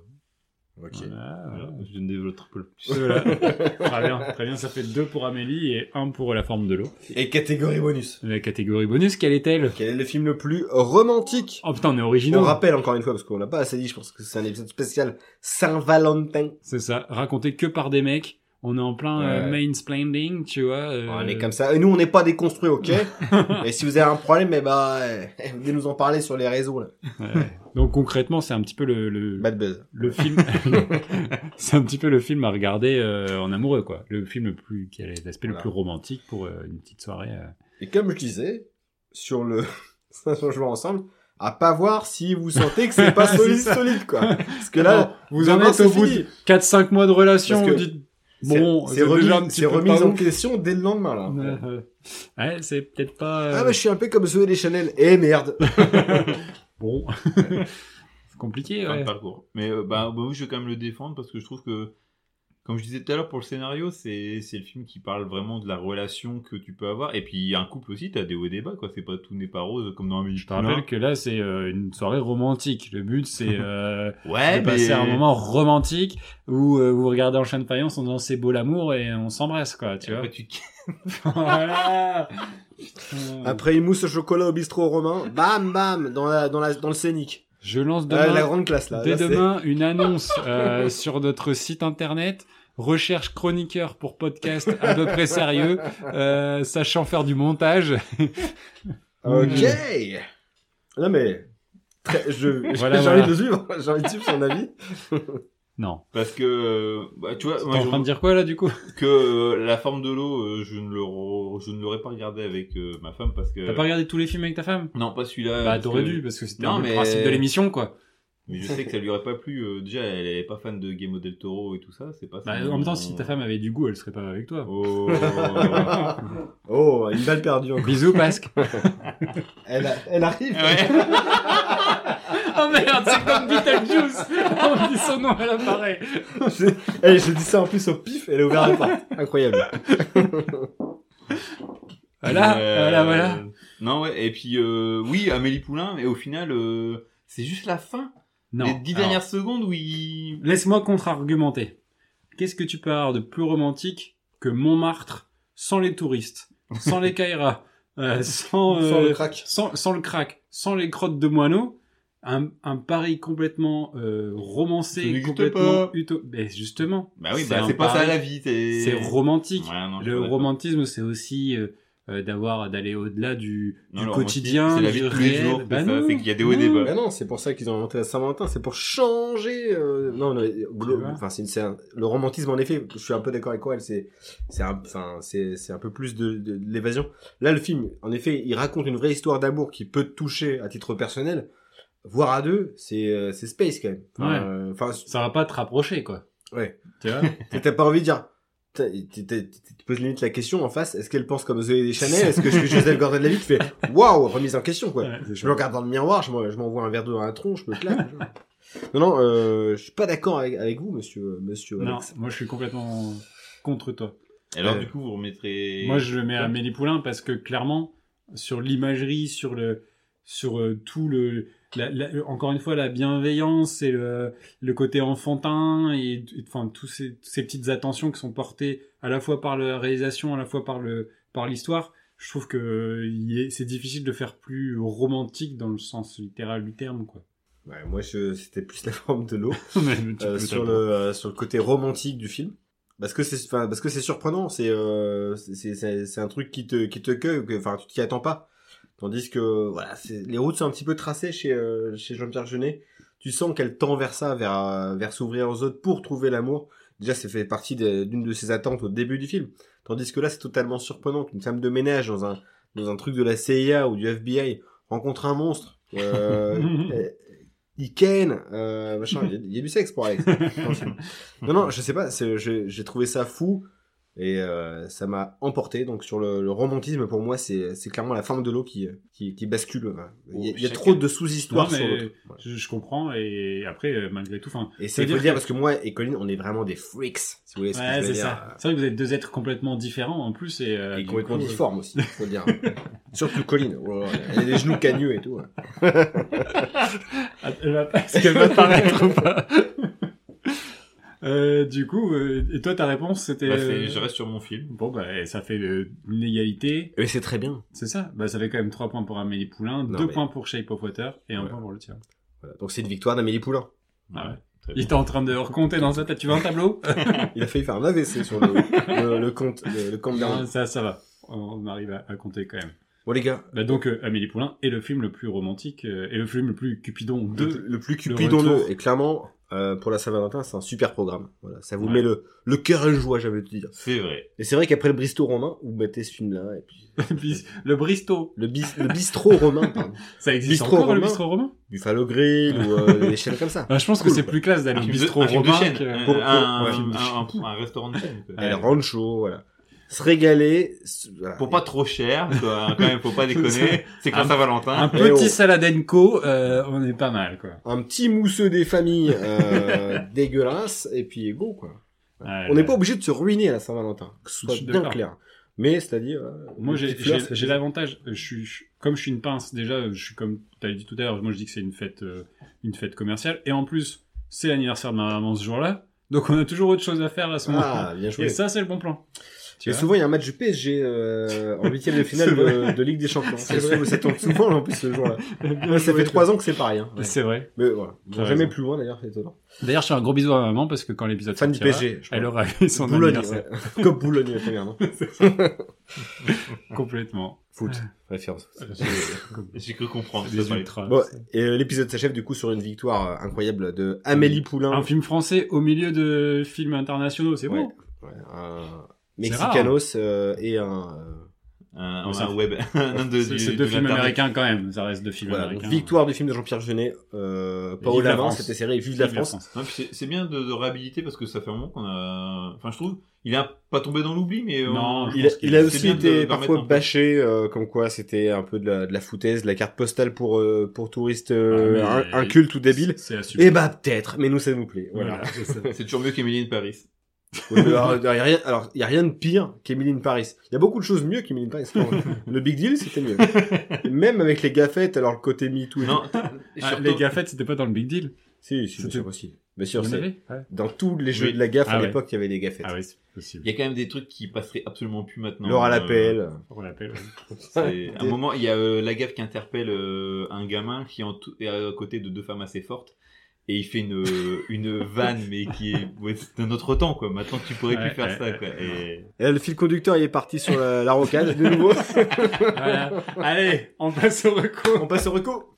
Ok. Voilà, Voilà, je ne développe pas le plus. Voilà. très bien, très bien. Ça fait deux pour Amélie et un pour la forme de l'eau. Et catégorie bonus. La catégorie bonus, quelle est-elle? Quel est le film le plus romantique? Oh putain, on est On originaux. rappelle encore une fois, parce qu'on l'a pas assez dit, je pense que c'est un épisode spécial Saint-Valentin. C'est ça, raconté que par des mecs. On est en plein euh, Ouais. mansplaining, tu vois. euh, On est comme ça. Et nous, on n'est pas déconstruits, ok? Et si vous avez un problème, eh ben, eh, venez nous en parler sur les réseaux, là. Ouais. Donc concrètement, c'est un petit peu le, le, Bad buzz. le film. c'est un petit peu le film à regarder euh, en amoureux, quoi. Le film le plus qui a l'aspect le plus romantique pour euh, une petite soirée. euh. Et comme je disais, sur le, ça on joue ensemble, à pas voir si vous sentez que c'est pas solide, solide, quoi. Parce que là, vous en êtes au bout de 4-5 mois de relation, vous dites, bon, c'est remis, en ouf. question dès le lendemain, là. Ouais. Ouais, c'est peut-être pas. euh, Ah, bah, je suis un peu comme Zoé Deschanel. Eh, merde. Bon. c'est compliqué, parcours. Mais euh, bah, bah oui, je vais quand même le défendre parce que je trouve que, comme je disais tout à l'heure pour le scénario, c'est c'est le film qui parle vraiment de la relation que tu peux avoir. Et puis un couple aussi, t'as des hauts et des bas, quoi. C'est pas tout n'est pas rose comme dans un Je te rappelle que là, c'est euh, une soirée romantique. Le but, c'est euh, Ouais, de passer mais- un moment romantique où euh, vous regardez en chaîne de faïence en disant c'est beau l'amour et on s'embrasse, quoi, tu vois. Après, tu... voilà. Putain. Après une mousse au chocolat au bistrot romain, bam, bam, dans la, dans la, dans le scénic. Je lance Ah, demain, la grande classe, là. dès Là, demain une annonce euh, sur notre site internet. Recherche chroniqueur pour podcast à peu près sérieux, euh, sachant faire du montage. Ok. Non, mais, très- je, Voilà, j'ai voilà. envie de suivre. J'ai envie de suivre son avis. Non. Parce que, bah, tu vois, T'es moi, en je train de dire quoi là du coup? Que euh, la forme de l'eau, euh, je ne le re- je ne l'aurais pas regardé avec euh, ma femme parce que. T'as pas regardé tous les films avec ta femme? Non, pas celui-là. Bah t'aurais que- dû parce que c'était Non, un peu mais- le principe de l'émission quoi. Mais je sais que ça lui aurait pas plu. euh, déjà, elle est pas fan de Game del Toro et tout ça. C'est pas. Bah, en même temps, si ta femme avait du goût, elle serait pas avec toi. Oh. Oh, une balle perdue. Bisous Pasque. Elle, a- elle arrive. oh merde, c'est comme Beetlejuice. On dit son nom à l'appareil. Je- Eh, je dis ça en plus au pif, elle a ouvert la porte. Incroyable. Voilà, Euh, voilà, voilà. Non, ouais. Et puis, euh, oui, Amélie Poulain, mais au final, euh, c'est juste la fin. Non. Les dix alors, dernières secondes où il. Laisse-moi contre-argumenter. Qu'est-ce que tu peux avoir de plus romantique que Montmartre sans les touristes, sans les Kairas, euh, sans, Sans le crack. sans, sans le crack, sans les crottes de moineaux, un, un Paris complètement euh, Ça romancé, complètement pas. uto... Mais justement, Bah oui, C'est bah, un c'est pas ça pari. la vie. C'est c'est romantique. Ouais, non, le romantisme, c'est aussi euh, euh, d'avoir d'aller au-delà du, Non, du quotidien, c'est la vie de tous les jours, Bah c'est ça, non, c'est qu'il y a des hauts et des bas. Bah non, c'est pour ça qu'ils ont inventé la Saint-Valentin, c'est pour changer. euh, Non, non, vois enfin, c'est, une- c'est un- le romantisme en effet. Je suis un peu d'accord avec Coral. C'est, c'est un, enfin, c'est, c'est un peu plus de, de, de l'évasion. Là, le film, en effet, il raconte une vraie histoire d'amour qui peut te toucher à titre personnel. Voir à deux, c'est, euh, c'est space quand même. Enfin, Ouais. euh, Enfin, Ça va pas te rapprocher, quoi. ouais. Tu vois T'as pas envie de dire. Tu poses limite la question en face. Est-ce qu'elle pense comme Zoé Deschanel Est-ce que je suis Joseph Gordon-Levitt? Tu fais waouh, remise en question quoi. Ouais, Je me regarde dans le miroir, je m'en- je m'envoie un verre d'eau dans la tronche, je me claque. non, non, euh, je suis pas d'accord avec, avec vous, monsieur, monsieur Non, Alex. moi je suis complètement contre toi. Et alors, Euh, du coup, vous remettrez. Moi je le mets à Amélie Poulain parce que clairement, sur l'imagerie, sur le sur euh, tout le la- la- encore une fois la bienveillance et le, le côté enfantin et, et, enfin tous ces, ces petites attentions qui sont portées à la fois par la réalisation, à la fois par le par l'histoire. Je trouve que c'est difficile de faire plus romantique dans le sens littéral du terme, quoi. Ouais, moi, c'était plus la forme de l'eau. Euh, sur le euh, sur le côté romantique du film parce que c'est enfin parce que c'est surprenant c'est euh, c'est- un truc qui te qui te cueille enfin tu t'y attends pas tandis que voilà les routes sont un petit peu tracées chez euh, chez Jean-Pierre Jeunet. Tu sens qu'elle tend vers ça vers euh, vers s'ouvrir aux autres pour trouver l'amour. Déjà ça fait partie d'une de ses attentes au début du film. Tandis que là c'est totalement surprenant qu'une femme de ménage dans un dans un truc de la CIA ou du FBI rencontre un monstre euh, il ken, euh, machin, il y, a- il y a du sexe pour Alex. non, non, je sais pas, j'ai trouvé ça fou et euh, ça m'a emporté. Donc sur le, le romantisme, pour moi, c'est c'est clairement la forme de l'eau qui, qui, qui bascule. Il y a, il y a Chacun- trop de sous-histoires sur l'autre. Ouais. Je, je comprends et après euh, malgré tout, enfin. Et c'est faut dire dire que- parce que moi et Colin, on est vraiment des freaks, si vous voulez Ouais, c'est dire. ça. C'est vrai que vous êtes deux êtres complètement différents en plus et, euh, Et complètement coup, euh, difforme aussi, faut dire. Surtout Colin. Oh elle a des genoux cagneux et tout. ouais. Ah, Est-ce qu'elle va paraître ou pas? Euh, du coup, euh, et toi ta réponse c'était Bah, c'est- euh, je reste sur mon film. bon bah ça fait euh, une égalité, Mais c'est très bien. c'est ça. Bah ça fait quand même 3 points pour Amélie Poulain, Non, 2 mais- point pour Shape of Water et 1 Ouais. point pour le tien. Voilà. Donc c'est une victoire d'Amélie Poulain. Ah ouais. Très Il bien. était en train de recompter dans sa tête. Tu veux un tableau? Il a failli faire un AVC sur le, le, le compte, le, le compte Non, dernier. Ça ça va. On arrive à, à compter quand même. Bon les gars, Bah donc euh, Amélie Poulain est le film le plus romantique euh, et le film le plus cupidon le, de le plus cupidon-le. retour. Et clairement, euh, pour la Saint-Valentin, c'est un super programme. Voilà, ça vous Ouais. met le, le cœur et le joie, j'avais te dire. C'est vrai. Et c'est vrai qu'après le Bristol romain, vous mettez ce film-là, et puis le Bristo. le, bis, le bistrot romain, pardon. Ça existe Bistrot encore le romain. bistrot romain? Buffalo Grill ou euh, des chaînes comme ça. Ah, Je pense Cool, que c'est plus classe d'aller au bistrot un film de romain chaîne. Un- un, restaurant de chaîne. quoi. Ouais. El Rancho, voilà. Se régaler. voilà. Pour pas trop cher, quoi. quand même, faut pas déconner. C'est la Un- Saint-Valentin. Un Eh petit oh. saladenko, euh, on est pas mal, quoi. Un petit mousseux des familles euh, dégueulasse, et puis go, quoi. Ouais, On n'est pas obligé de se ruiner à la Saint-Valentin, que ce Je soit suis bien clair. Mais c'est-à-dire, euh, Moi, j'ai l'avantage, je suis, je- comme je suis une pince, déjà, je suis comme tu avais dit tout à l'heure, moi je dis que c'est une fête, euh, une fête commerciale, et en plus, c'est l'anniversaire de ma maman ce jour-là, donc on a toujours autre chose à faire à ce moment-là. Ah, joué. et ça, c'est le bon plan. Tu Et souvent, il y a un match du PSG euh, en huitième de finale de, de Ligue des Champions. C'est Ça, vrai. ça tombe souvent en plus ce jour-là. Ouais, ça fait trois ans que c'est pareil. Hein. Ouais. C'est vrai. Mais voilà, Bon, jamais raison. plus loin d'ailleurs, c'est étonnant. D'ailleurs, je fais un gros bisou à ma maman parce que quand l'épisode Fan du sortira, PSG, je crois. elle aura eu son Boulogne, anniversaire. ouais. Comme Boulogne, la première, non Complètement. Foot, référence. J'ai cru comprendre. Bon, et euh, l'épisode s'achève du coup sur une victoire euh, incroyable de Amélie Poulain. Un film français au milieu de films internationaux, c'est Ouais. beau. Ouais, un Mexicanos euh, et un... euh, Un, Ouais, un web. un de, C'est du- c'est de deux films l'Internet. américains quand même, ça reste deux films voilà, donc américains. victoire du film de Jean-Pierre Jeunet, euh, pas au la l'avant, France. c'était serré, vive la France. C'est- c'est bien de, de réhabiliter parce que ça fait un moment qu'on a. Enfin, je trouve, il a pas tombé dans l'oubli, mais. euh, Non, Il a, il aussi de- été parfois bâché, euh, comme quoi c'était un peu de la, de la foutaise, de la carte postale pour, euh, pour touristes euh, Ah, culte ou débile. C'est assumé. Eh bah peut-être, mais nous ça nous plaît. Voilà. Voilà, c'est ça. C'est toujours mieux qu'Emily in Paris. Ouais, alors, il y a rien, alors il y a rien de pire qu'Emily in Paris. Il y a beaucoup de choses mieux qu'Emily in Paris. le Big Deal c'était mieux. Et même avec les gaffettes, alors le côté MeToo. et Non, Ah, surtout- les gaffettes, c'était pas dans le Big Deal. Si, si, bien sûr aussi. Bien sûr, c'est Ouais. dans tous les jeux Oui. de la gaffe Ah à ouais. l'époque, il y avait des gaffettes. Ah oui, c'est possible. Il y a quand même des trucs qui passeraient absolument plus maintenant. Laura Euh, l'appelle. À un moment, il y a euh, la gaffe qui interpelle euh, un gamin qui en est à côté de deux femmes assez fortes. Et il fait une, une vanne, mais qui est ouais, c'est d'un autre temps, quoi. Maintenant, tu pourrais Ouais, plus faire ouais, ça, quoi. Et... Et là, le fil conducteur, il est parti sur la, la rocade de nouveau. Voilà. Allez, on passe au recours. On passe au reco.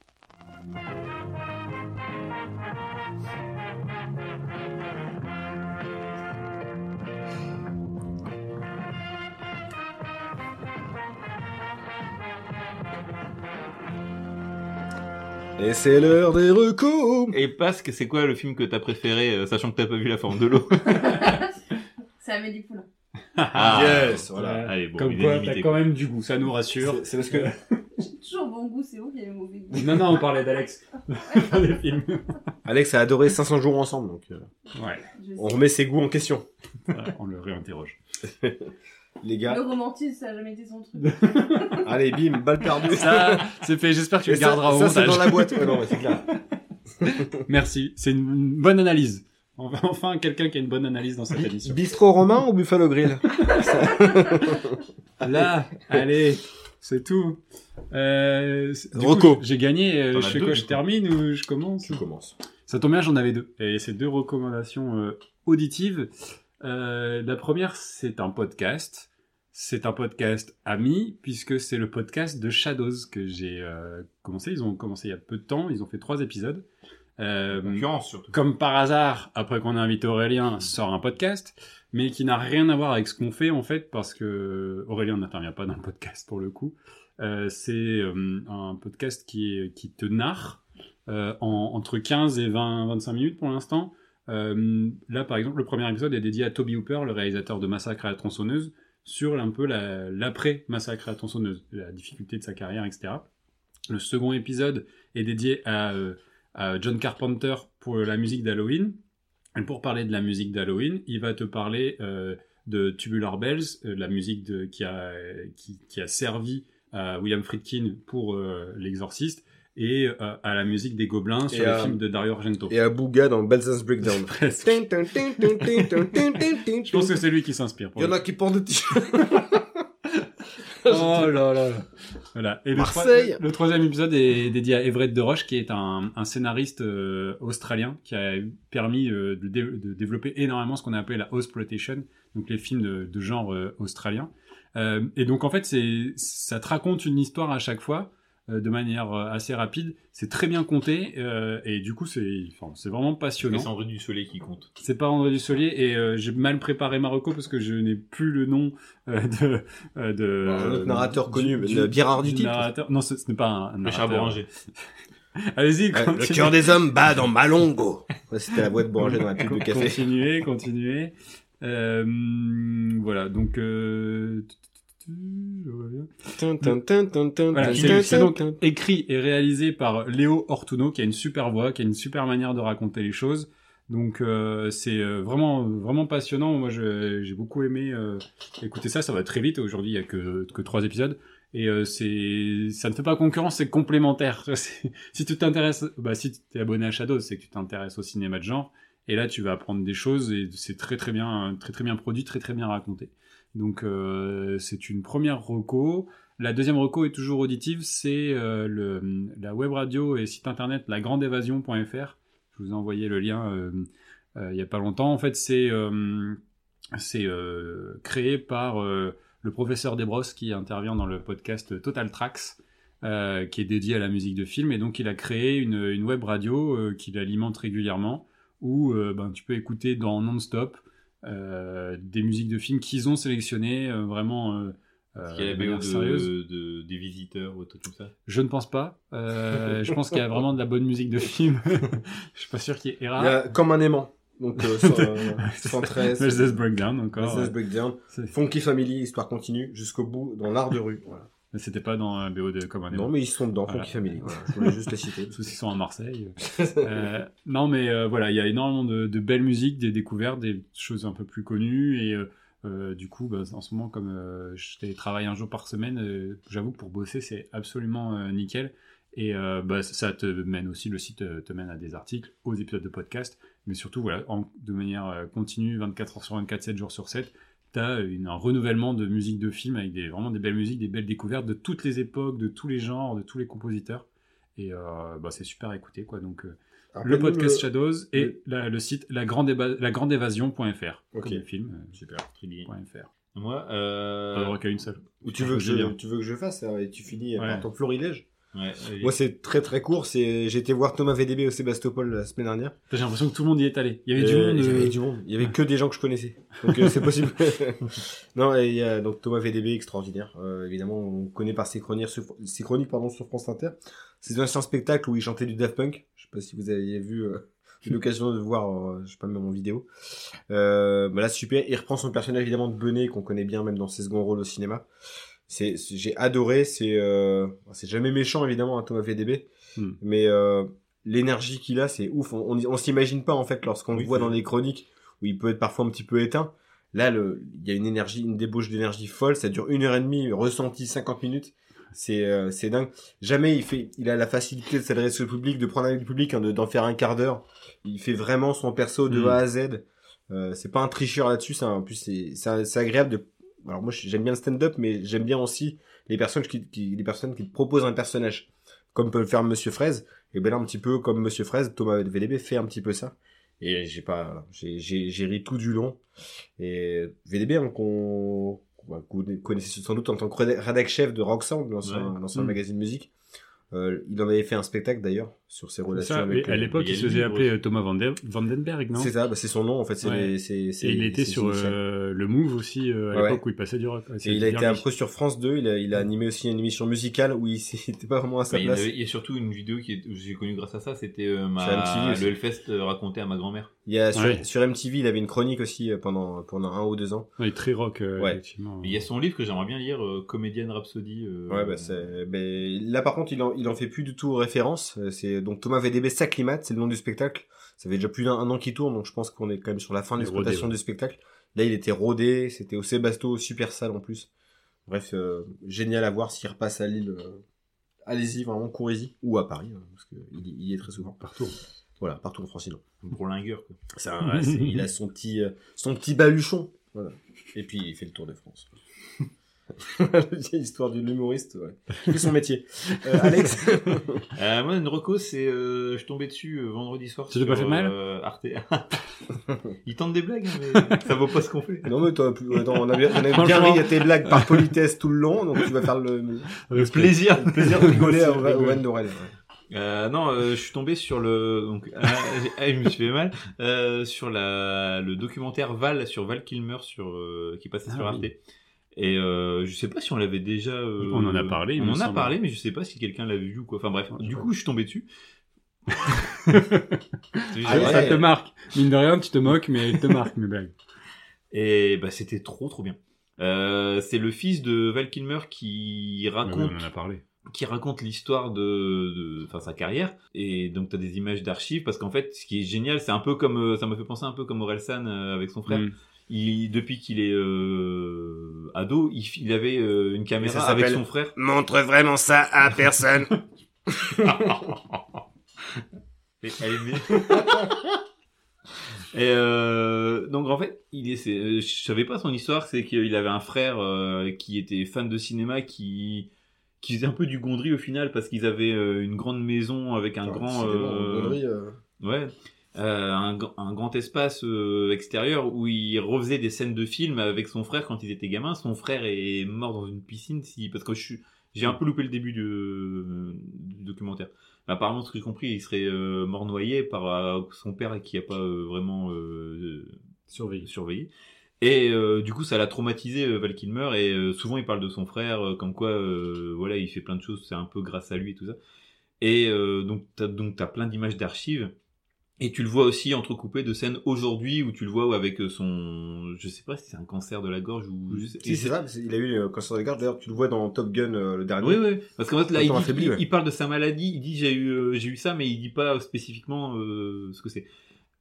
Et c'est l'heure des recos. Et Pasque, c'est quoi le film que t'as préféré, euh, sachant que t'as pas vu La Forme de l'eau C'est Amélie Poulain. Ah, Yes, voilà. Ouais. Allez, bon, Comme quoi, t'as quand même du goût, ça nous rassure. C'est- parce que J'ai toujours bon goût, c'est vous qui avez mauvais goût. Non, non, on parlait d'Alex. Pas des films. Alex a adoré 500 jours ensemble, donc euh, Ouais, on remet ses goûts en question. voilà, on le réinterroge. Les gars, Le romantisme, ça a jamais été son truc. allez, bim, balle perdue. Ça, c'est fait. J'espère que tu le ça, garderas au ça, c'est montage. dans la boîte. Ouais, non, mais c'est clair. Merci. C'est une bonne analyse. Enfin, quelqu'un qui a une bonne analyse dans cette émission. Bistrot romain ou Buffalo Grill Là, allez, c'est tout. Euh, coup, J'ai gagné. euh, je fais deux, quoi du Je termine ou je commence Tu commences. Ça tombe bien, j'en avais deux. Et c'est deux recommandations euh, auditives. Euh, la première, c'est un podcast. C'est un podcast ami, puisque c'est le podcast de Shadows que j'ai euh, commencé. Ils ont commencé il y a peu de temps. Ils ont fait trois épisodes. Euh, comme par hasard, après qu'on a invité Aurélien, sort un podcast, mais qui n'a rien à voir avec ce qu'on fait en fait, parce que Aurélien n'intervient pas dans le podcast pour le coup. Euh, c'est euh, un podcast qui, est, qui te narre en, entre 15 et 20, 25 minutes pour l'instant. Euh, là, par exemple, le premier épisode est dédié à Toby Hooper, le réalisateur de Massacre à la tronçonneuse, sur un peu la- l'après Massacre à la tronçonneuse, la difficulté de sa carrière, etc. Le second épisode est dédié à, euh, à John Carpenter pour la musique d'Halloween. Et pour parler de la musique d'Halloween, il va te parler euh, de Tubular Bells, la musique qui, a, servi à William Friedkin pour L'Exorciste, et euh, à la musique des Gobelins sur et le film de Dario Argento. Et à Bouga dans Belzance Breakdown. Je pense que c'est lui qui s'inspire. Il y en a qui portent le t-shirt. oh là là. Voilà. Et Marseille. Le, troisième épisode est dédié à Everett de Roche, qui est un, scénariste euh, australien qui a permis euh, de, développer énormément ce qu'on a appelé la Ausploitation, donc les films de, de genre euh, australien. Euh, et donc en fait, ça te raconte une histoire à chaque fois de manière euh, assez rapide. C'est très bien compté euh, et du coup c'est enfin, c'est vraiment C'est passionnant. Sandrine du Soleil qui compte. C'est pas André Dussolier et euh, j'ai mal préparé Marocco parce que je n'ai plus le nom euh, de euh, de Un autre narrateur du- connu, du- le Birard du du titre. narrateur. Non, ce, ce n'est pas un Le narrateur. char Boranger. Allez-y, le cœur des hommes bat dans Malongo. C'était la boîte Boranger dans la pub de café. Continuez, continuez. Euh, voilà, donc Voilà, c'est- donc écrit et réalisé par Léo Ortuno, qui a une super voix, qui a une super manière de raconter les choses. Donc euh, c'est euh, vraiment vraiment passionnant. Moi, j'ai beaucoup aimé euh, écouter ça. Ça va très vite. Aujourd'hui, il y a que que trois épisodes. Et euh, c'est ça ne fait pas concurrence, c'est complémentaire. Si tu t'intéresses, bah si tu es abonné à Shadows, c'est que tu t'intéresses au cinéma de genre. Et là, tu vas apprendre des choses et c'est très très bien, très très bien produit, très très bien raconté. Donc euh, c'est une première reco. La deuxième reco est toujours auditive, c'est euh, la web radio et site internet lagrandeévasion.fr. Je vous ai envoyé le lien euh, il y a pas longtemps. En fait, c'est créé par le professeur Desbrosses qui intervient dans le podcast Total Tracks, qui est dédié à la musique de film. Et donc, il a créé une, une web radio qu'il alimente régulièrement, où ben, tu peux écouter dans non-stop des musiques de films qu'ils ont sélectionnées euh, vraiment euh, euh, Est-ce qu'il y a de la BO de, de- des visiteurs ou tout comme ça? Je ne pense pas. Euh, je pense qu'il y a vraiment de la bonne musique de film. je suis pas sûr qu'il y ait Il y Era. a comme un aimant. Donc, euh, sur, euh, 113. Business Breakdown encore. Breakdown. Funky Family, histoire continue, jusqu'au bout, dans l'art de rue. Voilà. Mais c'était pas dans un BO de comme un Non, mais ils sont dedans, Voilà. Family. Voilà. Je voulais juste les citer. Tous ils sont à Marseille. Euh, non, mais euh, voilà, il y a énormément de, de belles musiques, des découvertes, des choses un peu plus connues. Et euh, du coup, bah, en ce moment, comme je télétravaille un jour par semaine, j'avoue que pour bosser, c'est absolument nickel. Et bah, ça te mène aussi, le site te mène à des articles, aux épisodes de podcast, mais surtout, voilà, en- de manière continue, 24 heures sur 24, 7 jours sur 7, tu as un renouvellement de musique de film avec des, vraiment des belles musiques, des belles découvertes de toutes les époques, de tous les genres, de tous les compositeurs. Et euh, bah, c'est super à écouter, quoi. Donc, euh, le podcast le- Shadows et la- le site lagrandeévasion.fr. Ok. Comme le film, Super, très bien. .fr. Moi, Pas euh... d'avoir qu'à une seule. Ou tu veux, que je, tu veux que je fasse ça et tu finis Ouais. par ton florilège? Ouais. Moi, c'est très très court. C'est J'ai été voir Thomas VDB au Sébastopol la semaine dernière. J'ai l'impression que tout le monde y est allé. Il y avait du Euh, monde. Il y euh, avait du monde. Il y avait que des gens que je connaissais. Donc euh, c'est possible. non, et il y a donc Thomas VDB extraordinaire. Euh, évidemment, on connaît par ses chroniques sur, ses chroniques pardon sur France Inter. C'est un ancien spectacle où il chantait du Daft Punk. Je sais pas si vous avez vu euh, eu l'occasion de voir, euh, je sais pas même en vidéo. Euh, bah là super. Il reprend son personnage évidemment de Benet qu'on connaît bien même dans ses seconds rôles au cinéma. C'est j'ai adoré. C'est euh, c'est jamais méchant évidemment à Thomas VDB, Hmm. mais euh, l'énergie qu'il a, c'est ouf. On, on, on s'imagine pas en fait lorsqu'on Oui, le voit dans les chroniques où il peut être parfois un petit peu éteint. Là, le, il y a une énergie, une débauche d'énergie folle. Ça dure une heure et demie, ressenti 50 minutes. C'est, euh, c'est dingue. Jamais il fait, il a la facilité de s'adresser au public, de prendre avec le public, hein, de- d'en faire un quart d'heure. Il fait vraiment son perso de Mm. A à Z. Euh, c'est pas un tricheur là-dessus. En plus, c'est agréable de. Alors moi, j'aime bien le stand-up, mais j'aime bien aussi les personnes qui, qui, les personnes qui te proposent un personnage, comme peut le faire Monsieur Fraise. Et ben là, un petit peu comme Monsieur Fraise, Thomas VDB fait un petit peu ça. Et j'ai pas, j'ai, j'ai, j'ai ri tout du long. Et VDB, hein, qu'on, connaissez sans doute en tant que rédac- chef de Rock Sound, l'ancien, Ouais. l'ancien Mm. magazine musique. Euh, il en avait fait un spectacle d'ailleurs sur ses relations Ça, avec. à euh, l'époque, il se faisait appeler euh, Thomas Vande- Vandenberg, non? C'est ça, bah, c'est son nom en fait. Ouais. les- Et il était sur euh, le Move aussi euh, à Ouais, l'époque où il passait du rock. Et il a été un peu sur France 2, il a, il a animé aussi une émission musicale où il n'était pas vraiment à sa Mais il y, place. avait- il y a surtout une vidéo que j'ai connue grâce à ça, c'était euh, le Hellfest raconté à ma grand-mère. Il y a sur, Ouais. sur MTV, il avait une chronique aussi pendant, pendant un ou deux ans. Ouais, il est très rock, euh, Ouais. effectivement. Il y a son livre que j'aimerais bien lire, euh, Comédienne Rhapsody. euh, Ouais, bah ben, là par contre, il en, il en fait plus du tout référence. C'est donc Thomas VDB s'acclimate, c'est le nom du spectacle. Ça fait déjà plus d'un un an qu'il tourne, donc je pense qu'on est quand même sur la fin de l'exploitation ouais. du spectacle. Là, il était rodé, c'était au Sébasto, super sale en plus. Bref, euh, génial à voir s'il repasse à Lille. euh, allez-y, vraiment, courez-y. Ou à Paris, hein, parce qu'il il y est très souvent. Partout. Voilà, partout en France, sinon. bourlingueur, quoi. Ouais, il a son petit, euh, son petit baluchon. Voilà. Et puis il fait le tour de France. La vieille histoire de l'humoriste, ouais. Fait son métier. Euh, Alex Euh, moi, une reco, c'est, euh, je tombais dessus euh, vendredi soir. Ça t'a pas fait mal euh, Arte. Ils tentent des blagues, hein, mais ça vaut pas ce qu'on fait. Non mais toi, attends, on a bien, on a bien ri à tes blagues par politesse tout le long, donc tu vas faire le, le Le plaisir. plaisir de rigoler à- Van Dorel. ouais. Euh, non, euh, je suis tombé sur le donc ah, j'ai- ah, je me suis fait mal euh, sur la le documentaire Val sur Val Kilmer sur euh, qui passait Ah sur oui. Et euh, je sais pas si on l'avait déjà. euh, On en a parlé, On en a parlé, mais je sais pas si quelqu'un l'avait vu ou quoi. Enfin bref. Du coup, je suis tombé dessus. Ah Ah. Ça te marque. Mine de rien, tu te moques, mais il te marque, mes blagues. Et bah c'était trop trop bien. Euh, c'est le fils de Val Kilmer qui raconte on en a parlé. qui raconte l'histoire de, enfin sa carrière. Et donc t'as des images d'archives parce qu'en fait, ce qui est génial, c'est un peu comme, euh, ça m'a fait penser un peu comme Orelsan euh, avec son frère. Mm. Il, depuis qu'il est euh, ado, il, il avait euh, une caméra ça avec son frère. Montre vraiment ça à personne. Et elle est bien. Et euh, donc en fait, il est, euh, je savais pas son histoire, c'est qu'il avait un frère euh, qui était fan de cinéma, qui qui faisait un peu du gondry au final parce qu'ils avaient euh, une grande maison avec un grand, euh, ouais, euh, un, un grand espace euh, extérieur où il refaisait des scènes de films avec son frère quand ils étaient gamins. Son frère est mort dans une piscine, si parce que je suis, j'ai un peu loupé le début du, du documentaire. Mais apparemment, ce que j'ai compris, il serait euh, mort noyé par euh, son père qui a pas euh, vraiment euh, Surveillé. surveillé. Et euh, du coup, ça l'a traumatisé euh, Val Kilmer. Et euh, souvent, il parle de son frère, euh, comme quoi, euh, voilà, il fait plein de choses. C'est un peu grâce à lui et tout ça. Et euh, donc, t'as donc t'as plein d'images d'archives. Et tu le vois aussi entrecoupé de scènes aujourd'hui où tu le vois avec euh, son, je sais pas si c'est un cancer de la gorge ou. Si, c'est ça, il a eu le cancer de la gorge. D'ailleurs, tu le vois dans Top Gun, euh, le dernier. Oui, oui. Parce qu'en fait, là, il, Autant dit- affaibli, il- ouais. il parle de sa maladie. Il dit j'ai eu, euh, j'ai eu ça, mais il dit pas spécifiquement euh, ce que c'est.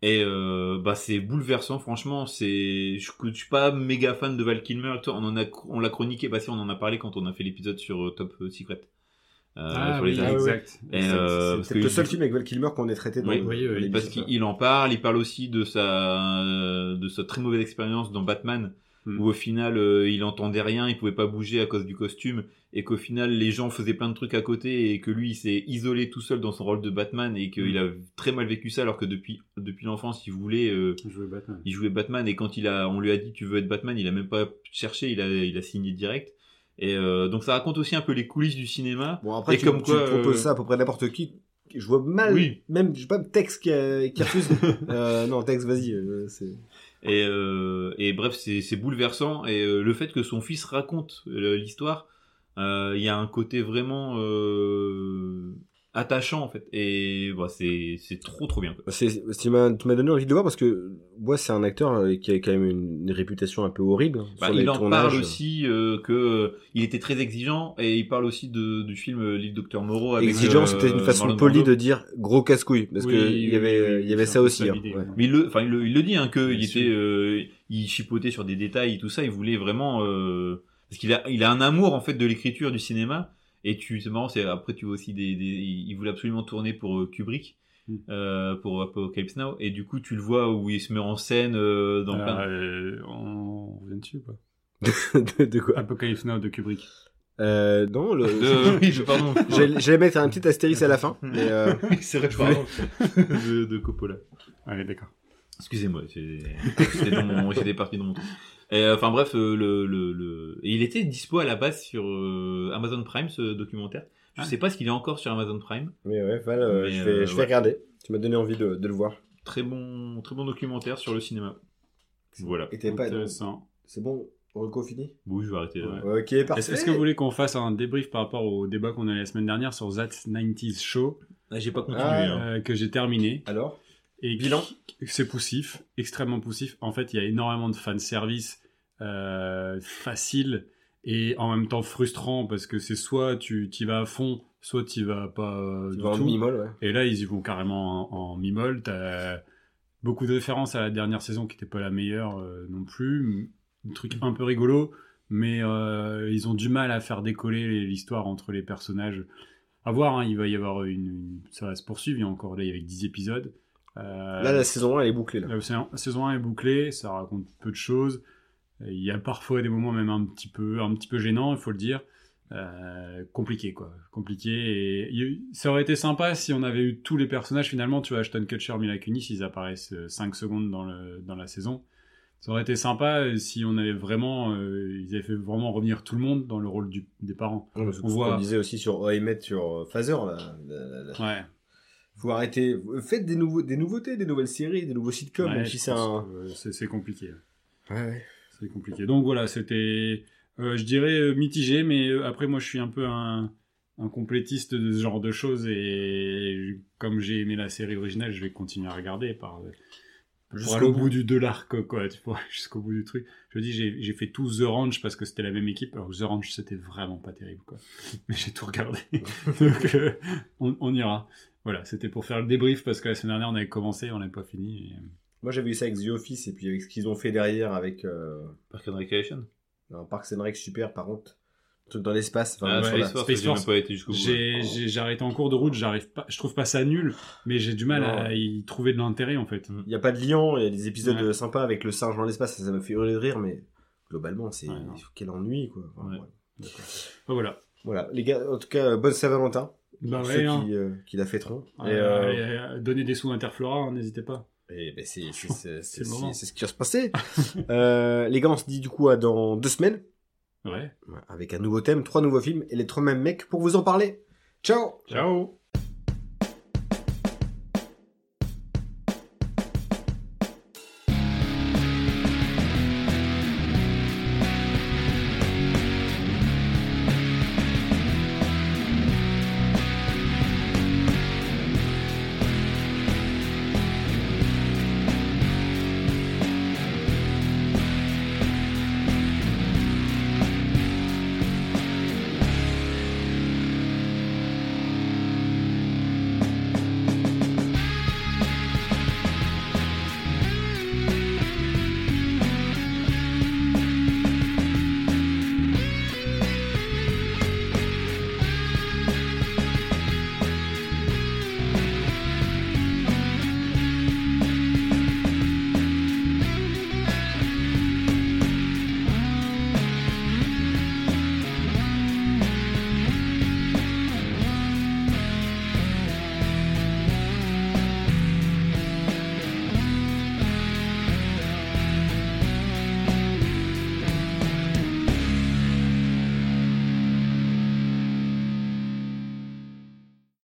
Et euh, bah c'est bouleversant, franchement. C'est, je, je suis pas méga fan de Val Kilmer. On en a, on l'a chroniqué. Bah si, on en a parlé quand on a fait l'épisode sur euh, Top Secret. Euh, Ah sur oui, les ah, exact. Et, C'est- euh, le il- seul film avec Val Kilmer qu'on ait traité dans Oui, le- oui, oui, l'émission, parce qu'il en parle, il parle aussi de sa de sa très mauvaise expérience dans Batman, Hmm. où au final euh, il entendait rien, il pouvait pas bouger à cause du costume, et qu'au final les gens faisaient plein de trucs à côté, et que lui il s'est isolé tout seul dans son rôle de Batman, et qu'il a très mal vécu ça, alors que depuis depuis l'enfance il voulait euh, Jouer Batman. il jouait Batman, et quand il a on lui a dit tu veux être Batman, il a même pas cherché, il a il a signé direct. Et euh, donc ça raconte aussi un peu les coulisses du cinéma. Bon, après, Et tu, comme tu quoi, proposes euh, ça à peu près n'importe qui. Je vois mal, Oui. même, je sais pas, Tex qui qui refuse. euh, non, Tex, vas-y. euh. Et, euh, et bref, c'est bouleversant. Et le fait que son fils raconte l'histoire, il y a un côté vraiment euh, attachant en fait. Et bah, c'est c'est trop trop bien. tu m'as, tu m'as donné envie de le voir parce que moi c'est un acteur euh, qui a quand même une, réputation un peu horrible hein, Bah, sur les il en tournages. parle aussi euh, que euh, il était très exigeant et il parle aussi de, du film euh, L'île Docteur Moreau. Avec, Exigeant, euh, c'était une façon Marlon polie Brando. de dire gros casse-couille parce Oui, que oui, il y avait, oui, il y avait ça aussi. hein, ouais. Mais il le, enfin, il le, il le dit, hein, que il Bien était, sûr. euh, il chipotait sur des détails et tout ça. Il voulait vraiment, euh, parce qu'il a, il a un amour en fait de l'écriture du cinéma. Et tu, c'est marrant, c'est après tu vois aussi des, des, il voulait absolument tourner pour euh, Kubrick, Mm. euh, pour Apocalypse Now. Et du coup, tu le vois où il se met en scène euh, dans Alors, plein. euh, on revient dessus ou pas? De, de quoi? Apocalypse Now de Kubrick. euh, Non, le... De, oui, je pardon. j'allais, mettre un petit astérisque à la fin. Mais euh, c'est vrai, pardon. de, de Coppola. Allez, d'accord. Excusez-moi, j'étais dans mon, parti dans mon truc. Et, euh, Enfin bref, euh, le, le, le... et il était dispo à la base sur euh, Amazon Prime ce documentaire. Je Ah. sais pas s'il est encore sur Amazon Prime. mais ouais, Val, euh, Mais, je vais, euh, je vais ouais. regarder. Tu m'as donné envie de, de le voir. Très bon, très bon documentaire sur le cinéma. Voilà. Et pas. Intéressant. C'est bon, Reco fini? Oui, je vais arrêter. là. Ouais. Ok, parfait. Est-ce est-ce que vous voulez qu'on fasse un débrief par rapport au débat qu'on a eu la semaine dernière sur That 90s Show? Ah, j'ai pas continué. Ah, hein. euh, que j'ai terminé Alors? Et Bilan? C'est poussif, extrêmement poussif. En fait, il y a énormément de fan service euh, facile et en même temps frustrant parce que c'est soit tu y vas à fond, soit tu vas pas euh, Tu du vas en tout. mi-molle, ouais. Et là, ils y vont carrément en, en mi-molle. T'as beaucoup de références à la dernière saison qui n'était pas la meilleure euh, non plus. Un truc un peu rigolo, mais euh, ils ont du mal à faire décoller l'histoire entre les personnages. À voir, hein, il va y avoir une, une- Ça va se poursuivre, il y a encore là, il y a 10 épisodes. Euh, Là, la saison 1, elle est bouclée. Là. la saison- saison 1 est bouclée, ça raconte peu de choses. Il y a parfois des moments même un petit peu, un petit peu gênants, il faut le dire. Euh, compliqué quoi, compliqué. Et il- ça aurait été sympa si on avait eu tous les personnages finalement. Tu vois, Ashton Kutcher, Mila Kunis, ils apparaissent 5 secondes dans, le, dans la saison. Ça aurait été sympa euh, si on avait vraiment, euh, ils avaient fait vraiment revenir tout le monde dans le rôle du- des parents. Ouais, On voit- disait aussi sur OMET, sur euh, Phaser, là. Ouais. Faut arrêter. Faites des, nouveaux, des nouveautés, des nouvelles séries, des nouveaux sitcoms, Ouais, même je si c'est un. euh, c'est compliqué. Ouais. C'est compliqué. Donc voilà, c'était, euh, je dirais euh, mitigé, mais après moi je suis un peu un, un complétiste de ce genre de choses et comme j'ai aimé la série originale, je vais continuer à regarder par Jusqu'au bout. du de l'arc quoi, tu vois, jusqu'au bout du truc. Je dis j'ai j'ai fait tout The Ranch parce que c'était la même équipe. Alors The Ranch c'était vraiment pas terrible quoi, mais j'ai tout regardé. Donc euh, on, on ira. Voilà, c'était pour faire le débrief parce que la semaine dernière on avait commencé, on n'avait pas fini. et, euh, Moi, j'avais vu ça avec The Office et puis avec ce qu'ils ont fait derrière avec euh, Park and Recreation. un Parks and Rec super, par contre. Un truc dans l'espace. Enfin, Ah, ouais, voilà. Space Force, Space j'ai arrêté en cours de route, j'arrive pas, je trouve pas ça nul, mais j'ai du mal Non. à y trouver de l'intérêt en fait. Il n'y a pas de lion, il y a des épisodes Ouais. sympas avec le singe dans l'espace, ça, me fait hurler de rire, mais globalement, c'est Ouais, non. quel ennui, quoi. Enfin, Ouais. ouais. Enfin, Voilà. Voilà, les gars, en tout cas, bonne Saint-Valentin. Bah ouais, ceux hein. qui, euh, qui la fêteront. Ouais, et, euh, donnez des sous à Interflora, hein, n'hésitez pas. et ben, c'est ce qui va se passer. euh, les gars, on se dit du coup à dans deux semaines, Ouais. avec un nouveau thème, trois nouveaux films et les trois mêmes mecs pour vous en parler. Ciao Ciao